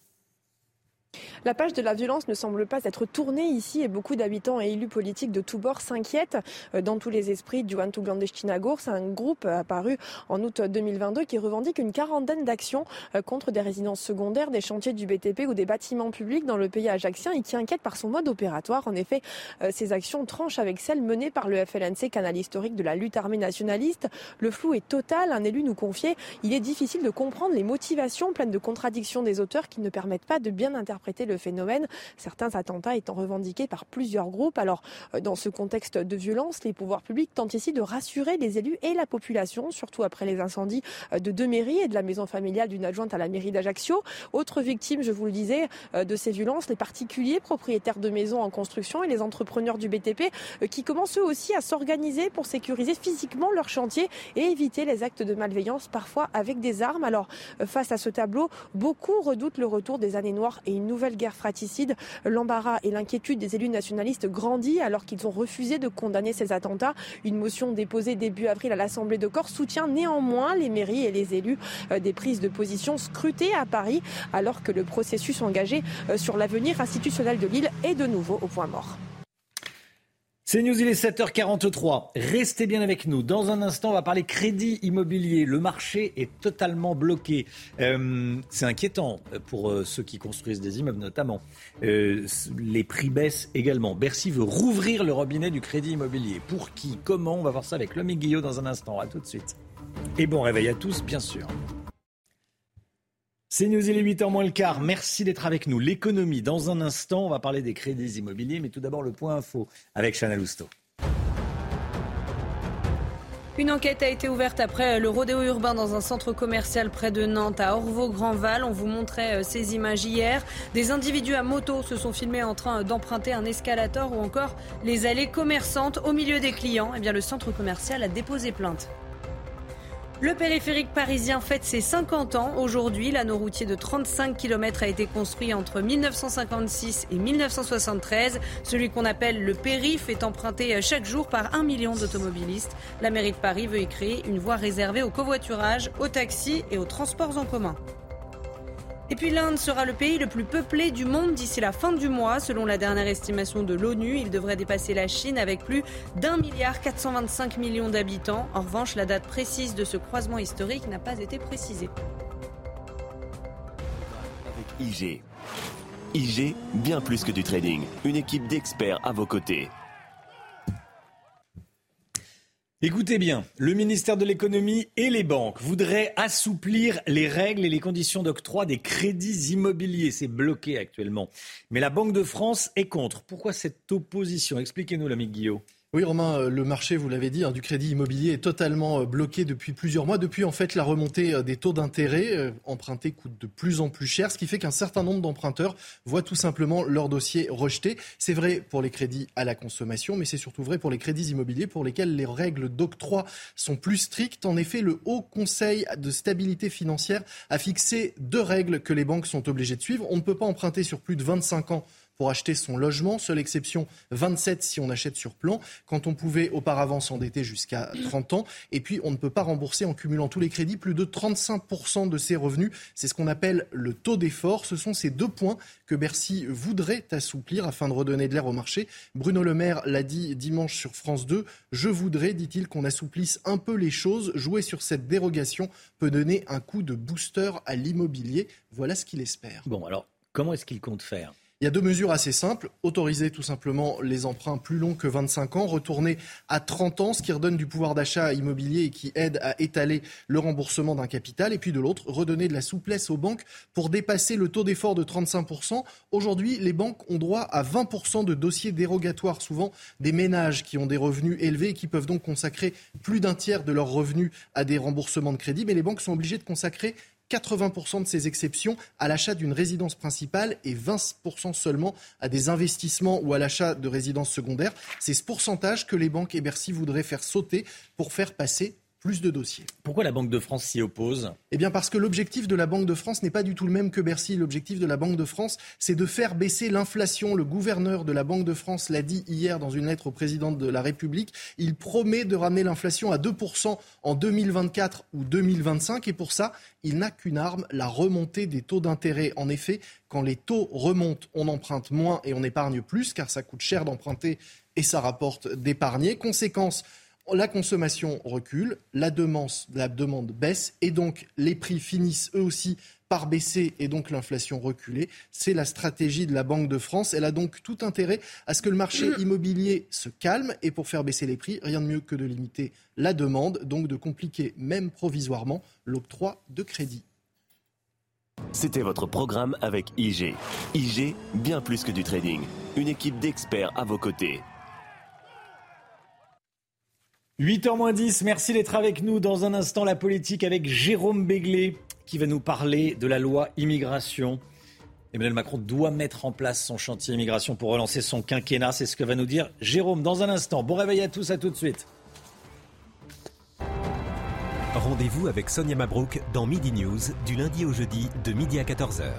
La page de la violence ne semble pas être tournée ici et beaucoup d'habitants et élus politiques de tous bords s'inquiètent. Euh, dans tous les esprits, Juantu Glandestinagour, c'est un groupe apparu en août 2022 qui revendique une quarantaine d'actions euh, contre des résidences secondaires, des chantiers du BTP ou des bâtiments publics dans le pays ajaxien et qui inquiète par son mode opératoire. En effet, euh, ces actions tranchent avec celles menées par le FLNC, canal historique de la lutte armée nationaliste. Le flou est total. Un élu nous confiait, il est difficile de comprendre les motivations pleines de contradictions des auteurs qui ne permettent pas de bien interpréter le phénomène, certains attentats étant revendiqués par plusieurs groupes. Alors, euh, dans ce contexte de violence, les pouvoirs publics tentent ici de rassurer les élus et la population, surtout après les incendies euh, de deux mairies et de la maison familiale d'une adjointe à la mairie d'Ajaccio. Autre victime, je vous le disais, euh, de ces violences, les particuliers propriétaires de maisons en construction et les entrepreneurs du BTP qui commencent eux aussi à s'organiser pour sécuriser physiquement leur chantier et éviter les actes de malveillance, parfois avec des armes. Alors, face à ce tableau, beaucoup redoutent le retour des années noires et une nouvelle guerre fratricide. L'embarras et l'inquiétude des élus nationalistes grandit alors qu'ils ont refusé de condamner ces attentats. Une motion déposée début avril à l'Assemblée de Corse soutient néanmoins les mairies et les élus euh, des prises de position scrutées à Paris alors que le processus engagé euh, sur l'avenir institutionnel de l'île est de nouveau au point mort. C'est News, il est 7h43. Restez bien avec nous. Dans un instant, on va parler crédit immobilier. Le marché est totalement bloqué. Euh, c'est inquiétant pour euh, ceux qui construisent des immeubles notamment. Euh, les prix baissent également. Bercy veut rouvrir le robinet du crédit immobilier. Pour qui? Comment? On va voir ça avec Lomi Guillot dans un instant. À tout de suite. Et bon réveil à tous, bien sûr. C'est News, il est 8h moins le quart. Merci d'être avec nous. L'économie, dans un instant, on va parler des crédits immobiliers, mais tout d'abord le point info avec Chanel Housteau. Une enquête a été ouverte après le rodéo urbain dans un centre commercial près de Nantes, à Orvaux-Grandval. On vous montrait euh, ces images hier. Des individus à moto se sont filmés en train d'emprunter un escalator ou encore les allées commerçantes au milieu des clients. Eh bien, le centre commercial a déposé plainte. Le périphérique parisien fête ses 50 ans. Aujourd'hui, l'anneau routier de 35 km a été construit entre 1956 et 1973. Celui qu'on appelle le périph est emprunté chaque jour par un million d'automobilistes. La mairie de Paris veut y créer une voie réservée au covoiturage, aux taxis et aux transports en commun. Et puis l'Inde sera le pays le plus peuplé du monde d'ici la fin du mois. Selon la dernière estimation de l'ONU, il devrait dépasser la Chine avec plus d'un milliard 425 millions d'habitants. En revanche, la date précise de ce croisement historique n'a pas été précisée. Avec IG. IG, bien plus que du trading. Une équipe d'experts à vos côtés. Écoutez bien, le ministère de l'économie et les banques voudraient assouplir les règles et les conditions d'octroi des crédits immobiliers. C'est bloqué actuellement. Mais la Banque de France est contre. Pourquoi cette opposition? Expliquez-nous, l'ami Guillaume. Oui, Romain, euh, le marché, vous l'avez dit, hein, du crédit immobilier est totalement euh, bloqué depuis plusieurs mois. Depuis, en fait, la remontée euh, des taux d'intérêt empruntés coûte de plus en plus cher, ce qui fait qu'un certain nombre d'emprunteurs voient tout simplement leur dossier rejeté. C'est vrai pour les crédits à la consommation, mais c'est surtout vrai pour les crédits immobiliers pour lesquels les règles d'octroi sont plus strictes. En effet, le Haut Conseil de stabilité financière a fixé deux règles que les banques sont obligées de suivre. On ne peut pas emprunter sur plus de 25 ans pour acheter son logement. Seule exception, 27 si on achète sur plan, quand on pouvait auparavant s'endetter jusqu'à 30 ans. Et puis, on ne peut pas rembourser en cumulant tous les crédits plus de 35% de ses revenus. C'est ce qu'on appelle le taux d'effort. Ce sont ces deux points que Bercy voudrait assouplir afin de redonner de l'air au marché. Bruno Le Maire l'a dit dimanche sur France 2. Je voudrais, dit-il, qu'on assouplisse un peu les choses. Jouer sur cette dérogation peut donner un coup de booster à l'immobilier. Voilà ce qu'il espère. Bon, alors, comment est-ce qu'il compte faire? Il y a deux mesures assez simples. Autoriser tout simplement les emprunts plus longs que 25 ans, retourner à 30 ans, ce qui redonne du pouvoir d'achat immobilier et qui aide à étaler le remboursement d'un capital. Et puis de l'autre, redonner de la souplesse aux banques pour dépasser le taux d'effort de 35%. Aujourd'hui, les banques ont droit à 20% de dossiers dérogatoires, souvent des ménages qui ont des revenus élevés et qui peuvent donc consacrer plus d'un tiers de leurs revenus à des remboursements de crédit. Mais les banques sont obligées de consacrer 80% de ces exceptions à l'achat d'une résidence principale et 20% seulement à des investissements ou à l'achat de résidences secondaires. C'est ce pourcentage que les banques et Bercy voudraient faire sauter pour faire passer plus de dossiers. Pourquoi la Banque de France s'y oppose? Eh bien parce que l'objectif de la Banque de France n'est pas du tout le même que Bercy. L'objectif de la Banque de France, c'est de faire baisser l'inflation. Le gouverneur de la Banque de France l'a dit hier dans une lettre au président de la République. Il promet de ramener l'inflation à 2% en 2024 ou 2025 et pour ça, il n'a qu'une arme, la remontée des taux d'intérêt. En effet, quand les taux remontent, on emprunte moins et on épargne plus car ça coûte cher d'emprunter et ça rapporte d'épargner. Conséquence, la consommation recule, la demande, la demande baisse et donc les prix finissent eux aussi par baisser et donc l'inflation reculer. C'est la stratégie de la Banque de France. Elle a donc tout intérêt à ce que le marché immobilier se calme et pour faire baisser les prix, rien de mieux que de limiter la demande, donc de compliquer même provisoirement l'octroi de crédit. C'était votre programme avec IG. IG, bien plus que du trading. Une équipe d'experts à vos côtés. 8h 10, merci d'être avec nous. Dans un instant, la politique avec Jérôme Béglé qui va nous parler de la loi immigration. Emmanuel Macron doit mettre en place son chantier immigration pour relancer son quinquennat. C'est ce que va nous dire Jérôme dans un instant. Bon réveil à tous, à tout de suite. Rendez-vous avec Sonia Mabrouk dans Midi News du lundi au jeudi de midi à 14h.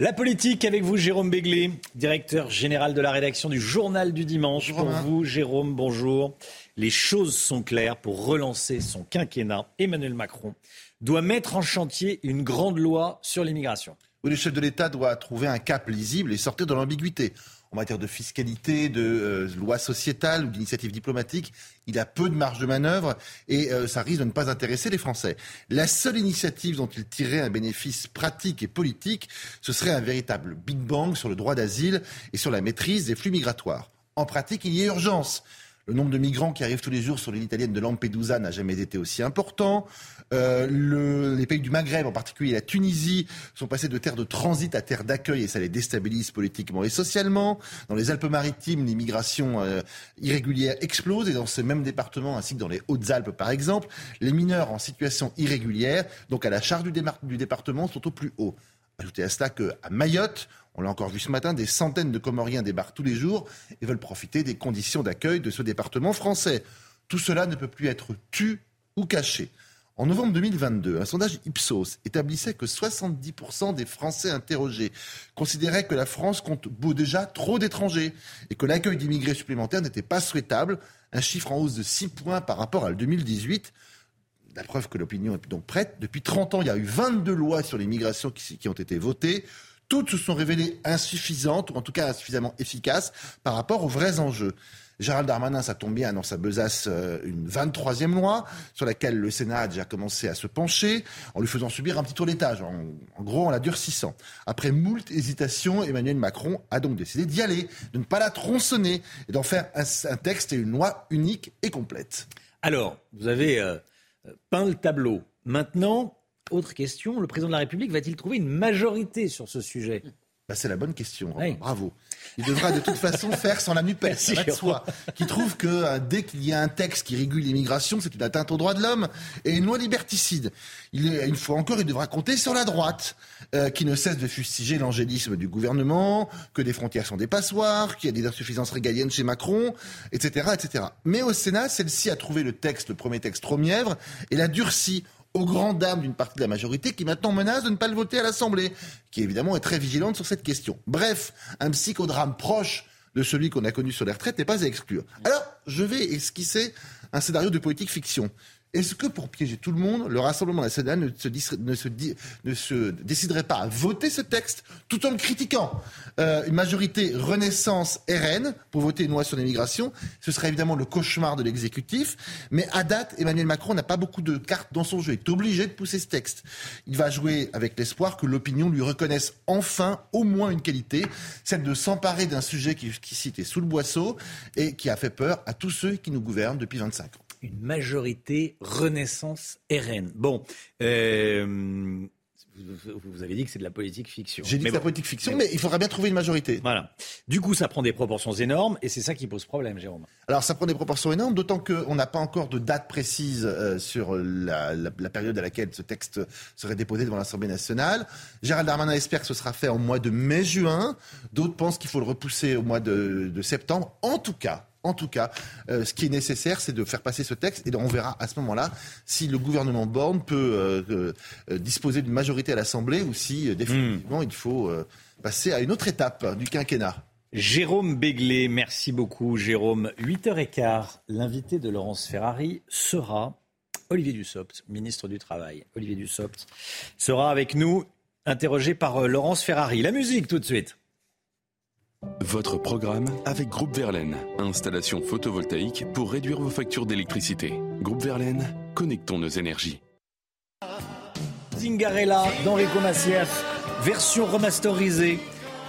La politique avec vous, Jérôme Béglé, directeur général de la rédaction du Journal du Dimanche. pour vous, Jérôme, bonjour. Les choses sont claires pour relancer son quinquennat. Emmanuel Macron doit mettre en chantier une grande loi sur l'immigration. Oui, le chef de l'État doit trouver un cap lisible et sortir de l'ambiguïté en matière de fiscalité, de euh, loi sociétale ou d'initiative diplomatique, il a peu de marge de manœuvre et euh, ça risque de ne pas intéresser les Français. La seule initiative dont il tirerait un bénéfice pratique et politique, ce serait un véritable Big Bang sur le droit d'asile et sur la maîtrise des flux migratoires. En pratique, il y a urgence. Le nombre de migrants qui arrivent tous les jours sur l'île italienne de Lampedusa n'a jamais été aussi important. Euh, les pays du Maghreb, en particulier la Tunisie, sont passés de terre de transit à terre d'accueil et ça les déstabilise politiquement et socialement. Dans les Alpes-Maritimes, l'immigration euh, irrégulière explose et dans ce même département, ainsi que dans les Hautes-Alpes par exemple, les mineurs en situation irrégulière, donc à la charge du, du département, sont au plus haut. Ajoutez à cela qu'à Mayotte, On l'a encore vu ce matin, des centaines de Comoriens débarquent tous les jours et veulent profiter des conditions d'accueil de ce département français. Tout cela ne peut plus être tu ou caché. En novembre 2022, un sondage Ipsos établissait que 70% des Français interrogés considéraient que la France compte déjà trop d'étrangers et que l'accueil d'immigrés supplémentaires n'était pas souhaitable, un chiffre en hausse de 6 points par rapport à 2018. La preuve que l'opinion est donc prête. Depuis 30 ans, il y a eu 22 lois sur l'immigration qui ont été votées. Toutes se sont révélées insuffisantes, ou en tout cas insuffisamment efficaces, par rapport aux vrais enjeux. Gérald Darmanin, ça tombe bien, dans sa besace euh, une 23e loi sur laquelle le Sénat a déjà commencé à se pencher en lui faisant subir un petit tour d'étage, en, gros en la durcissant. Après moult hésitations, Emmanuel Macron a donc décidé d'y aller, de ne pas la tronçonner et d'en faire un, un, texte et une loi unique et complète. Alors, vous avez euh, peint le tableau. Maintenant, autre question, le président de la République va-t-il trouver une majorité sur ce sujet? Bah, c'est la bonne question. Oui. Bravo. Il devra de toute façon faire sans la NUPES, ça va de soi, qui trouve que euh, dès qu'il y a un texte qui régule l'immigration, c'est une atteinte aux droits de l'homme et une loi liberticide. Il, une fois encore, il devra compter sur la droite, euh, qui ne cesse de fustiger l'angélisme du gouvernement, que des frontières sont des passoires, qu'il y a des insuffisances régaliennes chez Macron, etc., etc. Mais au Sénat, celle-ci a trouvé le texte, le premier texte trop mièvre, et l'a durci aux grandes dames d'une partie de la majorité qui maintenant menace de ne pas le voter à l'Assemblée, qui évidemment est très vigilante sur cette question. Bref, un psychodrame proche de celui qu'on a connu sur les retraites n'est pas à exclure. Alors, je vais esquisser un scénario de politique fiction. Est-ce que pour piéger tout le monde, le Rassemblement national ne se, ne se, ne se déciderait pas à voter ce texte tout en le critiquant? Euh, Une majorité Renaissance RN pour voter une loi sur l'immigration, ce serait évidemment le cauchemar de l'exécutif. Mais à date, Emmanuel Macron n'a pas beaucoup de cartes dans son jeu. Il est obligé de pousser ce texte. Il va jouer avec l'espoir que l'opinion lui reconnaisse enfin au moins une qualité, celle de s'emparer d'un sujet qui, qui était sous le boisseau et qui a fait peur à tous ceux qui nous gouvernent depuis 25 ans une majorité Renaissance RN. Bon, euh, vous avez dit que c'est de la politique fiction. J'ai dit que c'est bon. la politique fiction, mais, mais il faudra bien trouver une majorité. Voilà. Du coup, ça prend des proportions énormes et c'est ça qui pose problème, Jérôme. Alors, ça prend des proportions énormes, d'autant qu'on n'a pas encore de date précise euh, sur la, la, la, période à laquelle ce texte serait déposé devant l'Assemblée nationale. Gérald Darmanin espère que ce sera fait en mois de mai-juin. D'autres pensent qu'il faut le repousser au mois de, de septembre. En tout cas, en tout cas, euh, ce qui est nécessaire, c'est de faire passer ce texte et on verra à ce moment-là si le gouvernement Borne peut euh, euh, disposer d'une majorité à l'Assemblée ou si définitivement mmh. il faut passer à une autre étape du quinquennat. Jérôme Béglé, merci beaucoup Jérôme. 8h15, l'invité de Laurence Ferrari sera Olivier Dussopt, ministre du Travail. Olivier Dussopt sera avec nous, interrogé par Laurence Ferrari. La musique tout de suite. Votre programme avec Groupe Verlaine. Installation photovoltaïque pour réduire vos factures d'électricité. Groupe Verlaine, connectons nos énergies. Zingarella d'Enrico Macias, version remasterisée.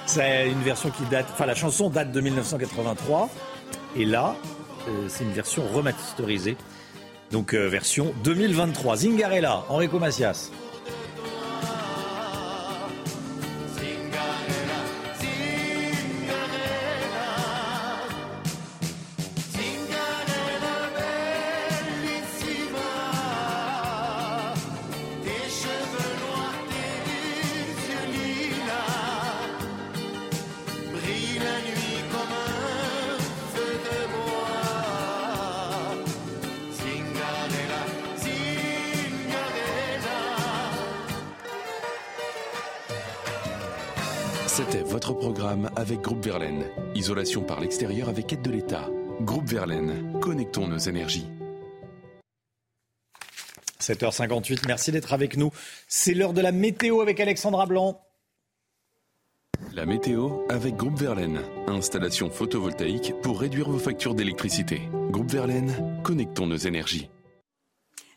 C'est une version qui date, enfin la chanson date de 1983. Et là, euh, c'est une version remasterisée. Donc euh, version 2023. Zingarella, Enrico Macias. Avec Groupe Verlaine. Isolation par l'extérieur avec aide de l'État. Groupe Verlaine, connectons nos énergies. 7h58, merci d'être avec nous. C'est l'heure de la météo avec Alexandra Blanc. La météo avec Groupe Verlaine. Installation photovoltaïque pour réduire vos factures d'électricité. Groupe Verlaine, connectons nos énergies.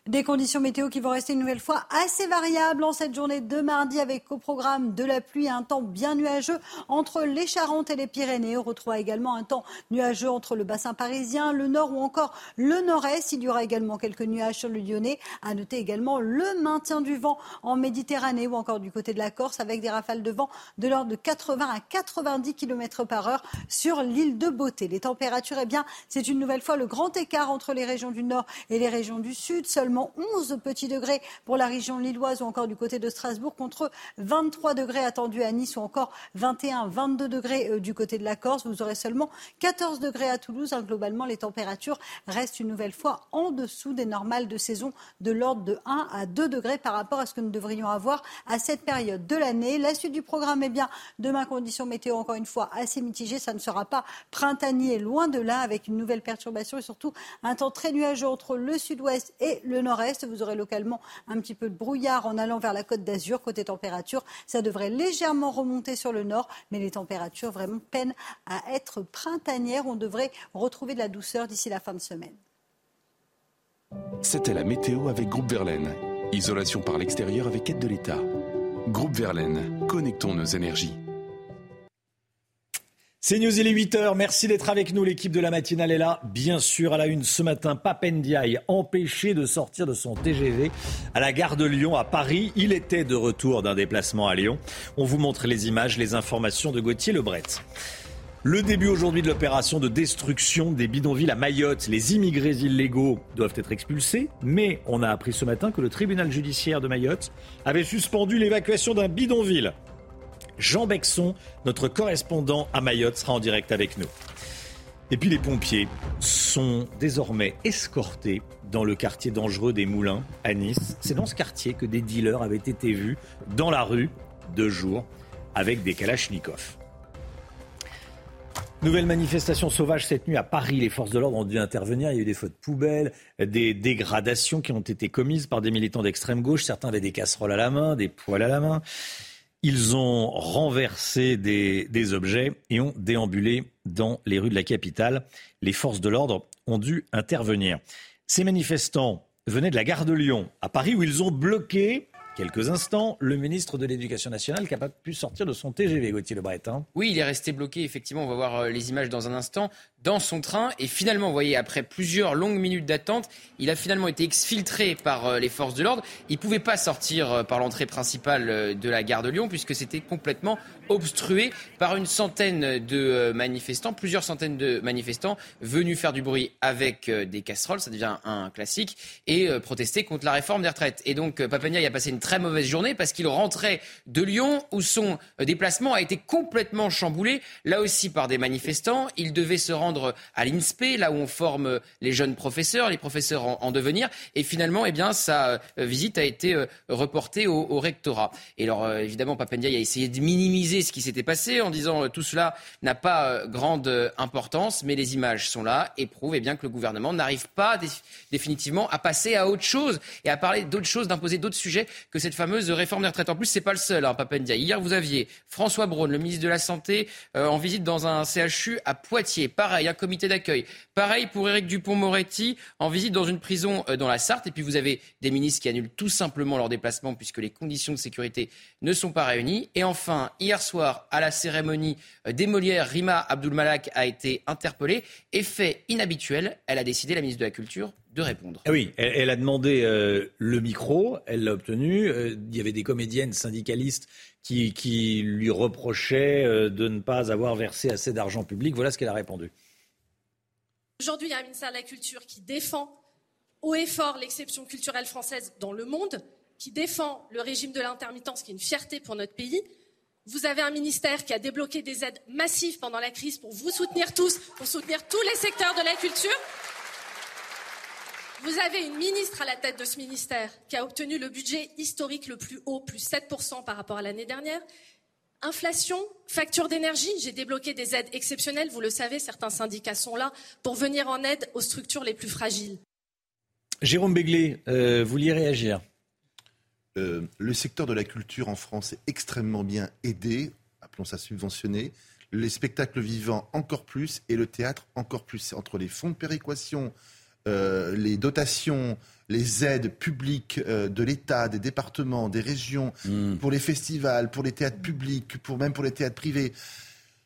Des conditions météo qui vont rester une nouvelle fois assez variables en cette journée de mardi avec au programme de la pluie, un temps bien nuageux entre les Charentes et les Pyrénées. On retrouvera également un temps nuageux entre le bassin parisien, le nord ou encore le nord-est. Il y aura également quelques nuages sur le Lyonnais. À noter également le maintien du vent en Méditerranée ou encore du côté de la Corse avec des rafales de vent de l'ordre de 80 à 90 km par heure sur l'île de Beauté. Les températures, eh bien, c'est une nouvelle fois le grand écart entre les régions du nord et les régions du sud. Seulement seulement 11 petits degrés pour la région lilloise ou encore du côté de Strasbourg, contre 23 degrés attendus à Nice ou encore 21, 22 degrés euh, du côté de la Corse. Vous aurez seulement 14 degrés à Toulouse. Hein, globalement, les températures restent une nouvelle fois en dessous des normales de saison de l'ordre de 1 à 2 degrés par rapport à ce que nous devrions avoir à cette période de l'année. La suite du programme, est bien, demain, conditions météo encore une fois assez mitigées. Ça ne sera pas printanier, loin de là, avec une nouvelle perturbation et surtout un temps très nuageux entre le sud-ouest et le nord-est. Vous aurez localement un petit peu de brouillard en allant vers la côte d'Azur. Côté température, ça devrait légèrement remonter sur le nord, mais les températures vraiment peinent à être printanières. On devrait retrouver de la douceur d'ici la fin de semaine. C'était la météo avec Groupe Verlaine. Isolation par l'extérieur avec aide de l'État. Groupe Verlaine, connectons nos énergies. C'est News, il est 8h. Merci d'être avec nous. L'équipe de la matinale est là. Bien sûr, à la une ce matin, Papendiaï empêché de sortir de son TGV à la gare de Lyon à Paris. Il était de retour d'un déplacement à Lyon. On vous montre les images, les informations de Gauthier Lebret. Le début aujourd'hui de l'opération de destruction des bidonvilles à Mayotte. Les immigrés illégaux doivent être expulsés, mais on a appris ce matin que le tribunal judiciaire de Mayotte avait suspendu l'évacuation d'un bidonville Jean Bexon, notre correspondant à Mayotte, sera en direct avec nous. Et puis les pompiers sont désormais escortés dans le quartier dangereux des Moulins à Nice. C'est dans ce quartier que des dealers avaient été vus dans la rue deux jours avec des kalachnikovs. Nouvelle manifestation sauvage cette nuit à Paris. Les forces de l'ordre ont dû intervenir. Il y a eu des feux de poubelle, des dégradations qui ont été commises par des militants d'extrême gauche. Certains avaient des casseroles à la main, des poêles à la main. Ils ont renversé des, objets et ont déambulé dans les rues de la capitale. Les forces de l'ordre ont dû intervenir. Ces manifestants venaient de la gare de Lyon, à Paris, où ils ont bloqué quelques instants, le ministre de l'Éducation nationale qui n'a pas pu sortir de son TGV, Gauthier Lebret. Hein. Oui, il est resté bloqué, effectivement, on va voir euh, les images dans un instant, dans son train. Et finalement, vous voyez, après plusieurs longues minutes d'attente, il a finalement été exfiltré par euh, les forces de l'ordre. Il ne pouvait pas sortir euh, par l'entrée principale de la gare de Lyon, puisque c'était complètement obstrué par une centaine de manifestants, plusieurs centaines de manifestants venus faire du bruit avec des casseroles, ça devient un classique, et protester contre la réforme des retraites. Et donc, Papania a passé une très mauvaise journée parce qu'il rentrait de Lyon où son euh, déplacement a été complètement chamboulé, là aussi par des manifestants. Il devait se rendre à l'INSPE, là où on forme euh, les jeunes professeurs, les professeurs en, devenir. Et finalement, eh bien, sa euh, visite a été reportée au, rectorat. Et alors, évidemment, Papendia a essayé de minimiser ce qui s'était passé en disant tout cela n'a pas grande importance, mais les images sont là et prouvent eh bien, que le gouvernement n'arrive pas définitivement à passer à autre chose et à parler d'autres choses, d'imposer d'autres sujets que cette fameuse réforme des retraites. En plus, c'est pas le seul, hein, Papendia. Hier, vous aviez François Braun, le ministre de la Santé, euh, en visite dans un CHU à Poitiers. Pareil, un comité d'accueil. Pareil pour Éric Dupont-Moretti, en visite dans une prison euh, dans la Sarthe. Et puis, vous avez des ministres qui annulent tout simplement leur déplacement puisque les conditions de sécurité ne sont pas réunies. Et enfin, hier soir, à la cérémonie euh, des Molières, Rima Abdulmalak a été interpellée. Effet inhabituel, elle a décidé, la ministre de la Culture, de répondre. Ah oui, elle, a demandé euh, le micro, elle l'a obtenu. Il y avait des comédiennes syndicalistes qui, lui reprochaient de ne pas avoir versé assez d'argent public. Voilà ce qu'elle a répondu. Aujourd'hui, il y a un ministère de la Culture qui défend haut et fort l'exception culturelle française dans le monde, qui défend le régime de l'intermittence, qui est une fierté pour notre pays. Vous avez un ministère qui a débloqué des aides massives pendant la crise pour vous soutenir tous, pour soutenir tous les secteurs de la culture. Vous avez une ministre à la tête de ce ministère qui a obtenu le budget historique le plus haut, plus 7% par rapport à l'année dernière. Inflation, facture d'énergie, j'ai débloqué des aides exceptionnelles, vous le savez, certains syndicats sont là pour venir en aide aux structures les plus fragiles. Jérôme Béglé, euh, vous vouliez réagir? Euh, Le secteur de la culture en France est extrêmement bien aidé, appelons ça subventionné. Les spectacles vivants encore plus et le théâtre encore plus. Entre les fonds de péréquation, euh, les dotations, les aides publiques euh, de l'État, des départements, des régions, hmm. pour les festivals, pour les théâtres publics, pour même pour les théâtres privés.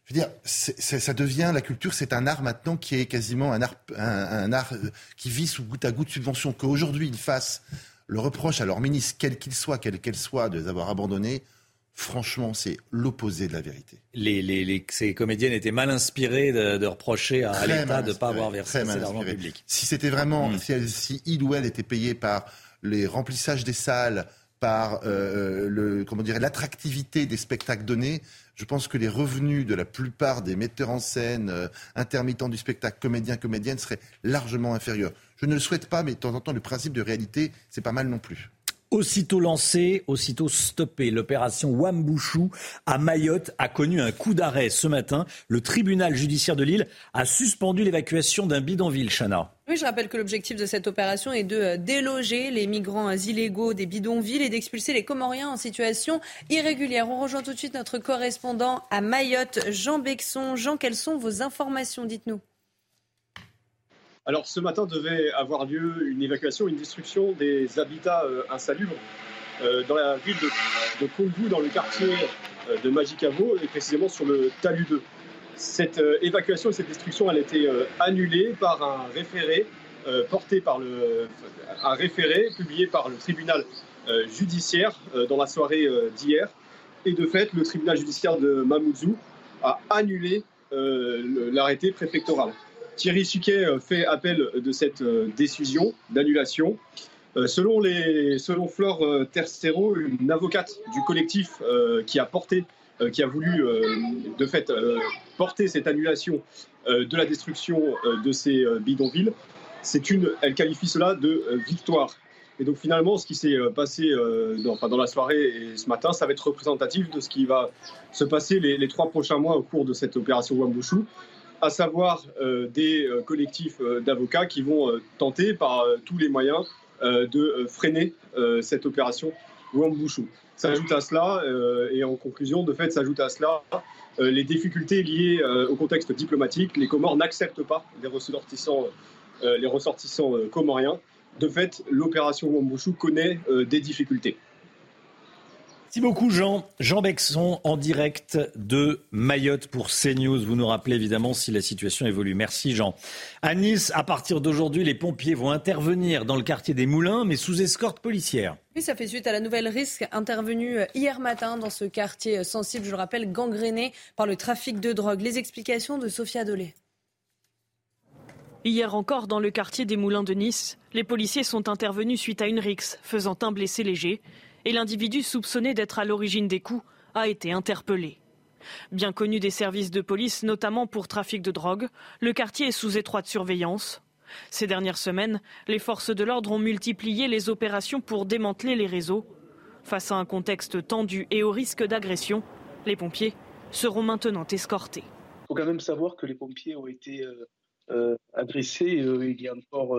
Je veux dire, ça devient la culture, c'est un art maintenant qui est quasiment un art, un, art euh, qui vit sous goutte à goutte de subvention. Qu'aujourd'hui ils fassent le reproche à leur ministre, quel qu'il soit, quelle qu'elle soit, de les avoir abandonnés, franchement, c'est l'opposé de la vérité. Les, ces comédiennes étaient mal inspirées de, reprocher à, l'État de ne pas avoir versé l'argent public. Si c'était vraiment, mm. si, il ou elle était payé par les remplissages des salles, par euh, le, comment dire, l'attractivité des spectacles donnés, je pense que les revenus de la plupart des metteurs en scène, euh, intermittents du spectacle, comédiens, comédiennes, seraient largement inférieurs. Je ne le souhaite pas, mais de temps en temps, le principe de réalité, c'est pas mal non plus. Aussitôt lancé, aussitôt stoppé. L'opération Wambouchou à Mayotte a connu un coup d'arrêt ce matin. Le tribunal judiciaire de Lille a suspendu l'évacuation d'un bidonville, Chana. Oui, je rappelle que l'objectif de cette opération est de euh, déloger les migrants illégaux des bidonvilles et d'expulser les Comoriens en situation irrégulière. On rejoint tout de suite notre correspondant à Mayotte, Jean Bexon. Jean, quelles sont vos informations? Dites-nous. Alors ce matin devait avoir lieu une évacuation, une destruction des habitats euh, insalubres euh, dans la ville de, de dans le quartier euh, de Magicavo, et précisément sur le Talus 2. Cette évacuation et cette destruction, elle a été annulée par un référé porté par le, un référé publié par le tribunal judiciaire dans la soirée d'hier. Et de fait, le tribunal judiciaire de Mamoudzou a annulé l'arrêté préfectoral. Thierry Suquet euh, fait appel de cette euh, décision d'annulation. Euh, selon, Flore Tercero, une avocate du collectif qui a porté, qui a voulu de fait porter cette annulation de la destruction de ces bidonvilles, elle qualifie cela de victoire. Et donc finalement, ce qui s'est passé dans, dans, la soirée et ce matin, ça va être représentatif de ce qui va se passer les, les trois prochains mois au cours de cette opération Wambushu à savoir euh, des euh, collectifs euh, d'avocats qui vont tenter par tous les moyens de freiner cette opération Wambushu. S'ajoute à cela, et en conclusion, de fait, s'ajoute à cela les difficultés liées au contexte diplomatique. Les Comores n'acceptent pas les ressortissants, les ressortissants comoriens. De fait, l'opération Wambushu connaît des difficultés. Merci beaucoup Jean. Jean Bexon en direct de Mayotte pour CNews. Vous nous rappelez évidemment si la situation évolue. Merci Jean. À Nice, à partir d'aujourd'hui, les pompiers vont intervenir dans le quartier des Moulins, mais sous escorte policière. Oui, ça fait suite à la nouvelle risque intervenue hier matin dans ce quartier sensible, je le rappelle, gangréné par le trafic de drogue. Les explications de Sophia Dolé. Hier encore, dans le quartier des Moulins de Nice, les policiers sont intervenus suite à une rixe, faisant un blessé léger et l'individu soupçonné d'être à l'origine des coups a été interpellé. Bien connu des services de police, notamment pour trafic de drogue, le quartier est sous étroite surveillance. Ces dernières semaines, les forces de l'ordre ont multiplié les opérations pour démanteler les réseaux. Face à un contexte tendu et au risque d'agression, les pompiers seront maintenant escortés. Il faut quand même savoir que les pompiers ont été euh, euh, agressés euh, il y a encore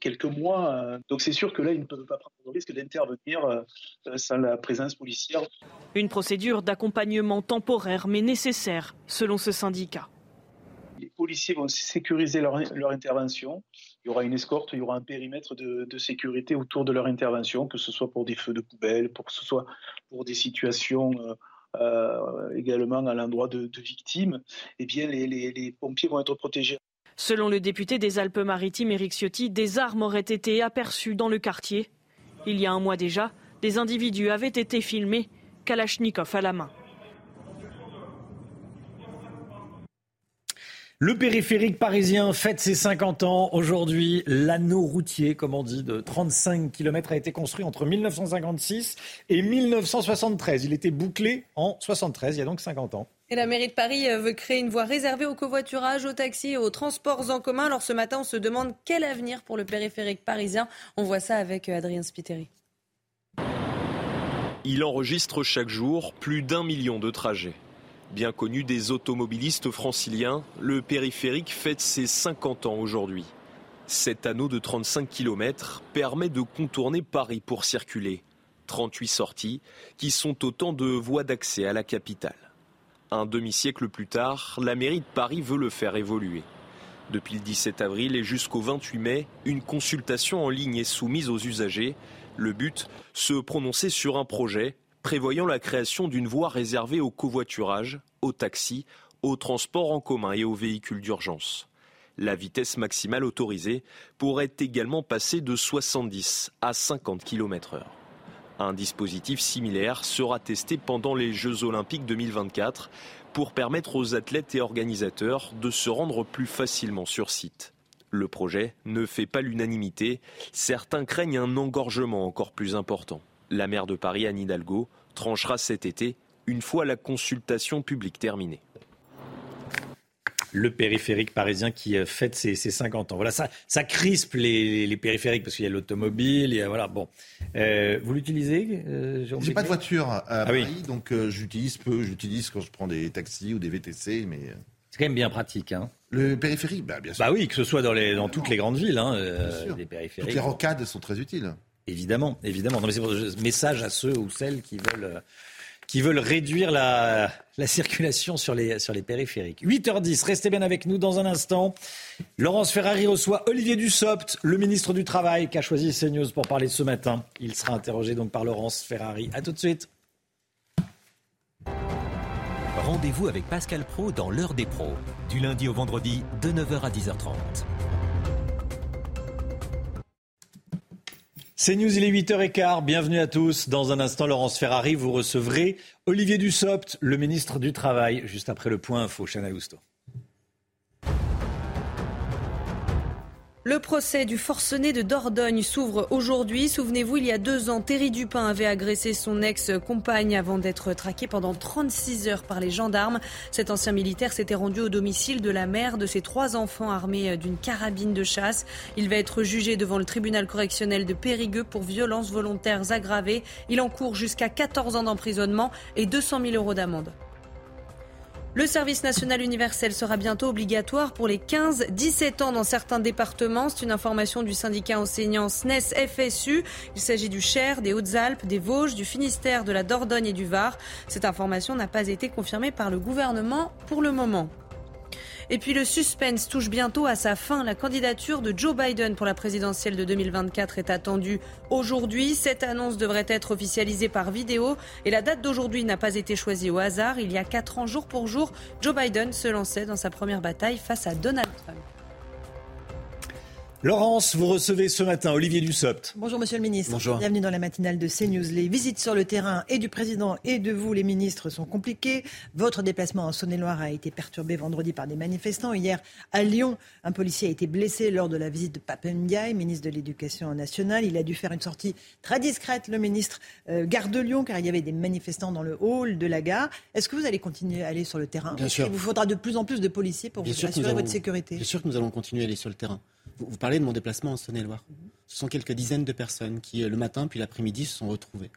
quelques mois. Euh, donc c'est sûr que là, ils ne peuvent pas prendre le risque d'intervenir euh, sans la présence policière. Une procédure d'accompagnement temporaire mais nécessaire, selon ce syndicat. Les policiers vont sécuriser leur, intervention. Il y aura une escorte, il y aura un périmètre de, sécurité autour de leur intervention, que ce soit pour des feux de poubelle, pour que ce soit pour des situations également à l'endroit de, victimes. Eh bien, les pompiers vont être protégés. Selon le député des Alpes-Maritimes, Éric Ciotti, des armes auraient été aperçues dans le quartier. Il y a un mois déjà, des individus avaient été filmés, Kalachnikov à la main. Le périphérique parisien fête ses 50 ans. Aujourd'hui, l'anneau routier, comme on dit, de 35 km a été construit entre 1956 et 1973. Il était bouclé en 73, il y a donc 50 ans. La mairie de Paris euh, veut créer une voie réservée au covoiturage, aux taxis et aux transports en commun. Alors ce matin, on se demande quel avenir pour le périphérique parisien. On voit ça avec euh, Adrien Spiteri. Il enregistre chaque jour plus d'un million de trajets. Bien connu des automobilistes franciliens, le périphérique fête ses 50 ans aujourd'hui. Cet anneau de 35 km permet de contourner Paris pour circuler. 38 sorties qui sont autant de voies d'accès à la capitale. Un demi-siècle plus tard, la mairie de Paris veut le faire évoluer. Depuis le 17 avril et jusqu'au 28 mai, une consultation en ligne est soumise aux usagers. Le but, se prononcer sur un projet prévoyant la création d'une voie réservée au covoiturage, aux taxis, aux transports en commun et aux véhicules d'urgence. La vitesse maximale autorisée pourrait également passer de 70 à 50 km/h. Un dispositif similaire sera testé pendant les Jeux olympiques 2024 pour permettre aux athlètes et organisateurs de se rendre plus facilement sur site. Le projet ne fait pas l'unanimité. Certains craignent un engorgement encore plus important. La maire de Paris, Anne Hidalgo, tranchera cet été une fois la consultation publique terminée le périphérique parisien qui euh, fête ses, 50 ans. Voilà, ça, ça crispe les, périphériques parce qu'il y a l'automobile, il y a, voilà, bon. Euh, vous l'utilisez euh, J'ai pas de voiture à ah Paris, donc euh, j'utilise peu, j'utilise quand je prends des taxis ou des VTC, mais... C'est quand même bien pratique, hein. Le périphérique, bah, bien sûr. Bah oui, que ce soit dans, les, dans toutes les grandes villes, hein, les périphériques. Toutes les rocades sont très utiles. Évidemment, évidemment. Non, mais c'est message à ceux ou celles qui veulent qui veulent réduire la, circulation sur les, sur les périphériques. 8h10, restez bien avec nous dans un instant. Laurence Ferrari reçoit Olivier Dussopt, le ministre du Travail, qui a choisi CNews pour parler ce matin. Il sera interrogé donc par Laurence Ferrari. A tout de suite. Rendez-vous avec Pascal Pro dans l'heure des pros, du lundi au vendredi de 9h à 10h30. C'est News, il est 8h15. Bienvenue à tous. Dans un instant, Laurence Ferrari, vous recevrez Olivier Dussopt, le ministre du Travail, juste après le point info. Chana Lousteau. Le procès du forcené de Dordogne s'ouvre aujourd'hui. Souvenez-vous, il y a deux ans, Thierry Dupin avait agressé son ex-compagne avant d'être traqué pendant 36 heures par les gendarmes. Cet ancien militaire s'était rendu au domicile de la mère de ses trois enfants armés d'une carabine de chasse. Il va être jugé devant le tribunal correctionnel de Périgueux pour violences volontaires aggravées. Il encourt jusqu'à 14 ans d'emprisonnement et 200 000 euros d'amende. Le service national universel sera bientôt obligatoire pour les 15-17 ans dans certains départements. C'est une information du syndicat enseignant SNES FSU. Il s'agit du Cher, des Hautes-Alpes, des Vosges, du Finistère, de la Dordogne et du Var. Cette information n'a pas été confirmée par le gouvernement pour le moment. Et puis le suspense touche bientôt à sa fin. La candidature de Joe Biden pour la présidentielle de 2024 est attendue aujourd'hui. Cette annonce devrait être officialisée par vidéo et la date d'aujourd'hui n'a pas été choisie au hasard. Il y a quatre ans, jour pour jour, Joe Biden se lançait dans sa première bataille face à Donald Trump. Laurence, vous recevez ce matin Olivier Dussopt. Bonjour Monsieur le Ministre. Bonjour. Bienvenue dans la matinale de CNews. Les visites sur le terrain et du président et de vous, les ministres, sont compliquées. Votre déplacement en Saône-et-Loire a été perturbé vendredi par des manifestants. Hier, à Lyon, un policier a été blessé lors de la visite de Papendiaï, ministre de l'Éducation nationale. Il a dû faire une sortie très discrète, le ministre, euh, gare de Lyon, car il y avait des manifestants dans le hall de la gare. Est-ce que vous allez continuer à aller sur le terrain? Bien sûr. Il vous faudra de plus en plus de policiers pour vous assurer votre sécurité. Bien sûr que nous allons continuer à aller sur le terrain. Vous, parlez de mon déplacement en Saône-et-Loire. Ce sont quelques dizaines de personnes qui, euh, le matin puis l'après-midi, se sont retrouvées.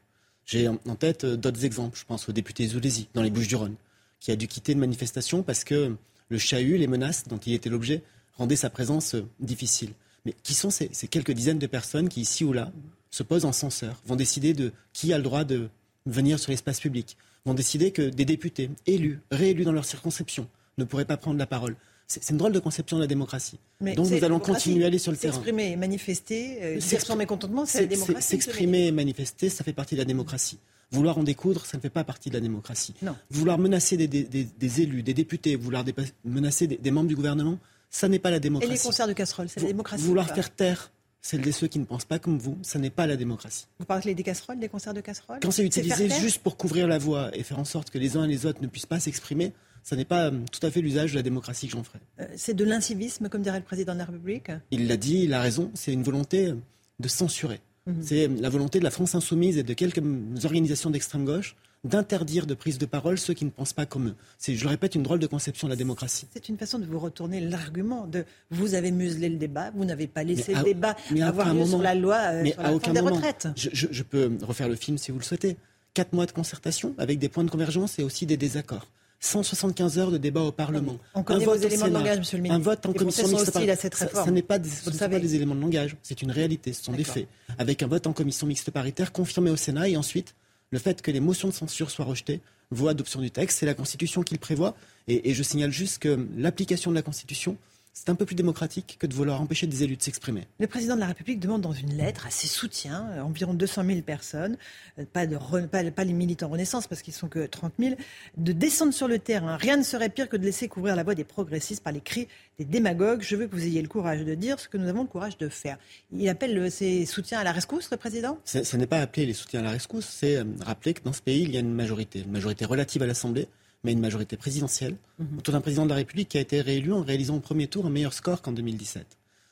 J'ai en tête euh, d'autres exemples. Je pense au député Zoulési, dans les Bouches-du-Rhône, qui a dû quitter une manifestation parce que le chahut, les menaces dont il était l'objet, rendaient sa présence euh, difficile. Mais qui sont ces, quelques dizaines de personnes qui, ici ou là, se posent en censeur, vont décider de qui a le droit de venir sur l'espace public, vont décider que des députés élus, réélus dans leur circonscription, ne pourraient pas prendre la parole? C'est une drôle de conception de la démocratie. Donc nous allons continuer à aller sur le terrain. S'exprimer et manifester, euh, dire son mécontentement, c'est la démocratie. S'exprimer et manifester, ça fait partie de la démocratie. Vouloir en découdre, ça ne fait pas partie de la démocratie. Non. Vouloir menacer des, élus, des députés, vouloir menacer des, membres du gouvernement, ça n'est pas la démocratie. Et les concerts de casseroles, c'est la démocratie Vouloir faire taire celles de ceux qui ne pensent pas comme vous, ça n'est pas la démocratie. Vous parlez des casseroles, des concerts de casseroles Quand c'est utilisé juste pour couvrir la voie et faire en sorte que les uns et les autres ne puissent pas s'exprimer, ce n'est pas euh, tout à fait l'usage de la démocratie que j'en ferai. Euh, c'est de l'incivisme, comme dirait le président de la République Il l'a dit, il a raison, c'est une volonté euh, de censurer. Mhm. C'est la volonté de la France insoumise et de quelques organisations d'extrême gauche d'interdire de prise de parole ceux qui ne pensent pas comme eux. C'est, je le répète, une drôle de conception de la démocratie. C'est une façon de vous retourner l'argument de vous avez muselé le débat, vous n'avez pas laissé le débat avoir lieu sur la loi mais sur la à des retraites. je, peux refaire le film si vous le souhaitez. Quatre mois de concertation avec des points de convergence et aussi des désaccords. 175 heures de débat au Parlement. On connaît vos éléments de langage, Monsieur le ministre. Un vote en commission mixte paritaire. Ça, n'est pas, des, pas des éléments de langage, c'est une réalité, ce sont des faits. Avec un vote en commission mixte paritaire confirmé au Sénat et ensuite le fait que les motions de censure soient rejetées vaut adoption du texte. C'est la Constitution qui le prévoit. Et, je signale juste que l'application de la Constitution, c'est un peu plus démocratique que de vouloir empêcher des élus de s'exprimer. Le président de la République demande dans une lettre à ses soutiens, euh, environ 200 000 personnes, euh, pas, de pas, les militants Renaissance parce qu'ils sont que 30 000, de descendre sur le terrain. Rien ne serait pire que de laisser couvrir la voie des progressistes par les cris des démagogues. Je veux que vous ayez le courage de dire ce que nous avons le courage de faire. Il appelle ses soutiens à la rescousse, le président? Ce n'est pas appeler les soutiens à la rescousse, c'est rappeler que dans ce pays, il y a une majorité, une majorité relative à l'Assemblée mais une majorité présidentielle, mhm. autour d'un président de la République qui a été réélu en réalisant au premier tour un meilleur score qu'en 2017.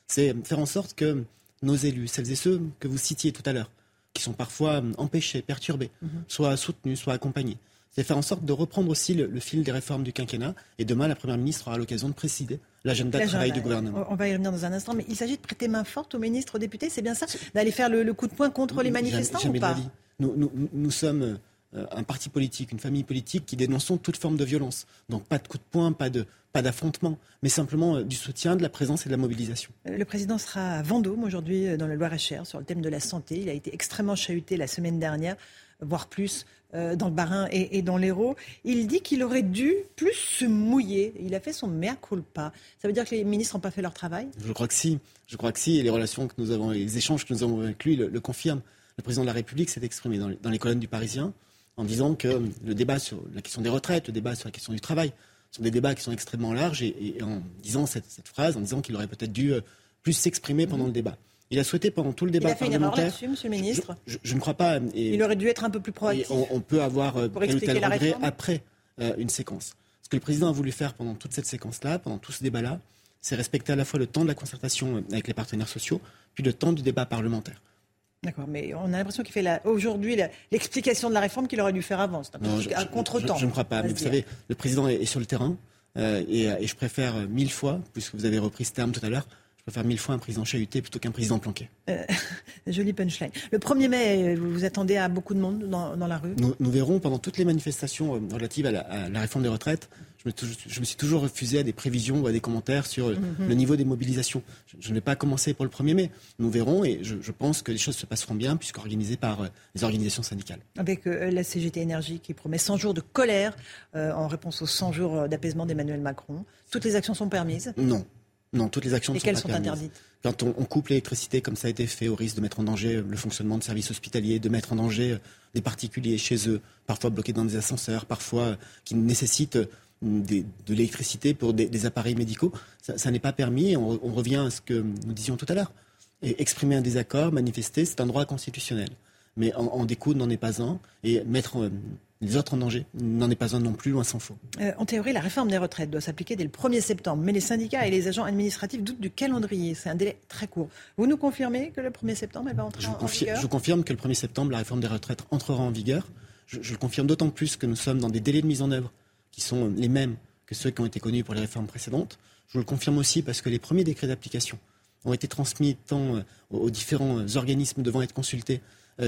C'est faire en sorte que nos élus, celles et ceux que vous citiez tout à l'heure, qui sont parfois empêchés, perturbés, mhm. soient soutenus, soient accompagnés. C'est faire en sorte de reprendre aussi le, fil des réformes du quinquennat. Et demain, la Première ministre aura l'occasion de préciser l'agenda de travail du gouvernement. On va y revenir dans un instant, mais il s'agit de prêter main forte aux ministres, aux députés, c'est bien ça D'aller faire le, coup de poing contre les manifestants ou pas nous, nous, sommes euh, un parti politique, une famille politique qui dénonçons toute forme de violence. Donc pas de coup de poing, pas de pas d'affrontement, mais simplement euh, du soutien, de la présence et de la mobilisation. Le président sera à Vendôme aujourd'hui dans le Loir-et-Cher sur le thème de la santé. Il a été extrêmement chahuté la semaine dernière, voire plus euh, dans le Barin et, dans l'Hérault. Il dit qu'il aurait dû plus se mouiller. Il a fait son mea culpa. Ça veut dire que les ministres n'ont pas fait leur travail? Je crois que si. Je crois que si. Et les relations que nous avons, les échanges que nous avons avec lui le, confirment. Le président de la République s'est exprimé dans les colonnes du Parisien en disant que le débat sur la question des retraites, le débat sur la question du travail, sont des débats qui sont extrêmement larges et, en disant cette, phrase, en disant qu'il aurait peut-être dû euh, plus s'exprimer pendant le débat. Il a souhaité pendant tout le débat il a fait parlementaire. Une Monsieur le Ministre. Je, ne crois pas. il aurait dû être un peu plus proactif. On, peut avoir euh, tel ou tel regret après euh, une séquence. Ce que le président a voulu faire pendant toute cette séquence-là, pendant tout ce débat-là, c'est respecter à la fois le temps de la concertation avec les partenaires sociaux, puis le temps du débat parlementaire. D'accord, mais on a l'impression qu'il fait aujourd'hui l'explication de la réforme qu'il aurait dû faire avant. C'est un, je, contre-temps. Je, ne crois pas. Mais vous savez, le président est, sur le terrain euh, et, et, je préfère mille fois, puisque vous avez repris ce terme tout à l'heure, préfère mille fois un président chahuté plutôt qu'un président planqué. Euh, joli punchline. Le 1er mai, vous vous attendez à beaucoup de monde dans, la rue? Nous, verrons pendant toutes les manifestations euh, relatives à la, réforme des retraites. Je me, suis toujours refusé à des prévisions ou à des commentaires sur euh, mhm. le niveau des mobilisations. Je, ne vais pas commencer pour le 1er mai. Nous verrons et je, pense que les choses se passeront bien puisqu'organisées par les organisations syndicales. Avec la CGT Énergie qui promet 100 jours de colère en réponse aux 100 jours d'apaisement d'Emmanuel Macron. Toutes les actions sont permises? Non. Non, toutes les actions ne sont sont interdites? Quand on, coupe l'électricité, comme ça a été fait, au risque de mettre en danger le fonctionnement de services hospitaliers, de mettre en danger euh, des particuliers chez eux, parfois bloqués dans des ascenseurs, parfois euh, qui nécessitent euh, de l'électricité pour des, appareils médicaux, ça, n'est pas permis. On, on, revient à ce que nous disions tout à l'heure. Exprimer un désaccord, manifester, c'est un droit constitutionnel. Mais en, en découdre n'en est pas un. Et mettre les autres en danger. N'en est pas un non plus, loin s'en faut. Euh, en théorie, la réforme des retraites doit s'appliquer dès le 1er septembre, mais les syndicats et les agents administratifs doutent du calendrier. C'est un délai très court. Vous nous confirmez que le 1er septembre, elle va entrer en, vigueur Je confirme que le 1er septembre, la réforme des retraites entrera en vigueur. Je, je le confirme d'autant plus que nous sommes dans des délais de mise en œuvre qui sont les mêmes que ceux qui ont été connus pour les réformes précédentes. Je vous le confirme aussi parce que les premiers décrets d'application ont été transmis tant euh, aux différents euh, organismes devant être consultés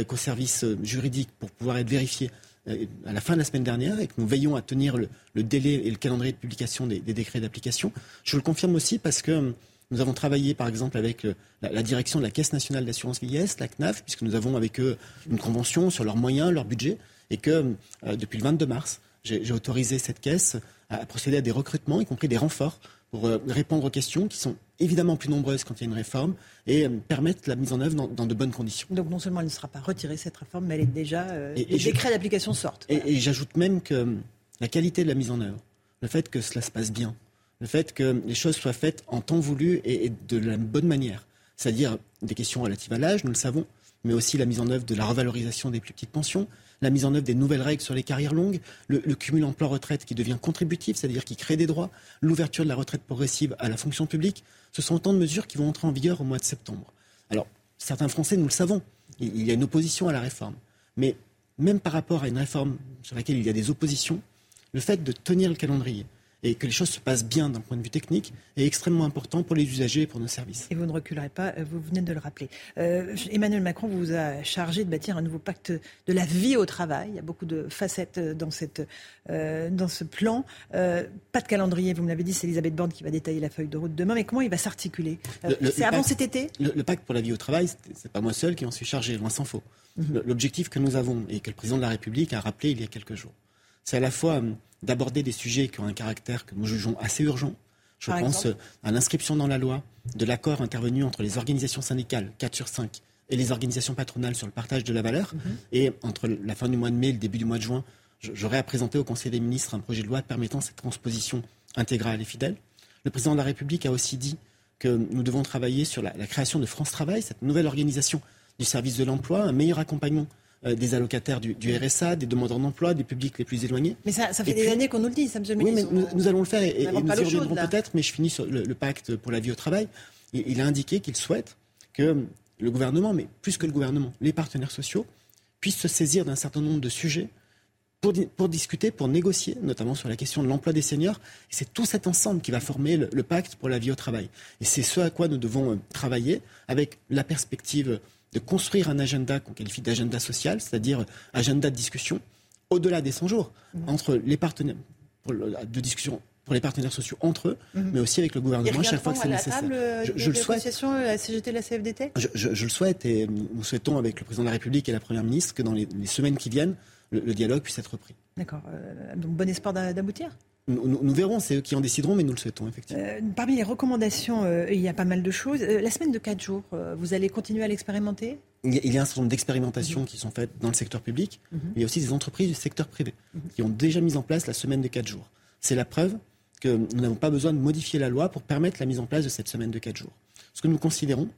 qu'aux services juridiques pour pouvoir être vérifiés euh, à la fin de la semaine dernière et que nous veillons à tenir le, délai et le calendrier de publication des, décrets d'application. Je le confirme aussi parce que euh, nous avons travaillé, par exemple, avec euh, la, direction de la Caisse nationale d'assurance vieillesse, la CNAF, puisque nous avons avec eux une convention sur leurs moyens, leur budget, et que depuis le 22 mars, j'ai autorisé cette caisse à procéder à des recrutements, y compris des renforts, pour euh, répondre aux questions qui sont évidemment plus nombreuses quand il y a une réforme et euh, permettre la mise en œuvre dans, de bonnes conditions. Donc non seulement elle ne sera pas retirée cette réforme, mais elle est déjà euh, et, les décrets d'application sortent. Et, j'ajoute même que la qualité de la mise en œuvre, le fait que cela se passe bien, le fait que les choses soient faites en temps voulu et de la bonne manière, c'est-à-dire des questions relatives à l'âge, nous le savons, mais aussi la mise en œuvre de la revalorisation des plus petites pensions, la mise en œuvre des nouvelles règles sur les carrières longues, le, cumul emploi-retraite qui devient contributif, c'est-à-dire qui crée des droits, l'ouverture de la retraite progressive à la fonction publique, ce sont autant de mesures qui vont entrer en vigueur au mois de septembre. Alors, certains Français, nous le savons, il y a une opposition à la réforme. Mais même par rapport à une réforme sur laquelle il y a des oppositions, le fait de tenir le calendrier, et que les choses se passent bien d'un point de vue technique est extrêmement important pour les usagers et pour nos services. Et vous ne reculerez pas, euh, vous venez de le rappeler. Euh, Emmanuel Macron vous a chargé de bâtir un nouveau pacte de la vie au travail. Il y a beaucoup de facettes dans, cette, euh, dans ce plan. pas de calendrier, vous me l'avez dit, c'est Elisabeth Borne qui va détailler la feuille de route demain. Mais comment il va s'articuler C'est avant cet été le, pacte pour la vie au travail, c'est pas moi seul qui en suis chargé, loin s'en faut. Mhm. L'objectif que nous avons et que le président de la République a rappelé il y a quelques jours, c'est à la fois d'aborder des sujets qui ont un caractère que nous jugeons assez urgent, Je pense à l'inscription dans la loi de l'accord intervenu entre les organisations syndicales, 4 sur 5, et les organisations patronales sur le partage de la valeur. Mhm. Et entre la fin du mois de mai et le début du mois de juin, j'aurai à présenter au Conseil des ministres un projet de loi permettant cette transposition intégrale et fidèle. Le président de la République a aussi dit que nous devons travailler sur la, création de France Travail, cette nouvelle organisation du service de l'emploi, un meilleur accompagnement euh, des allocataires du, RSA, des demandeurs d'emploi, des publics les plus éloignés. Mais ça, fait des années qu'on nous le dit, ça, me Oui, mais nous, allons le faire et, nous y reviendrons peut-être, mais je finis sur le, pacte pour la vie au travail. il a indiqué qu'il souhaite que le gouvernement, mais plus que le gouvernement, les partenaires sociaux, puissent se saisir d'un certain nombre de sujets pour, pour, discuter, pour négocier, notamment sur la question de l'emploi des seniors. Et c'est tout cet ensemble qui va former le, pacte pour la vie au travail. Et c'est ce à quoi nous devons euh, travailler avec la perspective de construire un agenda qu'on qualifie d'agenda social, c'est-à-dire agenda de discussion au-delà des 100 jours mmh. entre les partenaires de discussion pour les partenaires sociaux entre eux, mmh. mais aussi avec le gouvernement chaque fois que c'est nécessaire. Euh, je, je le souhaite. La CGT, la CFDT je, je, le souhaite et nous souhaitons avec le président de la République et la première ministre que dans les, semaines qui viennent, le, dialogue puisse être repris. D'accord. Euh, donc bon espoir d'aboutir? Nous, verrons, c'est eux qui en décideront, mais nous le souhaitons effectivement. Euh, parmi les recommandations, euh, il y a pas mal de choses. Euh, la semaine de 4 jours, vous allez continuer à l'expérimenter? Il y, a, un certain nombre d'expérimentations qui sont faites dans le secteur public, mhm. mais il y a aussi des entreprises du secteur privé mhm. qui ont déjà mis en place la semaine de 4 jours. C'est la preuve que nous n'avons pas besoin de modifier la loi pour permettre la mise en place de cette semaine de 4 jours. Ce que nous considérons,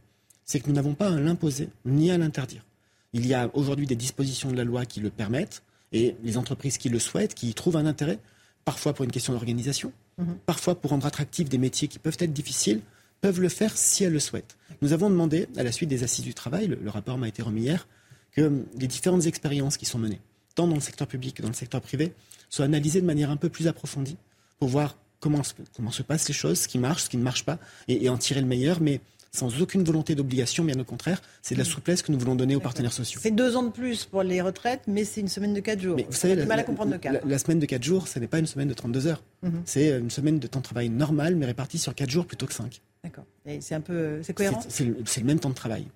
c'est que nous n'avons pas à l'imposer ni à l'interdire. Il y a aujourd'hui des dispositions de la loi qui le permettent et les entreprises qui le souhaitent, qui y trouvent un intérêt, parfois pour une question d'organisation, mhm. parfois pour rendre attractifs des métiers qui peuvent être difficiles, peuvent le faire si elles le souhaitent. Nous avons demandé, à la suite des assises du travail, le, rapport m'a été remis hier, que les différentes expériences qui sont menées, tant dans le secteur public que dans le secteur privé, soient analysées de manière un peu plus approfondie pour voir comment, comment se passent les choses, ce qui marche, ce qui ne marche pas, et, et en tirer le meilleur. Mais sans aucune volonté d'obligation, bien au contraire. C'est de la souplesse que nous voulons donner aux partenaires sociaux. C'est deux ans de plus pour les retraites, mais c'est une semaine de quatre jours. Mais vous savez, la, mal à comprendre le cas. La, semaine de quatre jours, ce n'est pas une semaine de 32 heures. Mhm. C'est une semaine de temps de travail normal, mais répartie sur quatre jours plutôt que cinq. D'accord. C'est un peu, c'est cohérent. C'est le, même temps de travail.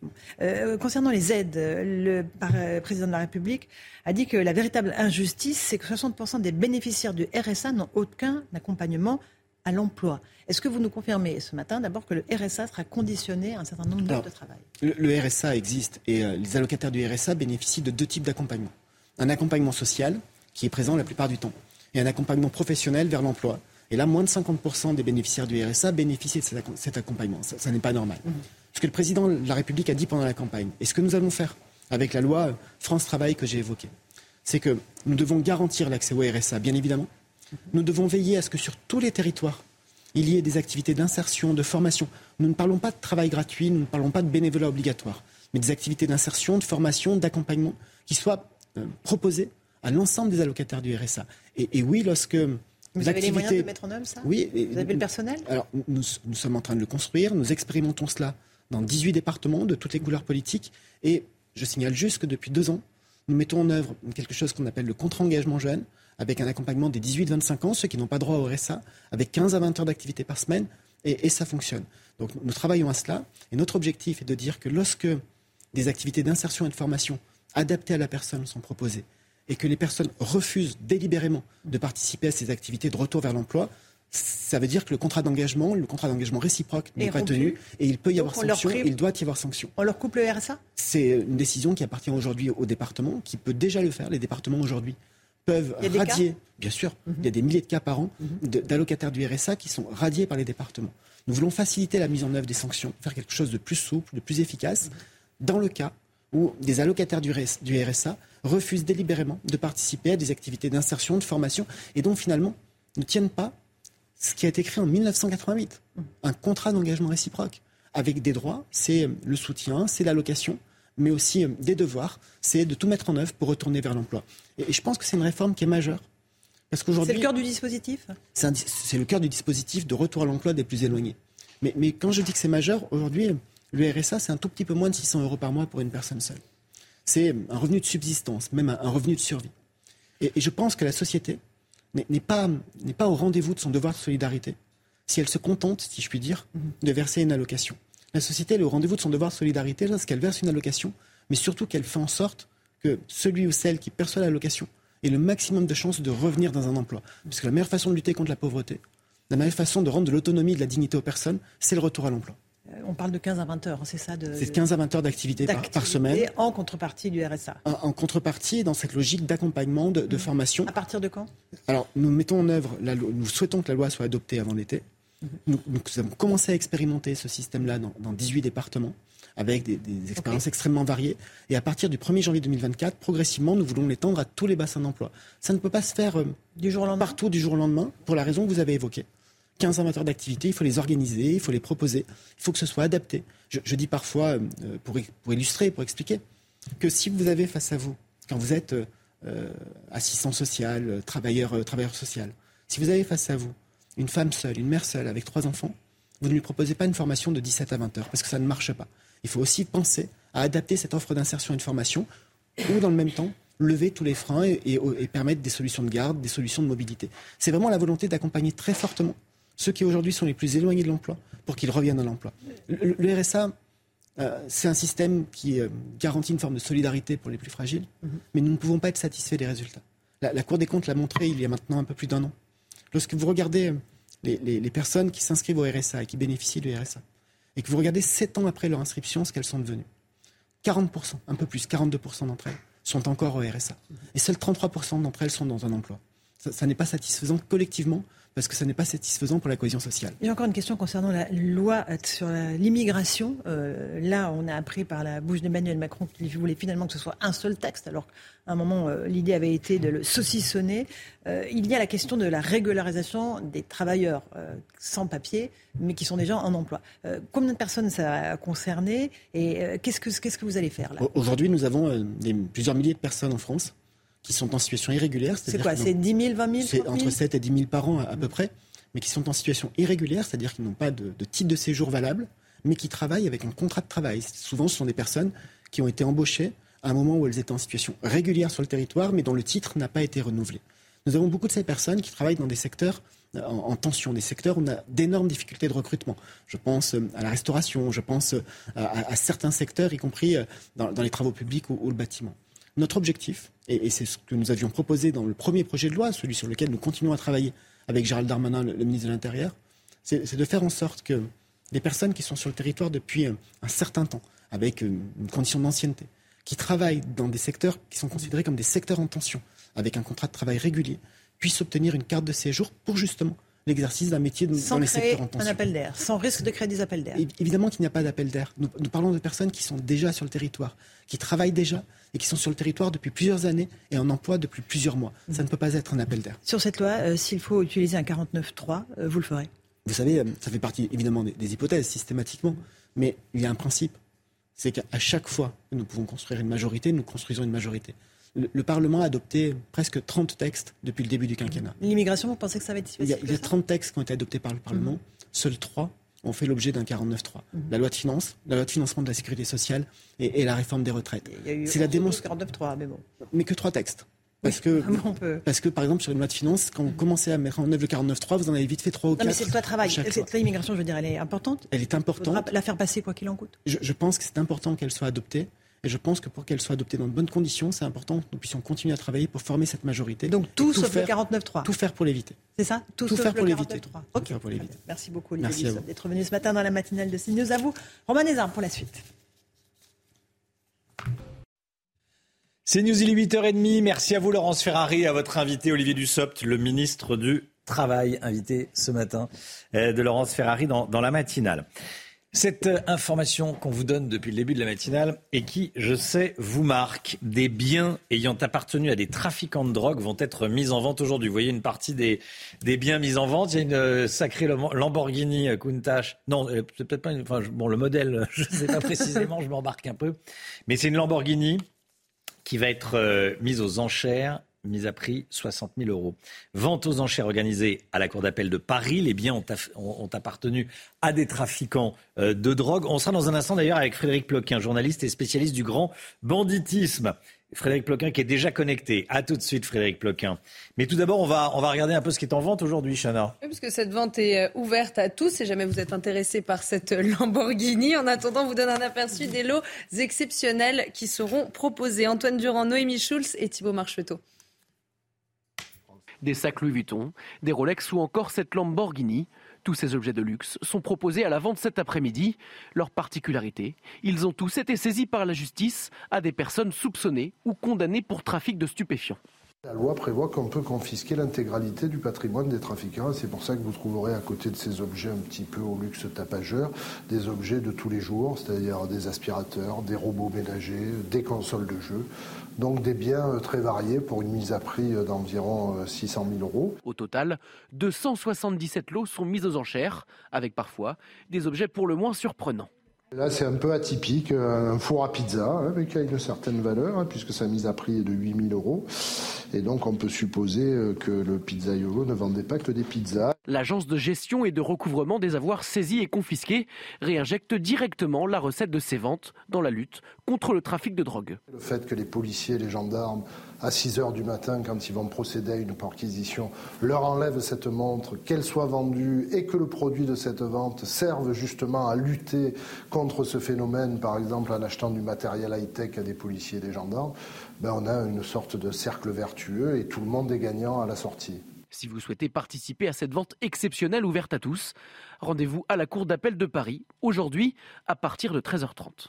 Euh, concernant les aides, le euh, président de la République a dit que la véritable injustice, c'est que 60% des bénéficiaires du RSA n'ont aucun accompagnement à l'emploi. Est-ce que vous nous confirmez ce matin d'abord que le RSA sera conditionné à un certain nombre d'heures de travail? le, RSA existe et euh, les allocataires du RSA bénéficient de deux types d'accompagnement. Un accompagnement social qui est présent la plupart du temps et un accompagnement professionnel vers l'emploi. Et là, moins de 50% des bénéficiaires du RSA bénéficient de cet accompagnement. Ça, n'est pas normal. Mmh. Ce que le président de la République a dit pendant la campagne, et ce que nous allons faire avec la loi France Travail que j'ai évoquée, c'est que nous devons garantir l'accès au RSA, bien évidemment. Nous devons veiller à ce que sur tous les territoires, il y ait des activités d'insertion, de formation. Nous ne parlons pas de travail gratuit, nous ne parlons pas de bénévolat obligatoire, mais des activités d'insertion, de formation, d'accompagnement qui soient euh, proposées à l'ensemble des allocataires du RSA. Et, oui, lorsque vous avez les moyens de mettre en œuvre ça Oui. Vous avez le personnel Alors, nous, nous, sommes en train de le construire. Nous expérimentons cela dans 18 départements de toutes les couleurs politiques. Et je signale juste que depuis deux ans, nous mettons en œuvre quelque chose qu'on appelle le contre-engagement jeune, avec un accompagnement des 18-25 ans, ceux qui n'ont pas droit au RSA, avec 15 à 20 heures d'activité par semaine, et, ça fonctionne. Donc nous travaillons à cela, et notre objectif est de dire que lorsque des activités d'insertion et de formation adaptées à la personne sont proposées, et que les personnes refusent délibérément de participer à ces activités de retour vers l'emploi, ça veut dire que le contrat d'engagement, le contrat d'engagement réciproque n'est pas tenu et il peut y avoir sanction, il doit y avoir sanction. On leur coupe le RSA C'est une décision qui appartient aujourd'hui au département, qui peut déjà le faire. Les départements aujourd'hui peuvent radier, bien sûr, mhm. il y a des milliers de cas par an mhm. d'allocataires du RSA qui sont radiés par les départements. Nous voulons faciliter la mise en œuvre des sanctions, faire quelque chose de plus souple, de plus efficace, mhm. dans le cas où des allocataires du, RSA refusent délibérément de participer à des activités d'insertion, de formation, et dont finalement ne tiennent pas ce qui a été créé en 1988, un contrat d'engagement réciproque, avec des droits, c'est le soutien, c'est l'allocation, mais aussi des devoirs, c'est de tout mettre en œuvre pour retourner vers l'emploi. Et, je pense que c'est une réforme qui est majeure. Parce qu'aujourd'hui, c'est le cœur du dispositif? C'est le cœur du dispositif de retour à l'emploi des plus éloignés. Mais, mais quand je dis que c'est majeur, aujourd'hui, le RSA, c'est un tout petit peu moins de 600 euros par mois pour une personne seule. C'est un revenu de subsistance, même un, revenu de survie. Et, je pense que la société n'est pas, pas au rendez-vous de son devoir de solidarité si elle se contente, si je puis dire, de verser une allocation. La société est au rendez-vous de son devoir de solidarité lorsqu'elle verse une allocation, mais surtout qu'elle fait en sorte que celui ou celle qui perçoit l'allocation ait le maximum de chances de revenir dans un emploi. Parce que la meilleure façon de lutter contre la pauvreté, La meilleure façon de rendre de l'autonomie et de la dignité aux personnes, c'est le retour à l'emploi. Euh, On parle de 15 à 20 heures, c'est ça de, C'est 15 à 20 heures d'activité par, semaine, En contrepartie du RSA. en, en contrepartie dans cette logique d'accompagnement, de, Mmh. de formation. À partir de quand? Alors, nous mettons en œuvre, la loi- nous souhaitons que la loi soit adoptée avant l'été. Nous, nous avons commencé à expérimenter ce système-là dans, dans 18 départements, avec des, des expériences extrêmement variées. Et à partir du 1er janvier 2024, progressivement, nous voulons l'étendre à tous les bassins d'emploi. Ça ne peut pas se faire euh, du jour au lendemain? partout du jour au lendemain, pour la raison que vous avez évoquée. 15 amateurs d'activité, il faut les organiser, il faut les proposer, il faut que ce soit adapté. Je, je dis parfois, euh, pour, pour illustrer, pour expliquer, que si vous avez face à vous, quand vous êtes euh, euh, assistant social, euh, travailleur, euh, travailleur social, si vous avez face à vous une femme seule, une mère seule avec trois enfants, vous ne lui proposez pas une formation de 17 à 20 heures, parce que ça ne marche pas. Il faut aussi penser à adapter cette offre d'insertion et de formation, ou dans le même temps, lever tous les freins et, et- et permettre des solutions de garde, des solutions de mobilité. C'est vraiment la volonté d'accompagner très fortement ceux qui aujourd'hui sont les plus éloignés de l'emploi pour qu'ils reviennent à l'emploi. Le, le RSA, euh, c'est un système qui euh, garantit une forme de solidarité pour les plus fragiles, mais nous ne pouvons pas être satisfaits des résultats. La, la Cour des comptes l'a montré il y a maintenant un peu plus d'un an. Lorsque vous regardez euh, les, personnes qui s'inscrivent au RSA et qui bénéficient du RSA, et que vous regardez sept ans après leur inscription ce qu'elles sont devenues, 40%, un peu plus, 42% d'entre elles sont encore au RSA. Et seuls 33% d'entre elles sont dans un emploi. Ça, ça n'est pas satisfaisant collectivement parce que ça n'est pas satisfaisant pour la cohésion sociale. J'ai encore une question concernant la loi sur l'immigration. Euh, là, on a appris par la bouche d'Emmanuel Macron qu'il voulait finalement que ce soit un seul texte, alors qu'à un moment, euh, l'idée avait été de le saucissonner. Euh, il y a la question de la régularisation des travailleurs sans papier, mais qui sont déjà en emploi. Combien de personnes ça a concerné et qu'est-ce, que, qu'est-ce que vous allez faire là? Au- Aujourd'hui, nous avons des- plusieurs milliers de personnes en France qui sont en situation irrégulière. C'est quoi C'est n'ont- 10 000, 20 000 C'est 30 000 entre 7 et 10 000 par an à, à peu près, mais qui sont en situation irrégulière, c'est-à-dire qu'ils n'ont pas de, de titre de séjour valable, mais qui travaillent avec un contrat de travail. Souvent, ce sont des personnes qui ont été embauchées à un moment où elles étaient en situation régulière sur le territoire, mais dont le titre n'a pas été renouvelé. Nous avons beaucoup de ces personnes qui travaillent dans des secteurs euh, en, en tension, des secteurs où on a d'énormes difficultés de recrutement. Je pense euh, à la restauration, je pense euh, à, à- à certains secteurs, y compris dans, dans les travaux publics ou, ou le bâtiment. Notre objectif, et, c'est ce que nous avions proposé dans le premier projet de loi, celui sur lequel nous continuons à travailler avec Gérald Darmanin, le, ministre de l'Intérieur, c'est de faire en sorte que les personnes qui sont sur le territoire depuis euh, un certain temps, avec euh, une condition d'ancienneté, qui travaillent dans des secteurs qui sont considérés comme des secteurs en tension, avec un contrat de travail régulier, puissent obtenir une carte de séjour pour justement l'exercice d'un métier dans Sans les créer secteurs en un tension. appel d'air, sans risque de créer des appels d'air. Évi- Évidemment qu'il n'y a pas d'appel d'air. Nous, nous parlons de personnes qui sont déjà sur le territoire, qui travaillent déjà et qui sont sur le territoire depuis plusieurs années et en emploi depuis plusieurs mois. Ça ne peut pas être un appel d'air. Sur cette loi, euh, s'il faut utiliser un 49.3, euh, vous le ferez Vous savez, euh, ça fait partie évidemment des, des hypothèses systématiquement, mais il y a un principe. C'est qu'à chaque fois que nous pouvons construire une majorité, nous construisons une majorité. Le, le Parlement a adopté presque 30 textes depuis le début du quinquennat. L'immigration, vous pensez que ça va être Il y, a, difficile il y a 30 textes qui ont été adoptés par le Parlement. Mhm. Seuls 3 ont fait l'objet d'un 49.3. La loi de finances, la loi de financement de la sécurité sociale et, et la réforme des retraites. Il C'est la 11 démonstration. 49.3, mais bon. Mais que trois textes. Parce que, on peut. parce que, par exemple, sur une loi de finances, quand vous commencez à mettre en œuvre le 49.3, vous en avez vite fait trois ou Non, quatre. mais c'est le travail. Cette loi immigration, je veux dire, elle est importante. Elle est Il importante. faudra la faire passer quoi qu'il en coûte. Je, je pense que c'est important qu'elle soit adoptée. Et je pense que pour qu'elle soit adoptée dans de bonnes conditions, c'est important que nous puissions continuer à travailler pour former cette majorité. Donc tout, sauf faire, le 49.3. Tout faire pour l'éviter. C'est ça? Tout sauf faire le pour l'éviter. 49.3. Tout Ok. faire pour l'éviter. Merci beaucoup, Olivier Merci à Dussopt, vous. d'être venu ce matin dans la matinale de CNews. À vous, Romain Nézard, pour la suite. C'est News, il est 8h30. Merci à vous, Laurence Ferrari, et à votre invité, Olivier Dussopt, le ministre du Travail, invité ce matin euh, de Laurence Ferrari dans, dans la matinale. Cette euh, information qu'on vous donne depuis le début de la matinale et qui, je sais, vous marque, des biens ayant appartenu à des trafiquants de drogue vont être mis en vente aujourd'hui. Vous voyez une partie des, des biens mis en vente. Il y a une euh, sacrée Lam- Lamborghini euh, Countach. Non, c'est peut-être pas une, bon, le modèle, je ne sais pas précisément, je m'embarque un peu. Mais c'est une Lamborghini qui va être mise aux enchères, mise à prix 60 000 euros. Vente aux enchères organisée à la Cour d'appel de Paris. Les biens ont, appartenu à des trafiquants euh, de drogue. On sera dans un instant d'ailleurs avec Frédéric Ploquin, journaliste et spécialiste du grand banditisme. Frédéric Ploquin qui est déjà connecté. À tout de suite, Frédéric Ploquin. Mais tout d'abord, on va, on va regarder un peu ce qui est en vente aujourd'hui, Chana. Oui, parce que cette vente est euh, ouverte à tous. Si jamais vous êtes intéressé par cette euh, Lamborghini, en attendant, on vous donne un aperçu des lots exceptionnels qui seront proposés. Antoine Durand, Noémie Schulz et Thibault Marcheteau. Des sacs Louis Vuitton, des Rolex ou encore cette Lamborghini. Tous ces objets de luxe sont proposés à la vente cet après-midi. Leur particularité, ils ont tous été saisis par la justice à des personnes soupçonnées ou condamnées pour trafic de stupéfiants. La loi prévoit qu'on peut confisquer l'intégralité du patrimoine des trafiquants. C'est pour ça que vous trouverez à côté de ces objets un petit peu au luxe tapageur, des objets de tous les jours, c'est-à-dire des aspirateurs, des robots ménagers, des consoles de jeux. Donc des biens euh, très variés pour une mise à prix euh, d'environ 600 euh, 000 euros. Au total, 277 lots sont mis aux enchères, avec parfois des objets pour le moins surprenants. Là, c'est un peu atypique, un four à pizza, hein, mais qui a une certaine valeur, hein, puisque sa mise à prix est de 8000 euros. Et donc, on peut supposer euh, que le pizzaiolo ne vendait pas que des pizzas. L'agence de gestion et de recouvrement des avoirs saisis et confisqués réinjecte directement la recette de ces ventes dans la lutte contre le trafic de drogue. Le fait que les policiers et les gendarmes à 6 heures du matin, quand ils vont procéder à une perquisition, leur enlèvent cette montre, qu'elle soit vendue et que le produit de cette vente serve justement à lutter contre ce phénomène, par exemple en achetant du matériel high-tech à des policiers et des gendarmes, ben on a une sorte de cercle vertueux et tout le monde est gagnant à la sortie. Si vous souhaitez participer à cette vente exceptionnelle ouverte à tous, rendez-vous à la Cour d'appel de Paris, aujourd'hui à partir de 13h30.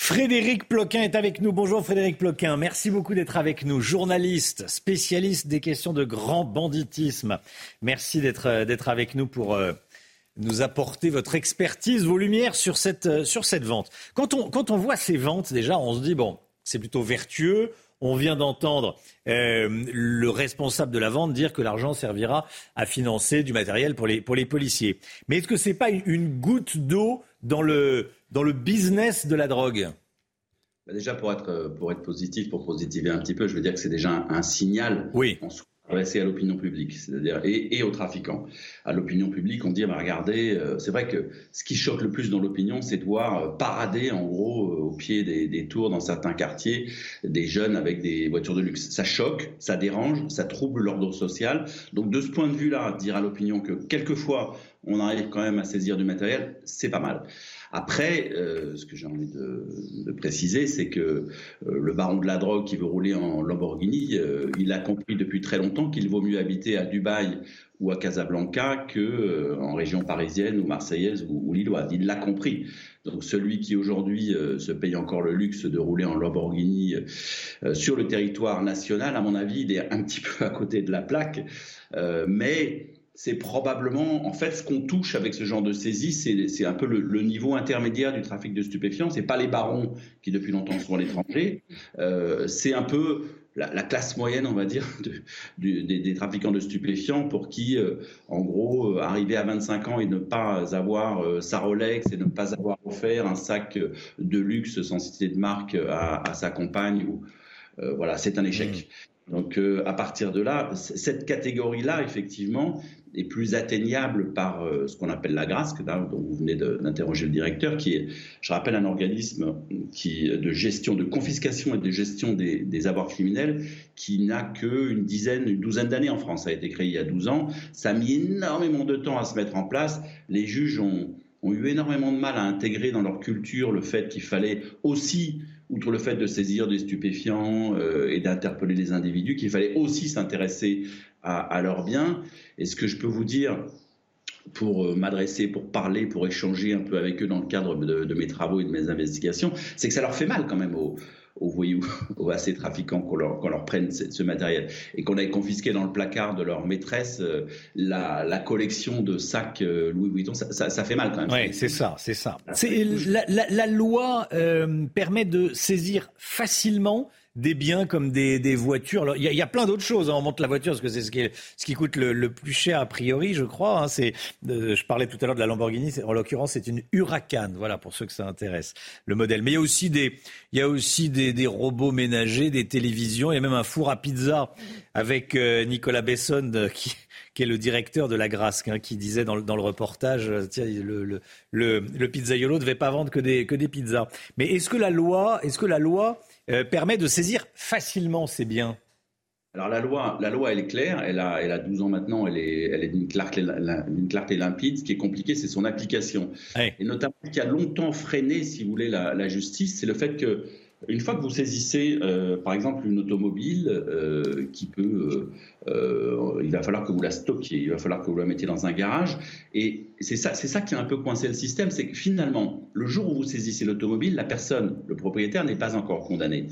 Frédéric Ploquin est avec nous. Bonjour Frédéric Ploquin. Merci beaucoup d'être avec nous. Journaliste, spécialiste des questions de grand banditisme. Merci d'être, euh, avec nous pour euh, nous apporter votre expertise, vos lumières sur cette, euh, sur cette vente. Quand on, quand on voit ces ventes, déjà, on se dit, bon, c'est plutôt vertueux. On vient d'entendre le responsable de la vente dire que l'argent servira à financer du matériel pour les, pour les policiers. Mais est-ce que ce n'est pas une goutte d'eau dans le, dans le business de la drogue bah, Déjà, pour être, pour être positif, pour positiver un petit peu, je veux dire que c'est déjà un, signal oui. adressé à l'opinion publique, c'est-à-dire et, aux trafiquants. À l'opinion publique, on dit bah, regardez, euh, c'est vrai que ce qui choque le plus dans l'opinion, c'est de voir euh, parader en gros euh, au pied des, des, tours dans certains quartiers des jeunes avec des voitures de luxe. Ça choque, ça dérange, ça trouble l'ordre social. Donc de ce point de vue-là, dire à l'opinion que quelquefois on arrive quand même à saisir du matériel, c'est pas mal. Après, euh, ce que j'ai envie de, préciser, c'est que euh, le baron de la drogue qui veut rouler en Lamborghini, euh, il a compris depuis très longtemps qu'il vaut mieux habiter à Dubaï ou à Casablanca que en région parisienne ou marseillaise ou, lilloise. Il l'a compris. Donc celui qui aujourd'hui se paye encore le luxe de rouler en Lamborghini sur le territoire national, à mon avis, il est un petit peu à côté de la plaque. mais c'est probablement, en fait, ce qu'on touche avec ce genre de saisie, c'est un peu le, niveau intermédiaire du trafic de stupéfiants. C'est pas les barons qui depuis longtemps sont à l'étranger. Euh, c'est un peu la, classe moyenne, on va dire, des, trafiquants de stupéfiants pour qui, euh, en gros, euh, arriver à 25 ans et ne pas avoir sa Rolex et ne pas avoir offert un sac de luxe sans citer de marque à, sa compagne, ou, voilà, c'est un échec. Mmh. Donc à partir de là, cette catégorie-là, effectivement, est plus atteignable par euh, ce qu'on appelle la grâce, dont vous venez d'interroger le directeur, qui est, je rappelle, un organisme qui, de gestion, de confiscation et de gestion des, avoirs criminels qui n'a qu'une dizaine, une douzaine d'années en France. Ça a été créé il y a 12 ans. Ça a mis énormément de temps à se mettre en place. Les juges ont eu énormément de mal à intégrer dans leur culture le fait qu'il fallait aussi outre le fait de saisir des stupéfiants euh, et d'interpeller les individus, qu'il fallait aussi s'intéresser à, leurs biens. Et ce que je peux vous dire pour euh, m'adresser, pour parler, pour échanger un peu avec eux dans le cadre de, mes travaux et de mes investigations, c'est que ça leur fait mal quand même voyous, aux assez trafiquants qu'on leur, prenne ce, matériel. Et qu'on ait confisqué dans le placard de leur maîtresse euh, la, collection de sacs euh, Louis Vuitton, ça, fait mal quand même. Oui, c'est ça, c'est ça. La, loi permet de saisir facilement des biens comme des, des voitures. Il y, y, a plein d'autres choses. Hein. On monte la voiture parce que c'est ce qui, ce qui coûte le, plus cher a priori, je crois. Hein. C'est, euh, je parlais tout à l'heure de la Lamborghini. En l'occurrence, c'est une Huracan. Voilà pour ceux que ça intéresse le modèle. Mais il y a aussi des, il y a aussi des, des robots ménagers, des télévisions. Il y a même un four à pizza avec euh, Nicolas Besson euh, qui qui est le directeur de la Grasque, hein, qui disait dans le, dans le reportage, tiens, le, le, le, le pizzaiolo ne devait pas vendre que des, que des pizzas. Mais est-ce que la loi, est-ce que la loi euh, permet de saisir facilement ces biens alors la loi, la loi, elle est claire, elle a, elle a 12 ans maintenant, elle est, elle est d'une clarté, clarté, limpide. Ce qui est compliqué, c'est son application. Et notamment, ce qui a longtemps freiné, si vous voulez, la, justice, c'est le fait que une fois que vous saisissez, euh, par exemple, une automobile euh, qui peut, euh, il va falloir que vous la stockiez, il va falloir que vous la mettiez dans un garage. Et c'est ça, c'est ça qui a un peu coincé le système, c'est que finalement, le jour où vous saisissez l'automobile, la personne, le propriétaire, n'est pas encore condamné.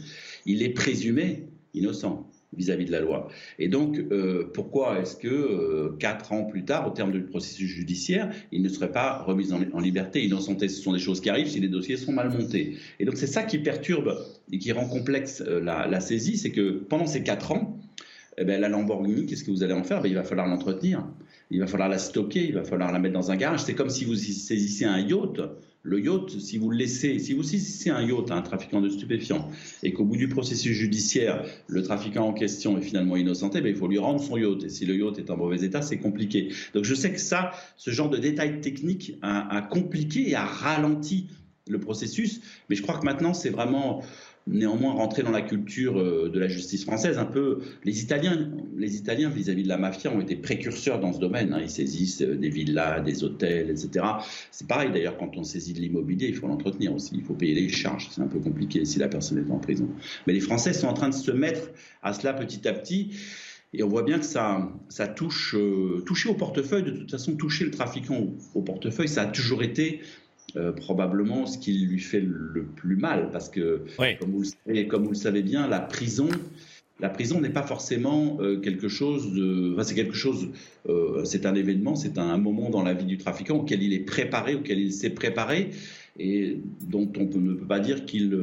Il est présumé innocent vis-à-vis de la loi. Et donc, euh, pourquoi est-ce que euh, quatre ans plus tard, au terme du processus judiciaire, il ne serait pas remis en, liberté? Innocenté Ce sont des choses qui arrivent si les dossiers sont mal montés. Et donc, c'est ça qui perturbe et qui rend complexe euh, la, saisie, c'est que pendant ces quatre ans, eh ben, la Lamborghini, qu'est-ce que vous allez en faire? Ben, Il va falloir l'entretenir, il va falloir la stocker, il va falloir la mettre dans un garage. C'est comme si vous saisissez un yacht le yacht, si vous le laissez, si vous saisissez un yacht à un trafiquant de stupéfiants et qu'au bout du processus judiciaire, le trafiquant en question est finalement innocenté, ben, il faut lui rendre son yacht. Et si le yacht est en mauvais état, c'est compliqué. Donc je sais que ça, ce genre de détails techniques a, a compliqué et a ralenti le processus. Mais je crois que maintenant, c'est vraiment néanmoins rentrer dans la culture euh, de la justice française. Un peu, les Italiens, les Italiens vis-à-vis de la mafia ont été précurseurs dans ce domaine. Hein. Ils saisissent euh, des villas, des hôtels, etc. C'est pareil d'ailleurs quand on saisit de l'immobilier, il faut l'entretenir aussi. Il faut payer les charges. C'est un peu compliqué si la personne est en prison. Mais les Français sont en train de se mettre à cela petit à petit. Et on voit bien que ça, ça touche, euh, toucher au portefeuille, de toute façon, toucher le trafiquant au portefeuille, ça a toujours été euh, probablement ce qui lui fait le plus mal, parce que, comme, vous le savez, comme, vous le savez, bien, la prison, la prison n'est pas forcément euh, quelque chose de. Enfin, c'est quelque chose. Euh, c'est un événement, c'est un, moment dans la vie du trafiquant auquel il est préparé, auquel il s'est préparé, et dont on ne peut pas dire qu'il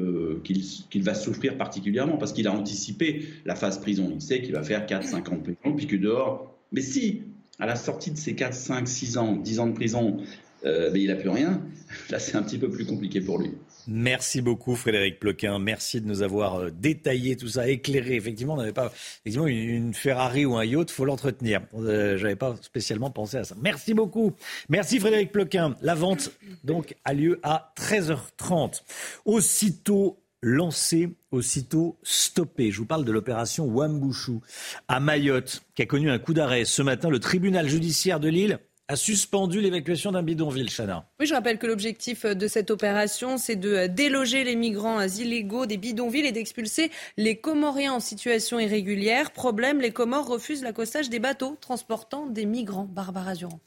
qu'il va souffrir particulièrement, parce qu'il a anticipé la phase prison. Il sait qu'il va faire 4, 5 ans de prison, puis que dehors. Mais si, à la sortie de ces 4, 5, 6 ans, 10 ans de prison, euh, mais il n'a plus rien. Là, c'est un petit peu plus compliqué pour lui. Merci beaucoup Frédéric Ploquin. Merci de nous avoir euh, détaillé tout ça, éclairé. Effectivement, on n'avait pas effectivement une, Ferrari ou un yacht, faut l'entretenir. Euh, j'avais pas spécialement pensé à ça. Merci beaucoup. Merci Frédéric Ploquin. La vente donc a lieu à 13h30. Aussitôt lancé, aussitôt stoppé. Je vous parle de l'opération Wambushu à Mayotte, qui a connu un coup d'arrêt. Ce matin, le tribunal judiciaire de Lille a suspendu l'évacuation d'un bidonville, Chana. Oui, je rappelle que l'objectif de cette opération, c'est de déloger les migrants illégaux des bidonvilles et d'expulser les Comoriens en situation irrégulière. Problème, les Comores refusent l'accostage des bateaux transportant des migrants. Barbara Durand.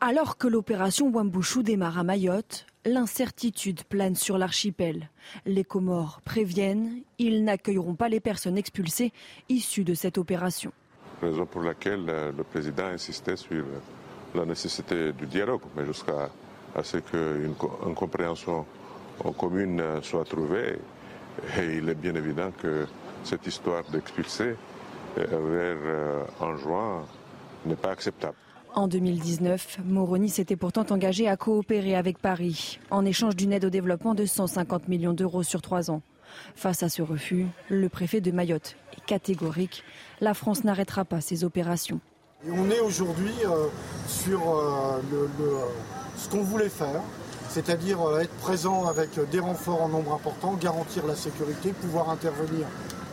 Alors que l'opération Wambushu démarre à Mayotte, l'incertitude plane sur l'archipel. Les Comores préviennent, ils n'accueilleront pas les personnes expulsées issues de cette opération raison pour laquelle euh, le président insistait sur la nécessité du dialogue, mais jusqu'à ce qu'une une compréhension commune euh, soit trouvée. Et il est bien évident que cette histoire d'expulser euh, vers en juin n'est pas acceptable. En 2019, Moroni s'était pourtant engagé à coopérer avec Paris en échange d'une aide au développement de 150 millions d'euros sur trois ans. Face à ce refus, le préfet de Mayotte catégorique. La France n'arrêtera pas ses opérations. on est aujourd'hui euh, sur euh, ce qu'on voulait faire, c'est-à-dire euh, être présent avec des renforts en nombre important, garantir la sécurité, pouvoir intervenir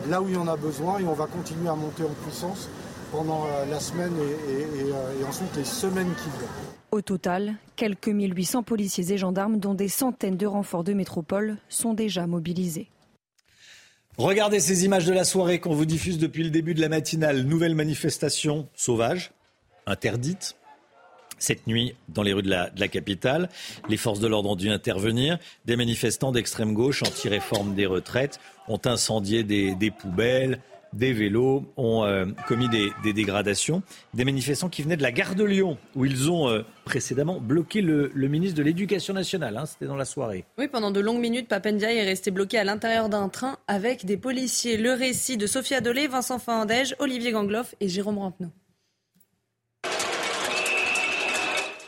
là où il y en a besoin et on va continuer à monter en puissance pendant la semaine et, et ensuite les semaines qui viennent. Au total, quelques 1800 policiers et gendarmes, dont des centaines de renforts de métropole, sont déjà mobilisés. Regardez ces images de la soirée qu'on vous diffuse depuis le début de la matinale. Nouvelle manifestation sauvage, interdite, cette nuit dans les rues de la, capitale. Les forces de l'ordre ont dû intervenir. Des manifestants d'extrême gauche anti-réforme des retraites ont incendié des poubelles, des vélos, ont euh, commis des, dégradations. Des manifestants qui venaient de la gare de Lyon, où ils ont euh, précédemment bloqué le, ministre de l'Éducation nationale. Hein, C'était dans la soirée. Oui, pendant de longues minutes, Papendia est resté bloqué à l'intérieur d'un train avec des policiers. Le récit de Sophia Dolé, Vincent Fandège, Olivier Gangloff et Jérôme Rampenot.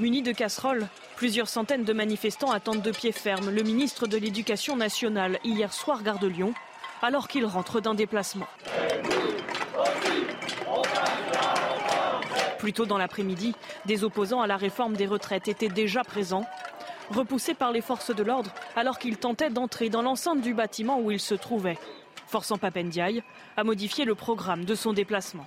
Munis de casseroles, plusieurs centaines de manifestants attendent de pied ferme le ministre de l'Éducation nationale hier soir, gare de Lyon alors qu'il rentre d'un déplacement. Plus tôt dans l'après-midi, des opposants à la réforme des retraites étaient déjà présents, repoussés par les forces de l'ordre alors qu'ils tentaient d'entrer dans l'enceinte du bâtiment où ils se trouvaient, forçant Papendiaï à modifier le programme de son déplacement.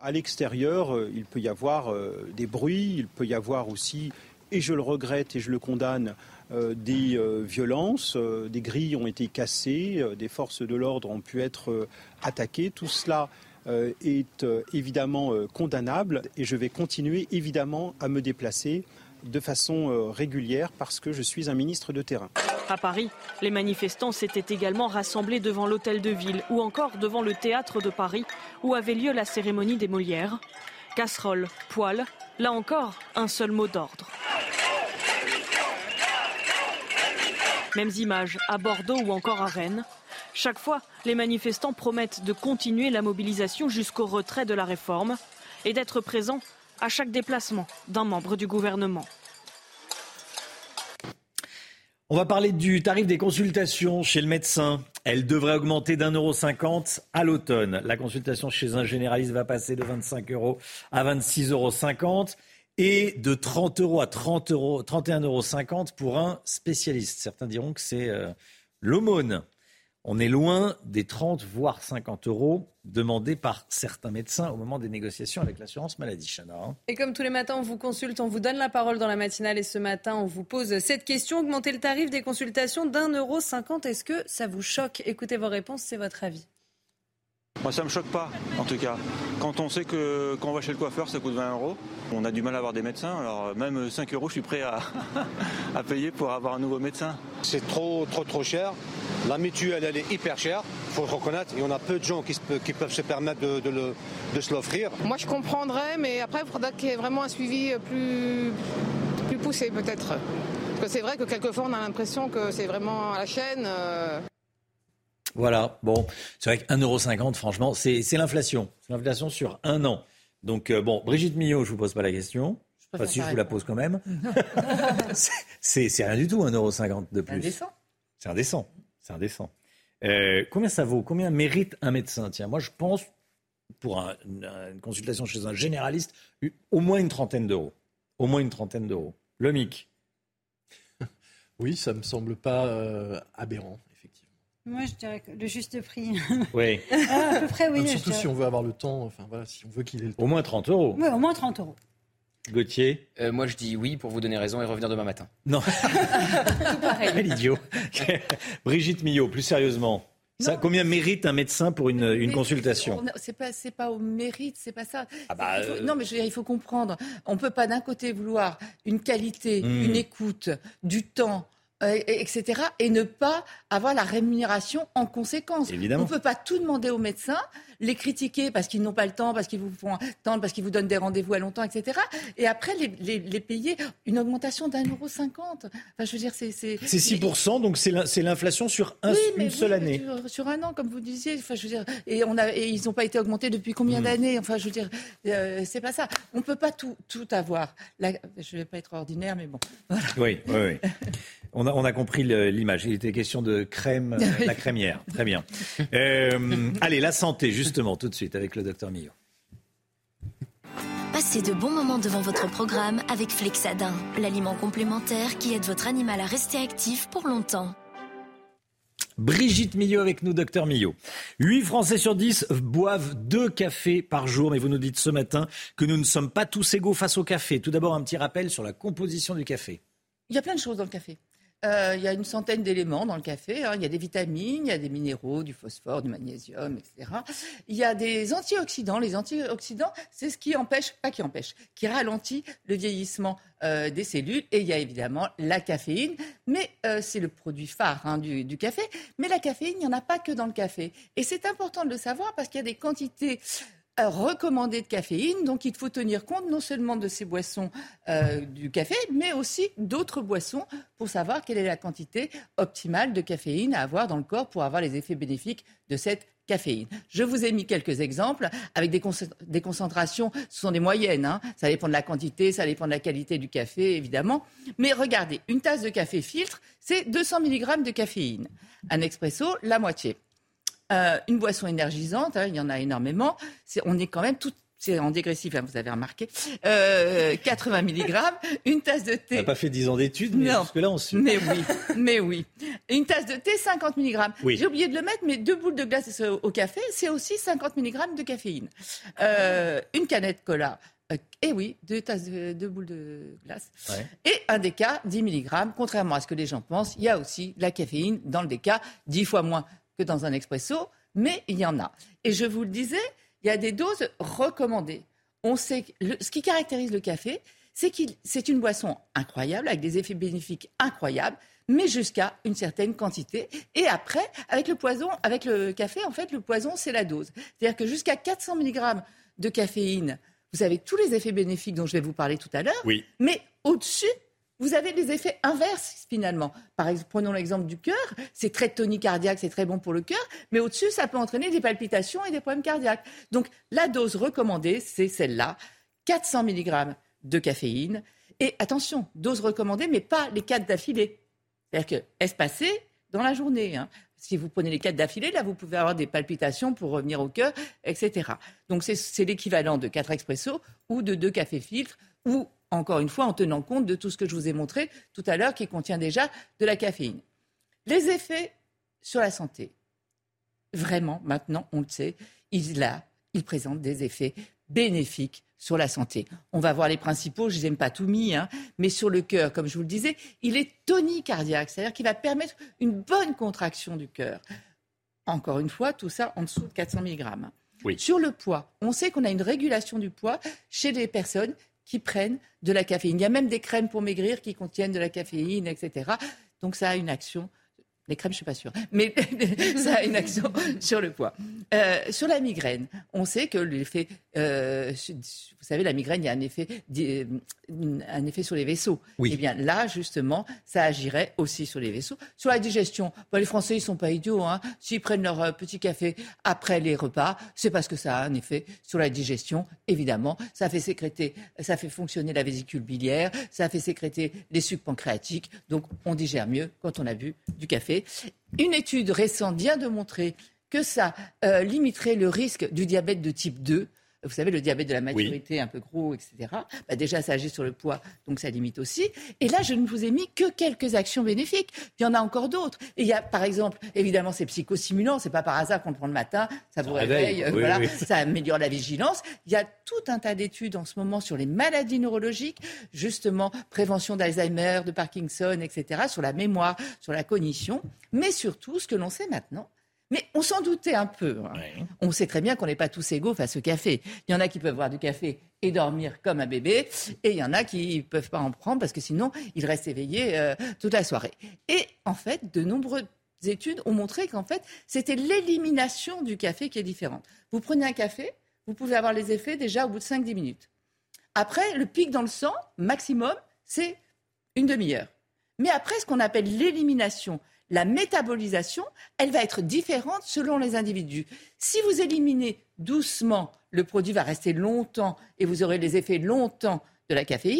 À l'extérieur, euh, il peut y avoir euh, des bruits, il peut y avoir aussi et je le regrette et je le condamne, des violences, des grilles ont été cassées, des forces de l'ordre ont pu être attaquées. Tout cela est évidemment condamnable et je vais continuer évidemment à me déplacer de façon euh, régulière parce que je suis un ministre de terrain. À Paris, les manifestants s'étaient également rassemblés devant l'hôtel de ville ou encore devant le théâtre de Paris où avait lieu la cérémonie des Molières. Casserole, poêle, là encore, un seul mot d'ordre. Mêmes images à Bordeaux ou encore à Rennes. Chaque fois, les manifestants promettent de continuer la mobilisation jusqu'au retrait de la réforme et d'être présents à chaque déplacement d'un membre du gouvernement. On va parler du tarif des consultations chez le médecin. Elle devrait augmenter d'un euro cinquante à l'automne. La consultation chez un généraliste va passer de 25 euros à 26,50 euros et de 30 euros à 30 euros, 31,50 euros pour un spécialiste. Certains diront que c'est euh, l'aumône on est loin des 30 voire 50 euros demandés par certains médecins au moment des négociations avec l'assurance maladie. Chana. Hein. Et comme tous les matins, on vous consulte, on vous donne la parole dans la matinale et ce matin, on vous pose cette question. Augmenter le tarif des consultations d'un euro cinquante, est-ce que ça vous choque? Écoutez vos réponses, c'est votre avis. Moi, ça me choque pas, en tout cas. Quand on sait que quand on va chez le coiffeur, ça coûte 20 euros, on a du mal à avoir des médecins. Alors, même 5 euros, je suis prêt à, à payer pour avoir un nouveau médecin. C'est trop, trop, trop cher. La mutuelle, elle est hyper chère, il faut le reconnaître. Et on a peu de gens qui, qui peuvent se permettre de, de, se l'offrir. Moi, je comprendrais, mais après, il faudra qu'il y ait vraiment un suivi plus, plus poussé, peut-être. Parce que c'est vrai que quelquefois, on a l'impression que c'est vraiment à la chaîne. Euh. Voilà, bon, c'est vrai que 1,50€, franchement, c'est l'inflation. C'est l'inflation sur un an. Donc, euh, bon, Brigitte Millot, je ne vous pose pas la question. Enfin, si je vous la pose quand même. c'est rien du tout, 1,50€ de plus. C'est indécent. C'est indécent. C'est indécent. Euh, combien ça vaut? Combien mérite un médecin? Tiens, moi, je pense, pour une, consultation chez un généraliste, au moins une trentaine d'euros. Au moins une trentaine d'euros. Le MIC. Oui, ça ne me semble pas euh, aberrant. Moi, je dirais que le juste prix. Oui. Ah, à peu près, oui. surtout si on veut avoir le temps, enfin voilà, si on veut qu'il ait le temps. Au moins 30 euros. Oui, au moins 30 euros. Gauthier euh, Moi, je dis oui pour vous donner raison et revenir demain matin. Non. Tout pareil. Quel idiot. Brigitte Millot, plus sérieusement. Ça, combien mérite un médecin pour une, une consultation C'est pas, pas au mérite, c'est pas ça. Ah bah, euh, Non, mais je veux dire, il faut comprendre. On peut pas d'un côté vouloir une qualité, hmm. une écoute, du temps, etc. Et ne pas avoir la rémunération en conséquence. Évidemment. On ne peut pas tout demander aux médecins, les critiquer parce qu'ils n'ont pas le temps, parce qu'ils vous font attendre, parce qu'ils vous donnent des rendez-vous à longtemps, etc. Et après, les, les, payer une augmentation d'un euro cinquante. Enfin, je veux dire, c'est... C'est 6%, donc c'est l'inflation sur un, une seule année. Sur, un an, comme vous disiez. Enfin, je veux dire, et, on a, et ils n'ont pas été augmentés depuis combien hmm. d'années? Enfin, je veux dire, euh, c'est pas ça. On ne peut pas tout, tout avoir. je ne vais pas être ordinaire, mais bon. Oui, oui, oui. On a, on a compris l'image. Il était question de crème, euh, la crémière. Très bien. Euh, allez, la santé, justement, tout de suite avec le docteur Millot. Passez de bons moments devant votre programme avec Flexadin, l'aliment complémentaire qui aide votre animal à rester actif pour longtemps. Brigitte Millot avec nous, docteur Millot. 8 Français sur 10 boivent deux cafés par jour, mais vous nous dites ce matin que nous ne sommes pas tous égaux face au café. Tout d'abord, un petit rappel sur la composition du café. Il y a plein de choses dans le café. Euh, il y a une centaine d'éléments dans le café. Hein. Il y a des vitamines, il y a des minéraux, du phosphore, du magnésium, etc. Il y a des antioxydants. Les antioxydants, c'est ce qui empêche, pas qui empêche, qui ralentit le vieillissement euh, des cellules. Et il y a évidemment la caféine, mais euh, c'est le produit phare hein, du, du, café. Mais la caféine, il n'y en a pas que dans le café. Et c'est important de le savoir parce qu'il y a des quantités recommandé de caféine. Donc il faut tenir compte non seulement de ces boissons euh, du café, mais aussi d'autres boissons pour savoir quelle est la quantité optimale de caféine à avoir dans le corps pour avoir les effets bénéfiques de cette caféine. Je vous ai mis quelques exemples avec des, concentrations, ce sont des moyennes, hein. ça dépend de la quantité, ça dépend de la qualité du café, évidemment. Mais regardez, une tasse de café filtre, c'est 200 mg de caféine. Un expresso, la moitié. Euh, une boisson énergisante, hein, il y en a énormément. on est quand même tout, c'est en dégressif, hein, vous avez remarqué, 80 euh, mg, une tasse de thé. On n'a pas fait 10 ans d'études, mais jusque là on suit. Mais oui, mais oui. Une tasse de thé, 50 mg. J'ai oublié de le mettre, mais deux boules de glace au café, c'est aussi 50 mg de caféine. Euh, une canette cola, euh, eh oui, deux tasses de, deux boules de glace. Ouais. Et un déca, 10 mg. Contrairement à ce que les gens pensent, il y a aussi de la caféine dans le déca, 10 fois moins que dans un expresso, mais il y en a. Et je vous le disais, il y a des doses recommandées. On sait que le- ce qui caractérise le café, c'est qu'il c'est une boisson incroyable, avec des effets bénéfiques incroyables, mais jusqu'à une certaine quantité. Et après, avec le poison, avec le café, en fait, le poison, c'est la dose. C'est-à-dire que jusqu'à 400 mg de caféine, vous avez tous les effets bénéfiques dont je vais vous parler tout à l'heure. Oui. Mais au-dessus, vous avez des effets inverses finalement. Prenons l'exemple du cœur. C'est très tonique cardiaque, c'est très bon pour le cœur. Mais au-dessus, ça peut entraîner des palpitations et des problèmes cardiaques. Donc la dose recommandée, c'est celle-là. 400 mg de caféine. Et attention, dose recommandée, mais pas les 4 d'affilée. C'est-à-dire que espacé dans la journée. hein? Si vous prenez les 4 d'affilée, là, vous pouvez avoir des palpitations pour revenir au cœur, etc. Donc c'est- l'équivalent de 4 expressos ou de 2 cafés filtres ou, encore une fois, en tenant compte de tout ce que je vous ai montré tout à l'heure qui contient déjà de la caféine. Les effets sur la santé, vraiment, maintenant, on le sait, il, il présente des effets bénéfiques sur la santé. On va voir les principaux, je ne les aime pas tout mis, hein, mais sur le cœur, comme je vous le disais, il est tonicardiaque, c'est-à-dire qu'il va permettre une bonne contraction du cœur. Encore une fois, tout ça en dessous de 400 mg. Oui. Sur le poids, on sait qu'on a une régulation du poids chez les personnes qui prennent de la caféine. Il y a même des crèmes pour maigrir qui contiennent de la caféine, etc. Donc ça a une action. Les crèmes, je suis pas sûre, mais ça a une action sur le poids. Euh, sur la migraine, on sait que l'effet, euh, vous savez, la migraine, il y a un effet, euh, un effet sur les vaisseaux. Oui. Eh bien là, justement, ça agirait aussi sur les vaisseaux. Sur la digestion, bah, les Français, ils sont pas idiots. Hein. S'ils prennent leur petit café après les repas, c'est parce que ça a un effet sur la digestion, évidemment. Ça fait sécréter, ça fait fonctionner la vésicule biliaire, ça fait sécréter les sucs pancréatiques. Donc, on digère mieux quand on a bu du café. Une étude récente vient de montrer que ça euh, limiterait le risque du diabète de type 2. Vous savez, le diabète de la maturité, un peu gros, etc. Bah, déjà, ça agit sur le poids, donc ça limite aussi. Et là, je ne vous ai mis que quelques actions bénéfiques. Il y en a encore d'autres. Et il y a, par exemple, évidemment, c'est psychostimulant. C'est pas par hasard qu'on le prend le matin. Ça vous réveille, réveille. euh, oui, voilà. oui. Ça améliore la vigilance. Il y a tout un tas d'études en ce moment sur les maladies neurologiques, justement, prévention d'Alzheimer, de Parkinson, etc., sur la mémoire, sur la cognition. Mais surtout, ce que l'on sait maintenant, mais on s'en doutait un peu. hein. On sait très bien qu'on n'est pas tous égaux face au café. Il y en a qui peuvent boire du café et dormir comme un bébé, et il y en a qui ne peuvent pas en prendre parce que sinon, ils restent éveillés euh, toute la soirée. Et en fait, de nombreuses études ont montré qu'en fait, c'était l'élimination du café qui est différente. Vous prenez un café, vous pouvez avoir les effets déjà au bout de 5-10 minutes. Après, le pic dans le sang, maximum, c'est une demi-heure. Mais après, ce qu'on appelle l'élimination, la métabolisation, elle va être différente selon les individus. Si vous éliminez doucement, le produit va rester longtemps et vous aurez les effets longtemps de la caféine.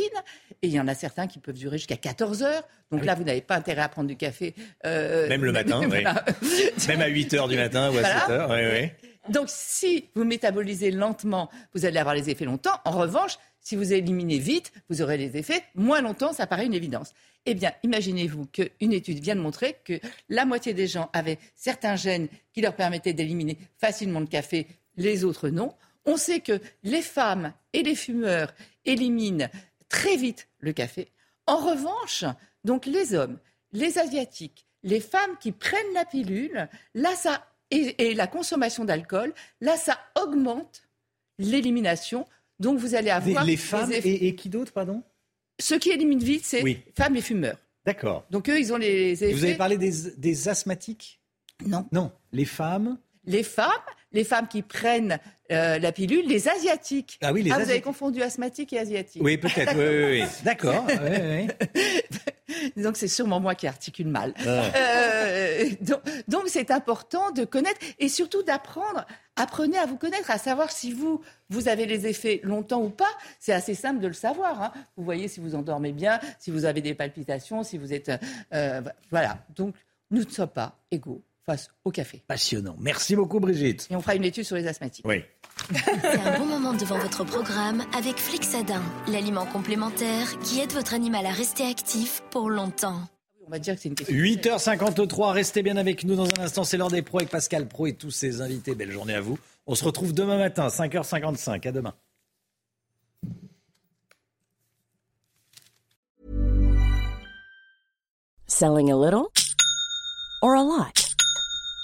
Et il y en a certains qui peuvent durer jusqu'à 14 heures. Donc là, vous n'avez pas intérêt à prendre du café. euh, Même le matin, oui. Même à 8 h du matin ou à Voilà. 7 h. Oui, oui. Donc, si vous métabolisez lentement, vous allez avoir les effets longtemps. En revanche, si vous éliminez vite, vous aurez les effets moins longtemps. Ça paraît une évidence. Eh bien, imaginez-vous qu'une étude vient de montrer que la moitié des gens avaient certains gènes qui leur permettaient d'éliminer facilement le café, les autres non. On sait que les femmes et les fumeurs éliminent très vite le café. En revanche, donc les hommes, les asiatiques, les femmes qui prennent la pilule, là ça et, et la consommation d'alcool, là ça augmente l'élimination. Donc vous allez Les, avoir les des femmes et, et qui d'autre, pardon? Ceux qui éliminent vite, c'est Oui. femmes et fumeurs. D'accord. Donc eux, ils ont les effets. Vous avez parlé des, des asthmatiques? Non. Non. Les femmes? Les femmes, les femmes qui prennent euh, la pilule, les asiatiques. Ah oui, les vous avez confondu asthmatique et asiatique. Oui, peut-être. oui, oui, oui. D'accord. oui, oui. Donc c'est sûrement moi qui articule mal. Ah. Euh, donc donc, c'est important de connaître et surtout d'apprendre. Apprenez à vous connaître, à savoir si vous vous avez les effets longtemps ou pas. C'est assez simple de le savoir. hein. Vous voyez si vous endormez bien, si vous avez des palpitations, si vous êtes euh, voilà. Donc nous ne sommes pas égaux face au café. Passionnant. Merci beaucoup, Brigitte. Et on fera une étude sur les asthmatiques. Oui. C'est un bon moment devant votre programme avec Flixadin, l'aliment complémentaire qui aide votre animal à rester actif pour longtemps. On va dire que c'est une question. 8h53, restez bien avec nous dans un instant. C'est l'heure des pros avec Pascal Pro et tous ses invités. Belle journée à vous. On se retrouve demain matin, 5h55. À demain. Selling a little or a lot?